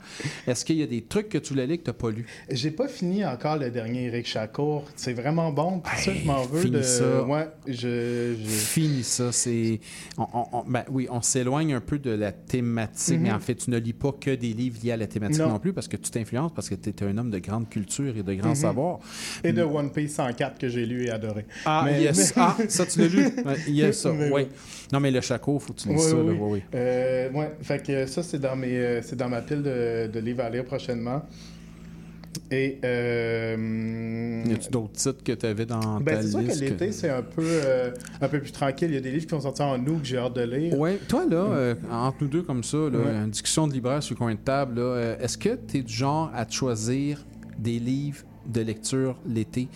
est-ce qu'il y a des trucs que tu voulais lire que t'as pas lus? J'ai pas fini encore le dernier Eric Chacour. C'est vraiment bon. Pour ça, je m'en veux finis de. ça. Ouais, je. je- Fini ça, c'est... on- on- on- ben oui, on s'éloigne un peu de la thématique, mais en fait, tu ne lis pas que des livres liés à la thématique Non. non, plus, parce que tu t'influences, parce que tu es un homme de grande culture et de grand Mhm. savoir. Et de One Piece 104 que j'ai lu et adoré. Ah, Mais- yes. mais- Ah, ça, tu l'as lu? Yes, ça, oui. oui. Non, mais le Chaco, faut que tu lises Oui, ça. là, oui. oui, oui. Euh, ouais, fait que ça, c'est dans, mes, euh, c'est dans ma pile de, de livres à lire prochainement. Et. Euh, Y a-tu d'autres titres que tu avais dans ben, ta c'est sûr que liste? l'été, c'est un peu, euh, un peu plus tranquille. Il y a des livres qui vont sortir en août que j'ai hâte de lire. Ouais, toi, là, euh, entre nous deux comme ça, là, Ouais. une discussion de libraire sur le coin de table, là, est-ce que tu es du genre à te choisir des livres de lecture l'été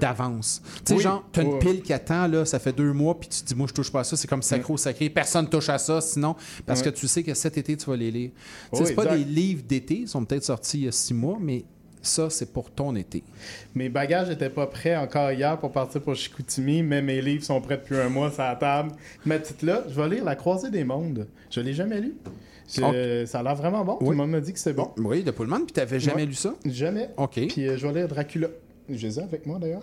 d'avance? Tu sais, Oui. genre, tu as une Ouais. pile qui attend, là, ça fait deux mois, puis tu te dis, moi, je touche pas à ça, c'est comme sacro sacré, personne touche à ça, sinon, parce que tu sais que cet été, tu vas les lire. Tu sais, c'est pas exact. des livres d'été, ils sont peut-être sortis il y a six mois, mais ça, c'est pour ton été. Mes bagages n'étaient pas prêts encore hier pour partir pour Chicoutimi, mais mes livres sont prêts depuis un mois sur la table. Ma petite là, je vais lire La Croisée des mondes. Je l'ai jamais lu. Je- Ok. Ça a l'air vraiment bon. Tout le monde m'a dit que c'est bon. Oui, de Pullman, puis t'avais jamais Ouais. lu ça? Jamais. OK. Puis euh, je vais lire Dracula. Je les ai avec moi d'ailleurs.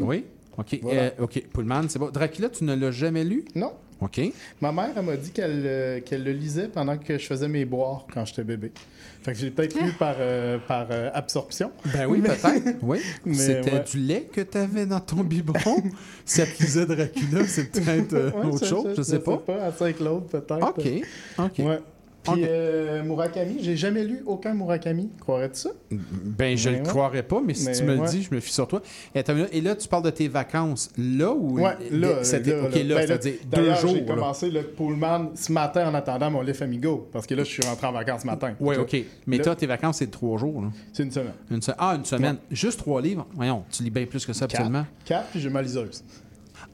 Oui? OK. Voilà. Euh, OK. Pullman, c'est bon. Dracula, tu ne l'as jamais lu? Non. OK. Ma mère, elle m'a dit qu'elle euh, le lisait pendant que je faisais mes boires quand j'étais bébé. Fait que j'ai peut-être lu par, euh, par euh, absorption. Ben oui, Mais- peut-être. Oui. C'était ouais. du lait que tu avais dans ton biberon? si elle te lisait Dracula, c'est peut-être euh, Ouais, autre chose. Je sais pas. À Saint-Claude, peut-être. OK. OK. Ouais. Puis euh, Murakami, j'ai jamais lu aucun Murakami. Croirais-tu ça? Ben, je Mais le ouais. croirais pas, mais si Mais tu me le dis, je me fie sur toi. Et, minute. Et là, tu parles de tes vacances. Là ou. Ouais, là, c'était- là, OK, là. là, Ben, c'est-à-dire deux d'ailleurs, jours. J'ai là. commencé le Pullman ce matin en attendant mon Lift Amigo. Parce que là, je suis rentré en vacances ce matin. Oui, OK. Mais Là, toi, tes vacances, c'est de trois jours. là. C'est une semaine. Une se- Ah, une semaine. Juste trois livres? Voyons, tu lis bien plus que ça, Quatre. absolument. Quatre, puis j'ai ma liseuse.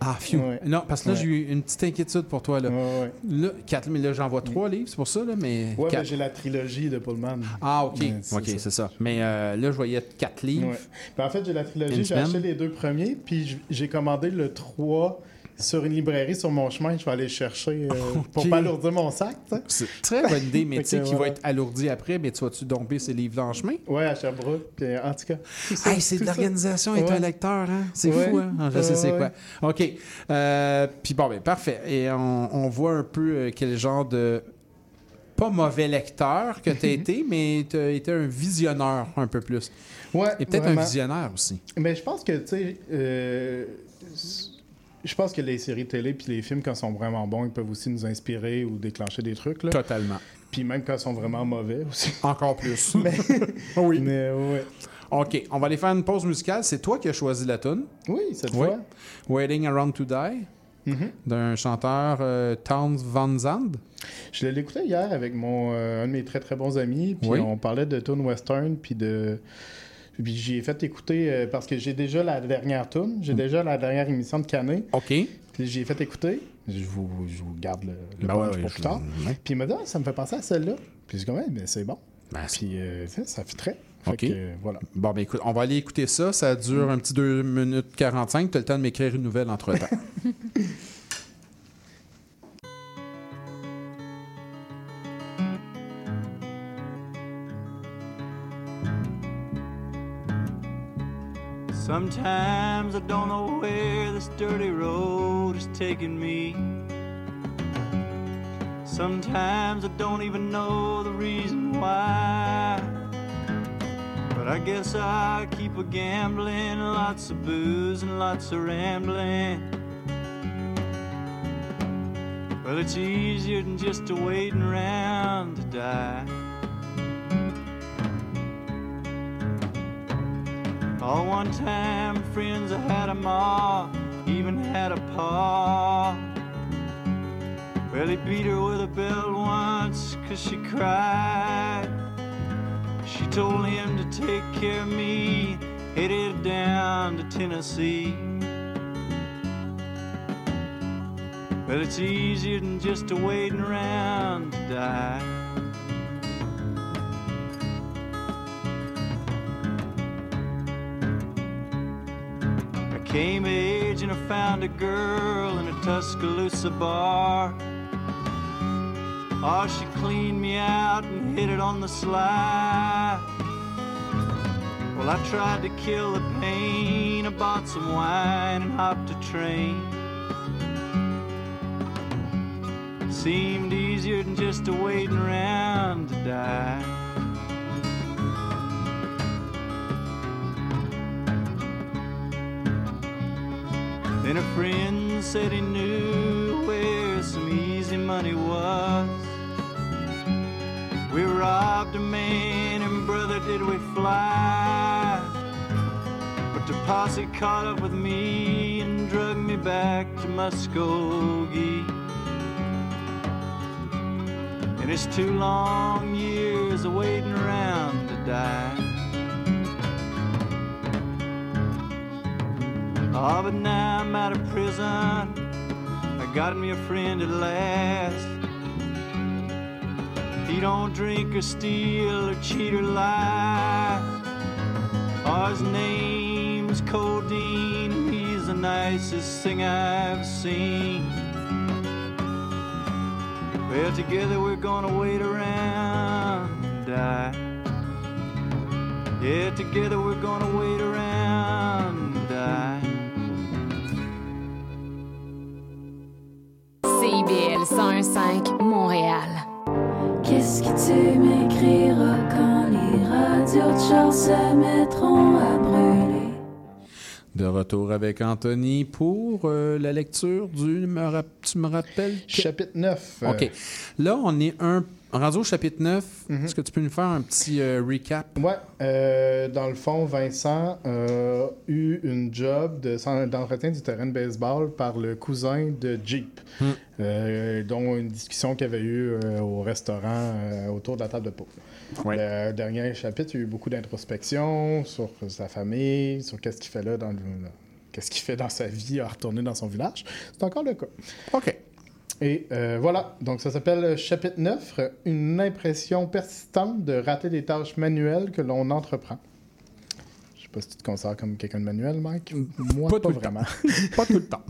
Ah, phew. Ouais. Non, parce que là, Ouais. j'ai eu une petite inquiétude pour toi. Là, Ouais, là quatre, mais là, j'en vois trois livres, c'est pour ça, là, mais. Ouais, ben, j'ai la trilogie de Pullman. Ah, OK. OK, ça. c'est ça. Mais euh, là, je voyais quatre livres. Ben, en fait, j'ai la trilogie. J'ai acheté les deux premiers, puis j'ai commandé le 3 sur une librairie sur mon chemin. Je vais aller le chercher euh, pour pas alourdir mon sac. C'est très bonne idée, mais tu sais, qui va être alourdi après, mais tu vas-tu domper ces livres dans le chemin? Ouais, à Sherbrooke. Puis, euh, en tout cas. Hey, c'est de l'organisation et Ouais. un lecteur, hein? C'est Ouais. fou, hein? Ah, Je sais c'est ouais. quoi. OK. Euh, Puis bon, ben parfait. Et on, on voit un peu quel genre de... Pas mauvais lecteur que tu as été, mais tu as été un visionneur un peu plus. Ouais, Et peut-être un visionnaire aussi. Mais je pense que, tu sais, euh, je pense que les séries télé puis les films, quand ils sont vraiment bons, ils peuvent aussi nous inspirer ou déclencher des trucs. Là. Totalement. Puis même quand ils sont vraiment mauvais aussi. Encore plus. Mais, oui. mais ouais. OK, on va aller faire une pause musicale. C'est toi qui as choisi la tune. Oui, cette Oui. fois. Waiting Around to Die, Mhm. d'un chanteur euh, Towns Van Zandt. Je l'ai écouté hier avec mon, euh, un de mes très très bons amis, puis Oui. on parlait de tune western, puis de. Puis j'ai fait écouter euh, parce que j'ai déjà la dernière tune, j'ai déjà la dernière émission de Canet. OK. Puis j'ai fait écouter. Je vous, je vous garde le, le Ben punch ouais, ouais, pour je- plus tard. ouais. Puis il m'a dit, ah, ça me fait penser à celle-là. Puis j'ai dit, ouais, mais c'est bon. Ben, Puis euh, ça, ça fait très. OK. que, euh, voilà. Bon, ben écoute, on va aller écouter ça. Ça dure un petit 2 minutes 45. Tu as le temps de m'écrire une nouvelle entre-temps. Sometimes I don't know where this dirty road is taking me. Sometimes I don't even know the reason why. But I guess I keep a gambling, lots of booze and lots of rambling. Well, it's easier than just waiting around to die. All one time friends I had a ma, even had a pa. Well, he beat her with a belt once cause she cried. She told him to take care of me, headed down to Tennessee. Well, it's easier than just waiting around to die. Came of age and I found a girl in a Tuscaloosa bar. Oh, she cleaned me out and hit it on the sly. Well, I tried to kill the pain. I bought some wine and hopped a train. Seemed easier than just a waiting around to die. And a friend said he knew where some easy money was. We robbed a man, and brother, did we fly. But the posse caught up with me and drug me back to Muskogee. And it's two long years of waiting around to die. Mm. Oh, but now I'm out of prison. I got me a friend at last. He don't drink or steal or cheat or lie. Oh, his name's Codeine. He's the nicest thing I've seen. Well, together we're gonna wait around and die. Yeah, together we're gonna wait around CIBL 101.5 Montréal. Qu'est-ce que tu m'écriras quand les radios de char se mettront à brûler? De retour avec Anthony pour euh, la lecture du. me tu me rappelles? Chapitre 9. OK. Là, on est un. Rendu au chapitre 9. Mhm. Est-ce que tu peux nous faire un petit euh, recap? Ouais, euh, dans le fond, Vincent a eu une job de- d'entretien du terrain de baseball par le cousin de Jeep, euh, dont une discussion qu'il y avait eu euh, au restaurant euh, autour de la table de pot. Le dernier chapitre, il y a eu beaucoup d'introspection sur sa famille, sur qu'est-ce qu'il fait là dans le- qu'est-ce qu'il fait dans sa vie à retourner dans son village. C'est encore le cas. OK. Et euh, voilà, donc ça s'appelle chapitre 9, une impression persistante de rater des tâches manuelles que l'on entreprend. Je sais pas si tu te considères comme quelqu'un de manuel, Mike. Moi, pas, tout le vraiment. pas tout le temps.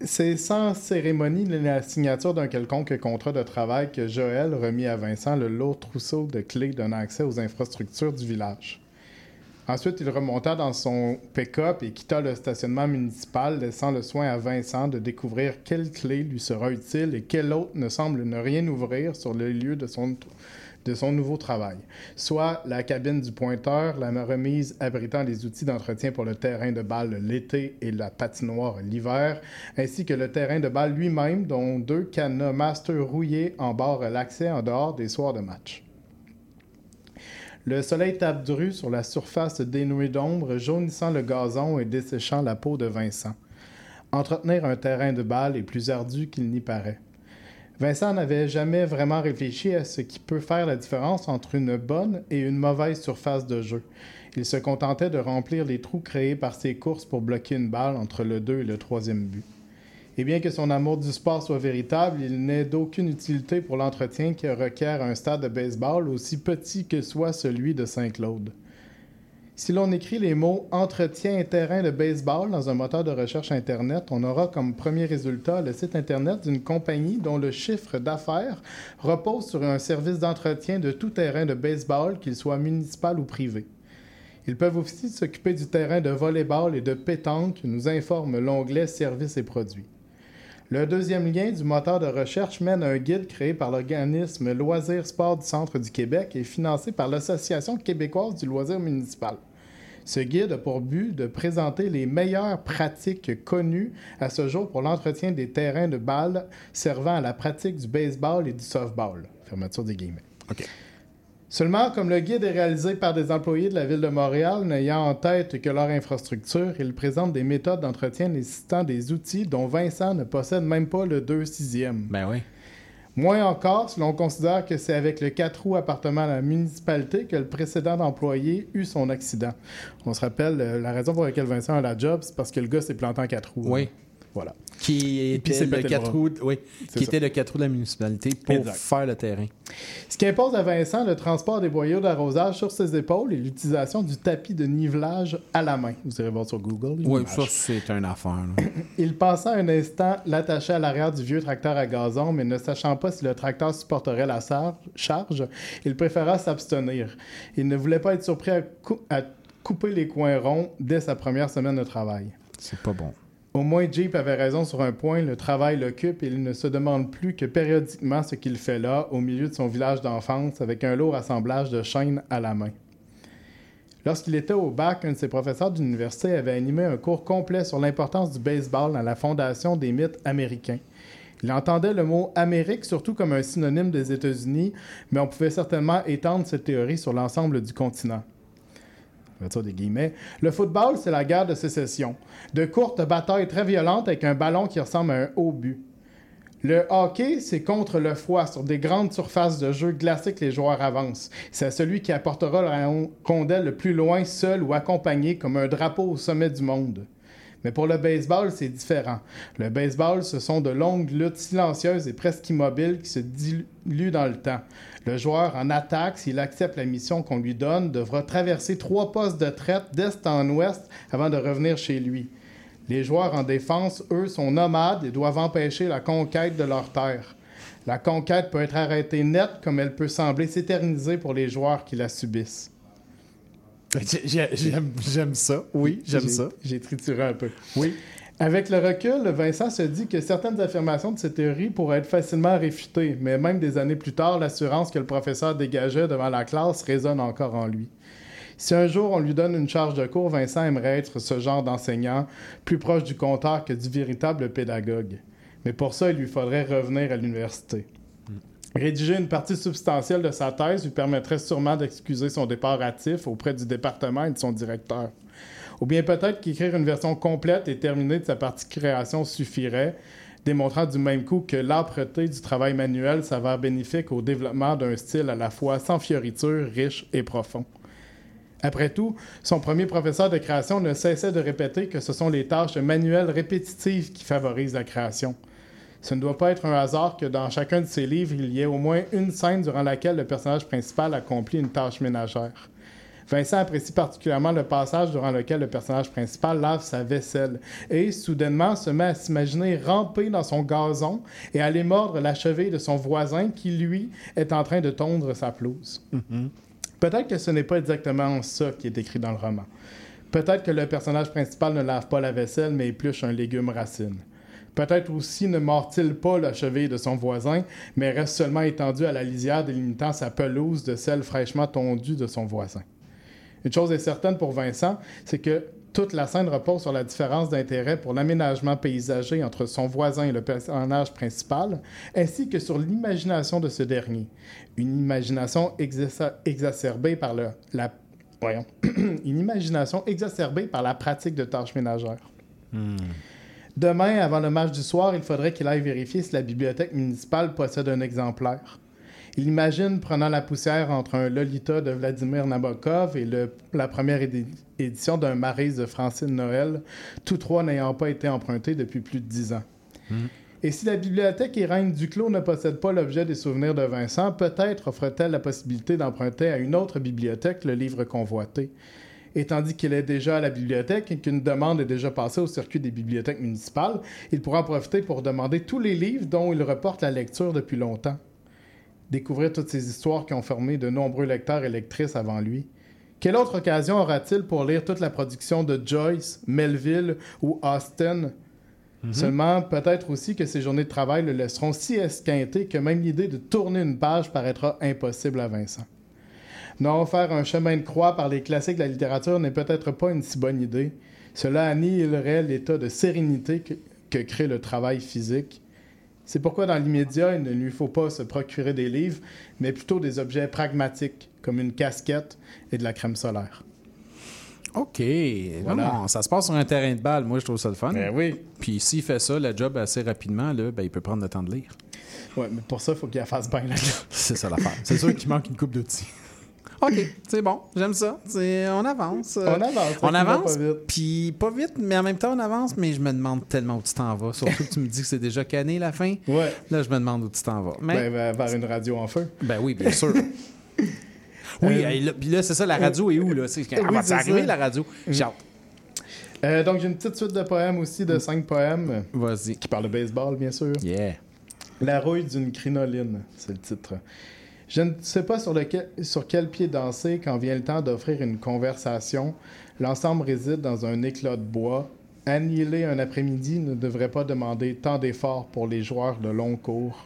C'est sans cérémonie ni la signature d'un quelconque contrat de travail que Joël remit à Vincent le lourd trousseau de clés donnant accès aux infrastructures du village. Ensuite, il remonta dans son pick-up et quitta le stationnement municipal, laissant le soin à Vincent de découvrir quelle clé lui sera utile et quelle autre ne semble ne rien ouvrir sur le lieu de son, de son nouveau travail. Soit la cabine du pointeur, la remise abritant les outils d'entretien pour le terrain de balle l'été et la patinoire l'hiver, ainsi que le terrain de balle lui-même, dont deux cadenas master rouillés embarrent l'accès en dehors des soirs de match. Le soleil tape dru sur la surface dénouée d'ombre, jaunissant le gazon et desséchant la peau de Vincent. Entretenir un terrain de balle est plus ardu qu'il n'y paraît. Vincent n'avait jamais vraiment réfléchi à ce qui peut faire la différence entre une bonne et une mauvaise surface de jeu. Il se contentait de remplir les trous créés par ses courses pour bloquer une balle entre le 2 et le troisième but. Et bien que son amour du sport soit véritable, il n'est d'aucune utilité pour l'entretien qui requiert un stade de baseball aussi petit que soit celui de Saint-Claude. Si l'on écrit les mots entretien et terrain de baseball dans un moteur de recherche Internet, on aura comme premier résultat le site Internet d'une compagnie dont le chiffre d'affaires repose sur un service d'entretien de tout terrain de baseball, qu'il soit municipal ou privé. Ils peuvent aussi s'occuper du terrain de volleyball et de pétanque, nous informe l'onglet Services et produits. Le deuxième lien du moteur de recherche mène à un guide créé par l'organisme Loisirs Sport du Centre du Québec et financé par l'Association québécoise du loisir municipal. Ce guide a pour but de présenter les meilleures pratiques connues à ce jour pour l'entretien des terrains de balles servant à la pratique du baseball et du softball. Fermeture des guillemets. Seulement, comme le guide est réalisé par des employés de la ville de Montréal n'ayant en tête que leur infrastructure, il présente des méthodes d'entretien nécessitant des outils dont Vincent ne possède même pas le 2 sixième. Ben oui. Moins encore si l'on considère que c'est avec le 4 roues appartenant à la municipalité que le précédent employé eut son accident. On se rappelle, euh, la raison pour laquelle Vincent a la job, c'est parce que le gars s'est planté en 4 roues. Oui. Voilà. Qui était c'est le pété le 4 bras. roues, oui, C'est qui ça. était le 4 roues de la municipalité pour Exact. faire le terrain. Ce qui impose à Vincent le transport des boyaux d'arrosage sur ses épaules et l'utilisation du tapis de nivelage à la main. Vous irez voir sur Google. Oui, ça, c'est une affaire. Il pensa un instant l'attacher à l'arrière du vieux tracteur à gazon, mais ne sachant pas si le tracteur supporterait la charge, il préféra s'abstenir. Il ne voulait pas être surpris à, cou- à couper les coins ronds dès sa première semaine de travail. C'est pas bon. Au moins, Jeep avait raison sur un point, le travail l'occupe et il ne se demande plus que périodiquement ce qu'il fait là, au milieu de son village d'enfance, avec un lourd assemblage de chaînes à la main. Lorsqu'il était au bac, un de ses professeurs d'université avait animé un cours complet sur l'importance du baseball dans la fondation des mythes américains. Il entendait le mot Amérique surtout comme un synonyme des États-Unis, mais on pouvait certainement étendre cette théorie sur l'ensemble du continent. Le football, c'est la guerre de sécession. De courtes batailles très violentes avec un ballon qui ressemble à un haut but. Le hockey, c'est contre le froid. Sur des grandes surfaces de jeu glacées que les joueurs avancent. C'est celui qui apportera la rondelle le plus loin, seul ou accompagné, comme un drapeau au sommet du monde. Mais pour le baseball, c'est différent. Le baseball, ce sont de longues luttes silencieuses et presque immobiles qui se diluent dans le temps. Le joueur en attaque, s'il accepte la mission qu'on lui donne, devra traverser trois postes de traite d'est en ouest avant de revenir chez lui. Les joueurs en défense, eux, sont nomades et doivent empêcher la conquête de leur terre. La conquête peut être arrêtée nette comme elle peut sembler s'éterniser pour les joueurs qui la subissent. J'aime ça. Oui, j'aime ça. J'ai trituré un peu. Oui. Avec le recul, Vincent se dit que certaines affirmations de cette théorie pourraient être facilement réfutées, mais même des années plus tard, l'assurance que le professeur dégageait devant la classe résonne encore en lui. Si un jour on lui donne une charge de cours, Vincent aimerait être ce genre d'enseignant, plus proche du compteur que du véritable pédagogue. Mais pour ça, il lui faudrait revenir à l'université. Rédiger une partie substantielle de sa thèse lui permettrait sûrement d'excuser son départ hâtif auprès du département et de son directeur. Ou bien peut-être qu'écrire une version complète et terminée de sa partie création suffirait, démontrant du même coup que l'âpreté du travail manuel s'avère bénéfique au développement d'un style à la fois sans fioriture, riche et profond. Après tout, son premier professeur de création ne cessait de répéter que ce sont les tâches manuelles répétitives qui favorisent la création. Ce ne doit pas être un hasard que dans chacun de ses livres, il y ait au moins une scène durant laquelle le personnage principal accomplit une tâche ménagère. Vincent apprécie particulièrement le passage durant lequel le personnage principal lave sa vaisselle et, soudainement, se met à s'imaginer ramper dans son gazon et aller mordre la cheville de son voisin qui, lui, est en train de tondre sa pelouse. Peut-être que ce n'est pas exactement ça qui est écrit dans le roman. Peut-être que le personnage principal ne lave pas la vaisselle, mais épluche un légume racine. Peut-être aussi ne mord-il pas la cheville de son voisin, mais reste seulement étendu à la lisière délimitant sa pelouse de celle fraîchement tondue de son voisin. Une chose est certaine pour Vincent, c'est que toute la scène repose sur la différence d'intérêt pour l'aménagement paysager entre son voisin et le personnage principal, ainsi que sur l'imagination de ce dernier. Une imagination exacerbée par la voyons, une imagination exacerbée par la pratique de tâches ménagères. Demain, avant le match du soir, il faudrait qu'il aille vérifier si la bibliothèque municipale possède un exemplaire. Il imagine prenant la poussière entre un Lolita de Vladimir Nabokov et le, la première édi- édition d'un Marais de Francine Noël, tous trois n'ayant pas été empruntés depuis plus de dix ans. Et si la bibliothèque Irène Duclos ne possède pas l'objet des souvenirs de Vincent, peut-être offre-t-elle la possibilité d'emprunter à une autre bibliothèque le livre convoité. Et tandis qu'il est déjà à la bibliothèque et qu'une demande est déjà passée au circuit des bibliothèques municipales, il pourra en profiter pour demander tous les livres dont il reporte la lecture depuis longtemps. Découvrir toutes ces histoires qui ont formé de nombreux lecteurs et lectrices avant lui. Quelle autre occasion aura-t-il pour lire toute la production de Joyce, Melville ou Austen Seulement, peut-être aussi que ses journées de travail le laisseront si esquinté que même l'idée de tourner une page paraîtra impossible à Vincent. Non, faire un chemin de croix par les classiques de la littérature n'est peut-être pas une si bonne idée. Cela annihilerait l'état de sérénité que, que crée le travail physique. C'est pourquoi dans l'immédiat, il ne lui faut pas se procurer des livres, mais plutôt des objets pragmatiques, comme une casquette et de la crème solaire. OK. Voilà. Non, non, ça se passe sur un terrain de balle. Moi, je trouve ça le fun. Ben oui. Puis s'il fait ça, le job assez rapidement, là, ben, il peut prendre le temps de lire. Ouais, mais pour ça, il faut qu'il la fasse bien. Là. C'est ça l'affaire. C'est sûr qu'il manque une coupe d'outils. OK, c'est bon, j'aime ça. On avance. On avance, On avance. Puis pas vite, mais en même temps, on avance. Mais je me demande tellement où tu t'en vas. Surtout que tu me dis que c'est déjà cané la fin. Ouais. Là, je me demande où tu t'en vas. Mais... Ben, ben, vers une radio en feu. Ben oui, bien sûr. oui, Euh, là, c'est ça, la radio est où, là? C'est, Oui, arriver, la radio? J'ai hâte. Euh, donc, j'ai une petite suite de poèmes aussi, de cinq poèmes. Vas-y. Qui parlent de baseball, bien sûr. Yeah. La rouille d'une crinoline, c'est le titre. Je ne sais pas sur, quel pied danser quand vient le temps d'offrir une conversation. L'ensemble réside dans un éclat de bois. Annihiler un après-midi ne devrait pas demander tant d'efforts pour les joueurs de long cours.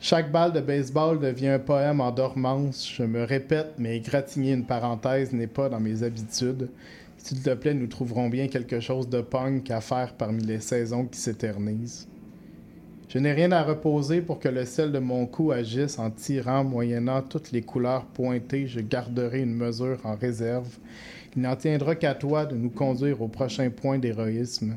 Chaque balle de baseball devient un poème en dormance. Je me répète, mais égratigner une parenthèse n'est pas dans mes habitudes. S'il te plaît, nous trouverons bien quelque chose de punk à faire parmi les saisons qui s'éternisent. Je n'ai rien à reposer pour que le sel de mon cou agisse en tirant, moyennant toutes les couleurs pointées, je garderai une mesure en réserve. Il n'en tiendra qu'à toi de nous conduire au prochain point d'héroïsme.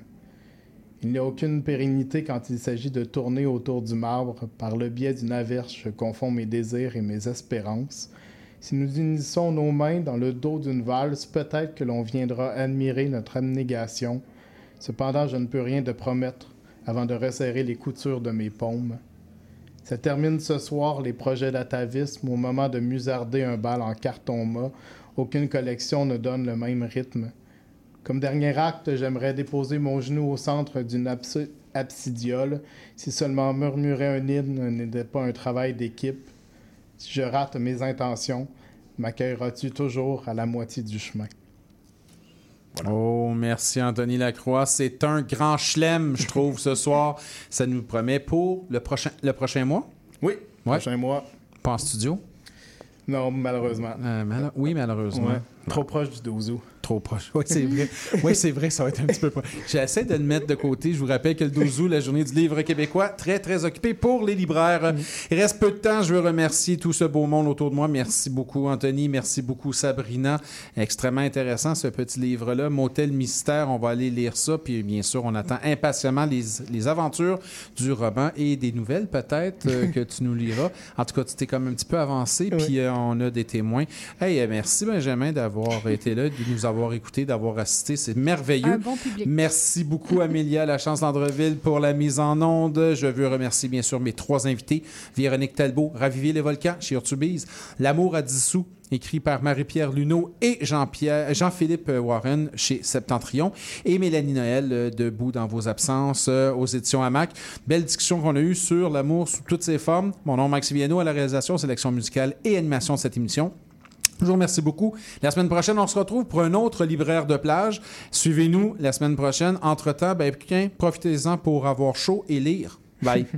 Il n'y a aucune pérennité quand il s'agit de tourner autour du marbre. Par le biais d'une averse, je confonds mes désirs et mes espérances. Si nous unissons nos mains dans le dos d'une valse, peut-être que l'on viendra admirer notre abnégation. Cependant, je ne peux rien te promettre avant de resserrer les coutures de mes paumes. Ça termine ce soir les projets d'atavisme au moment de musarder un bal en carton mat. Aucune collection ne donne le même rythme. Comme dernier acte, j'aimerais déposer mon genou au centre d'une absi- absidiole. Si seulement murmurer un hymne n'était pas un travail d'équipe. Si je rate mes intentions, m'accueilleras-tu toujours à la moitié du chemin? Oh, merci Anthony Lacroix. C'est un grand chelem, je trouve, ce soir. Ça nous promet pour le prochain, le prochain mois? Oui, Ouais. prochain mois. Pas en studio? Non, malheureusement. Euh, mal- Oui, malheureusement. Ouais. Trop proche du 12 août. Trop proche. Oui, c'est vrai. Oui, c'est vrai, ça va être un petit peu proche. J'essaie de le mettre de côté. Je vous rappelle que le 12 août, la journée du livre québécois, très, très occupé pour les libraires. Il reste peu de temps. Je veux remercier tout ce beau monde autour de moi. Merci beaucoup, Anthony. Merci beaucoup, Sabrina. Extrêmement intéressant, ce petit livre-là. Motel Mystère. On va aller lire ça. Puis, bien sûr, on attend impatiemment les, les aventures du roman et des nouvelles, peut-être, euh, que tu nous liras. En tout cas, tu t'es comme un petit peu avancé. Puis, euh, on a des témoins. Hey, euh, merci, Benjamin, d'avoir été là, de nous avoir écoutés, d'avoir assisté. C'est merveilleux. Un bon public. Merci beaucoup, Amélia, la chance d'Andreville, pour la mise en onde. Je veux remercier, bien sûr, mes trois invités. Véronique Talbot, Raviver les volcans, chez Urtubise. L'amour à dissous, écrit par Marie-Pierre Luneau et Jean-Pierre, Jean-Philippe Warren chez Septentrion. Et Mélanie Noël, euh, debout dans vos absences, euh, aux éditions Hamac. Belle discussion qu'on a eue sur l'amour sous toutes ses formes. Mon nom, Max Viano, à la réalisation, sélection musicale et animation de cette émission. Je vous beaucoup. La semaine prochaine, on se retrouve pour un autre libraire de plage. Suivez-nous la semaine prochaine. Entre-temps, ben, profitez-en pour avoir chaud et lire. Bye.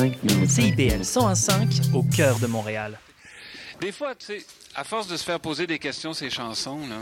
105 minutes. CIBL 101.5 au cœur de Montréal. Des fois, tu sais, à force de se faire poser des questions ces chansons, là...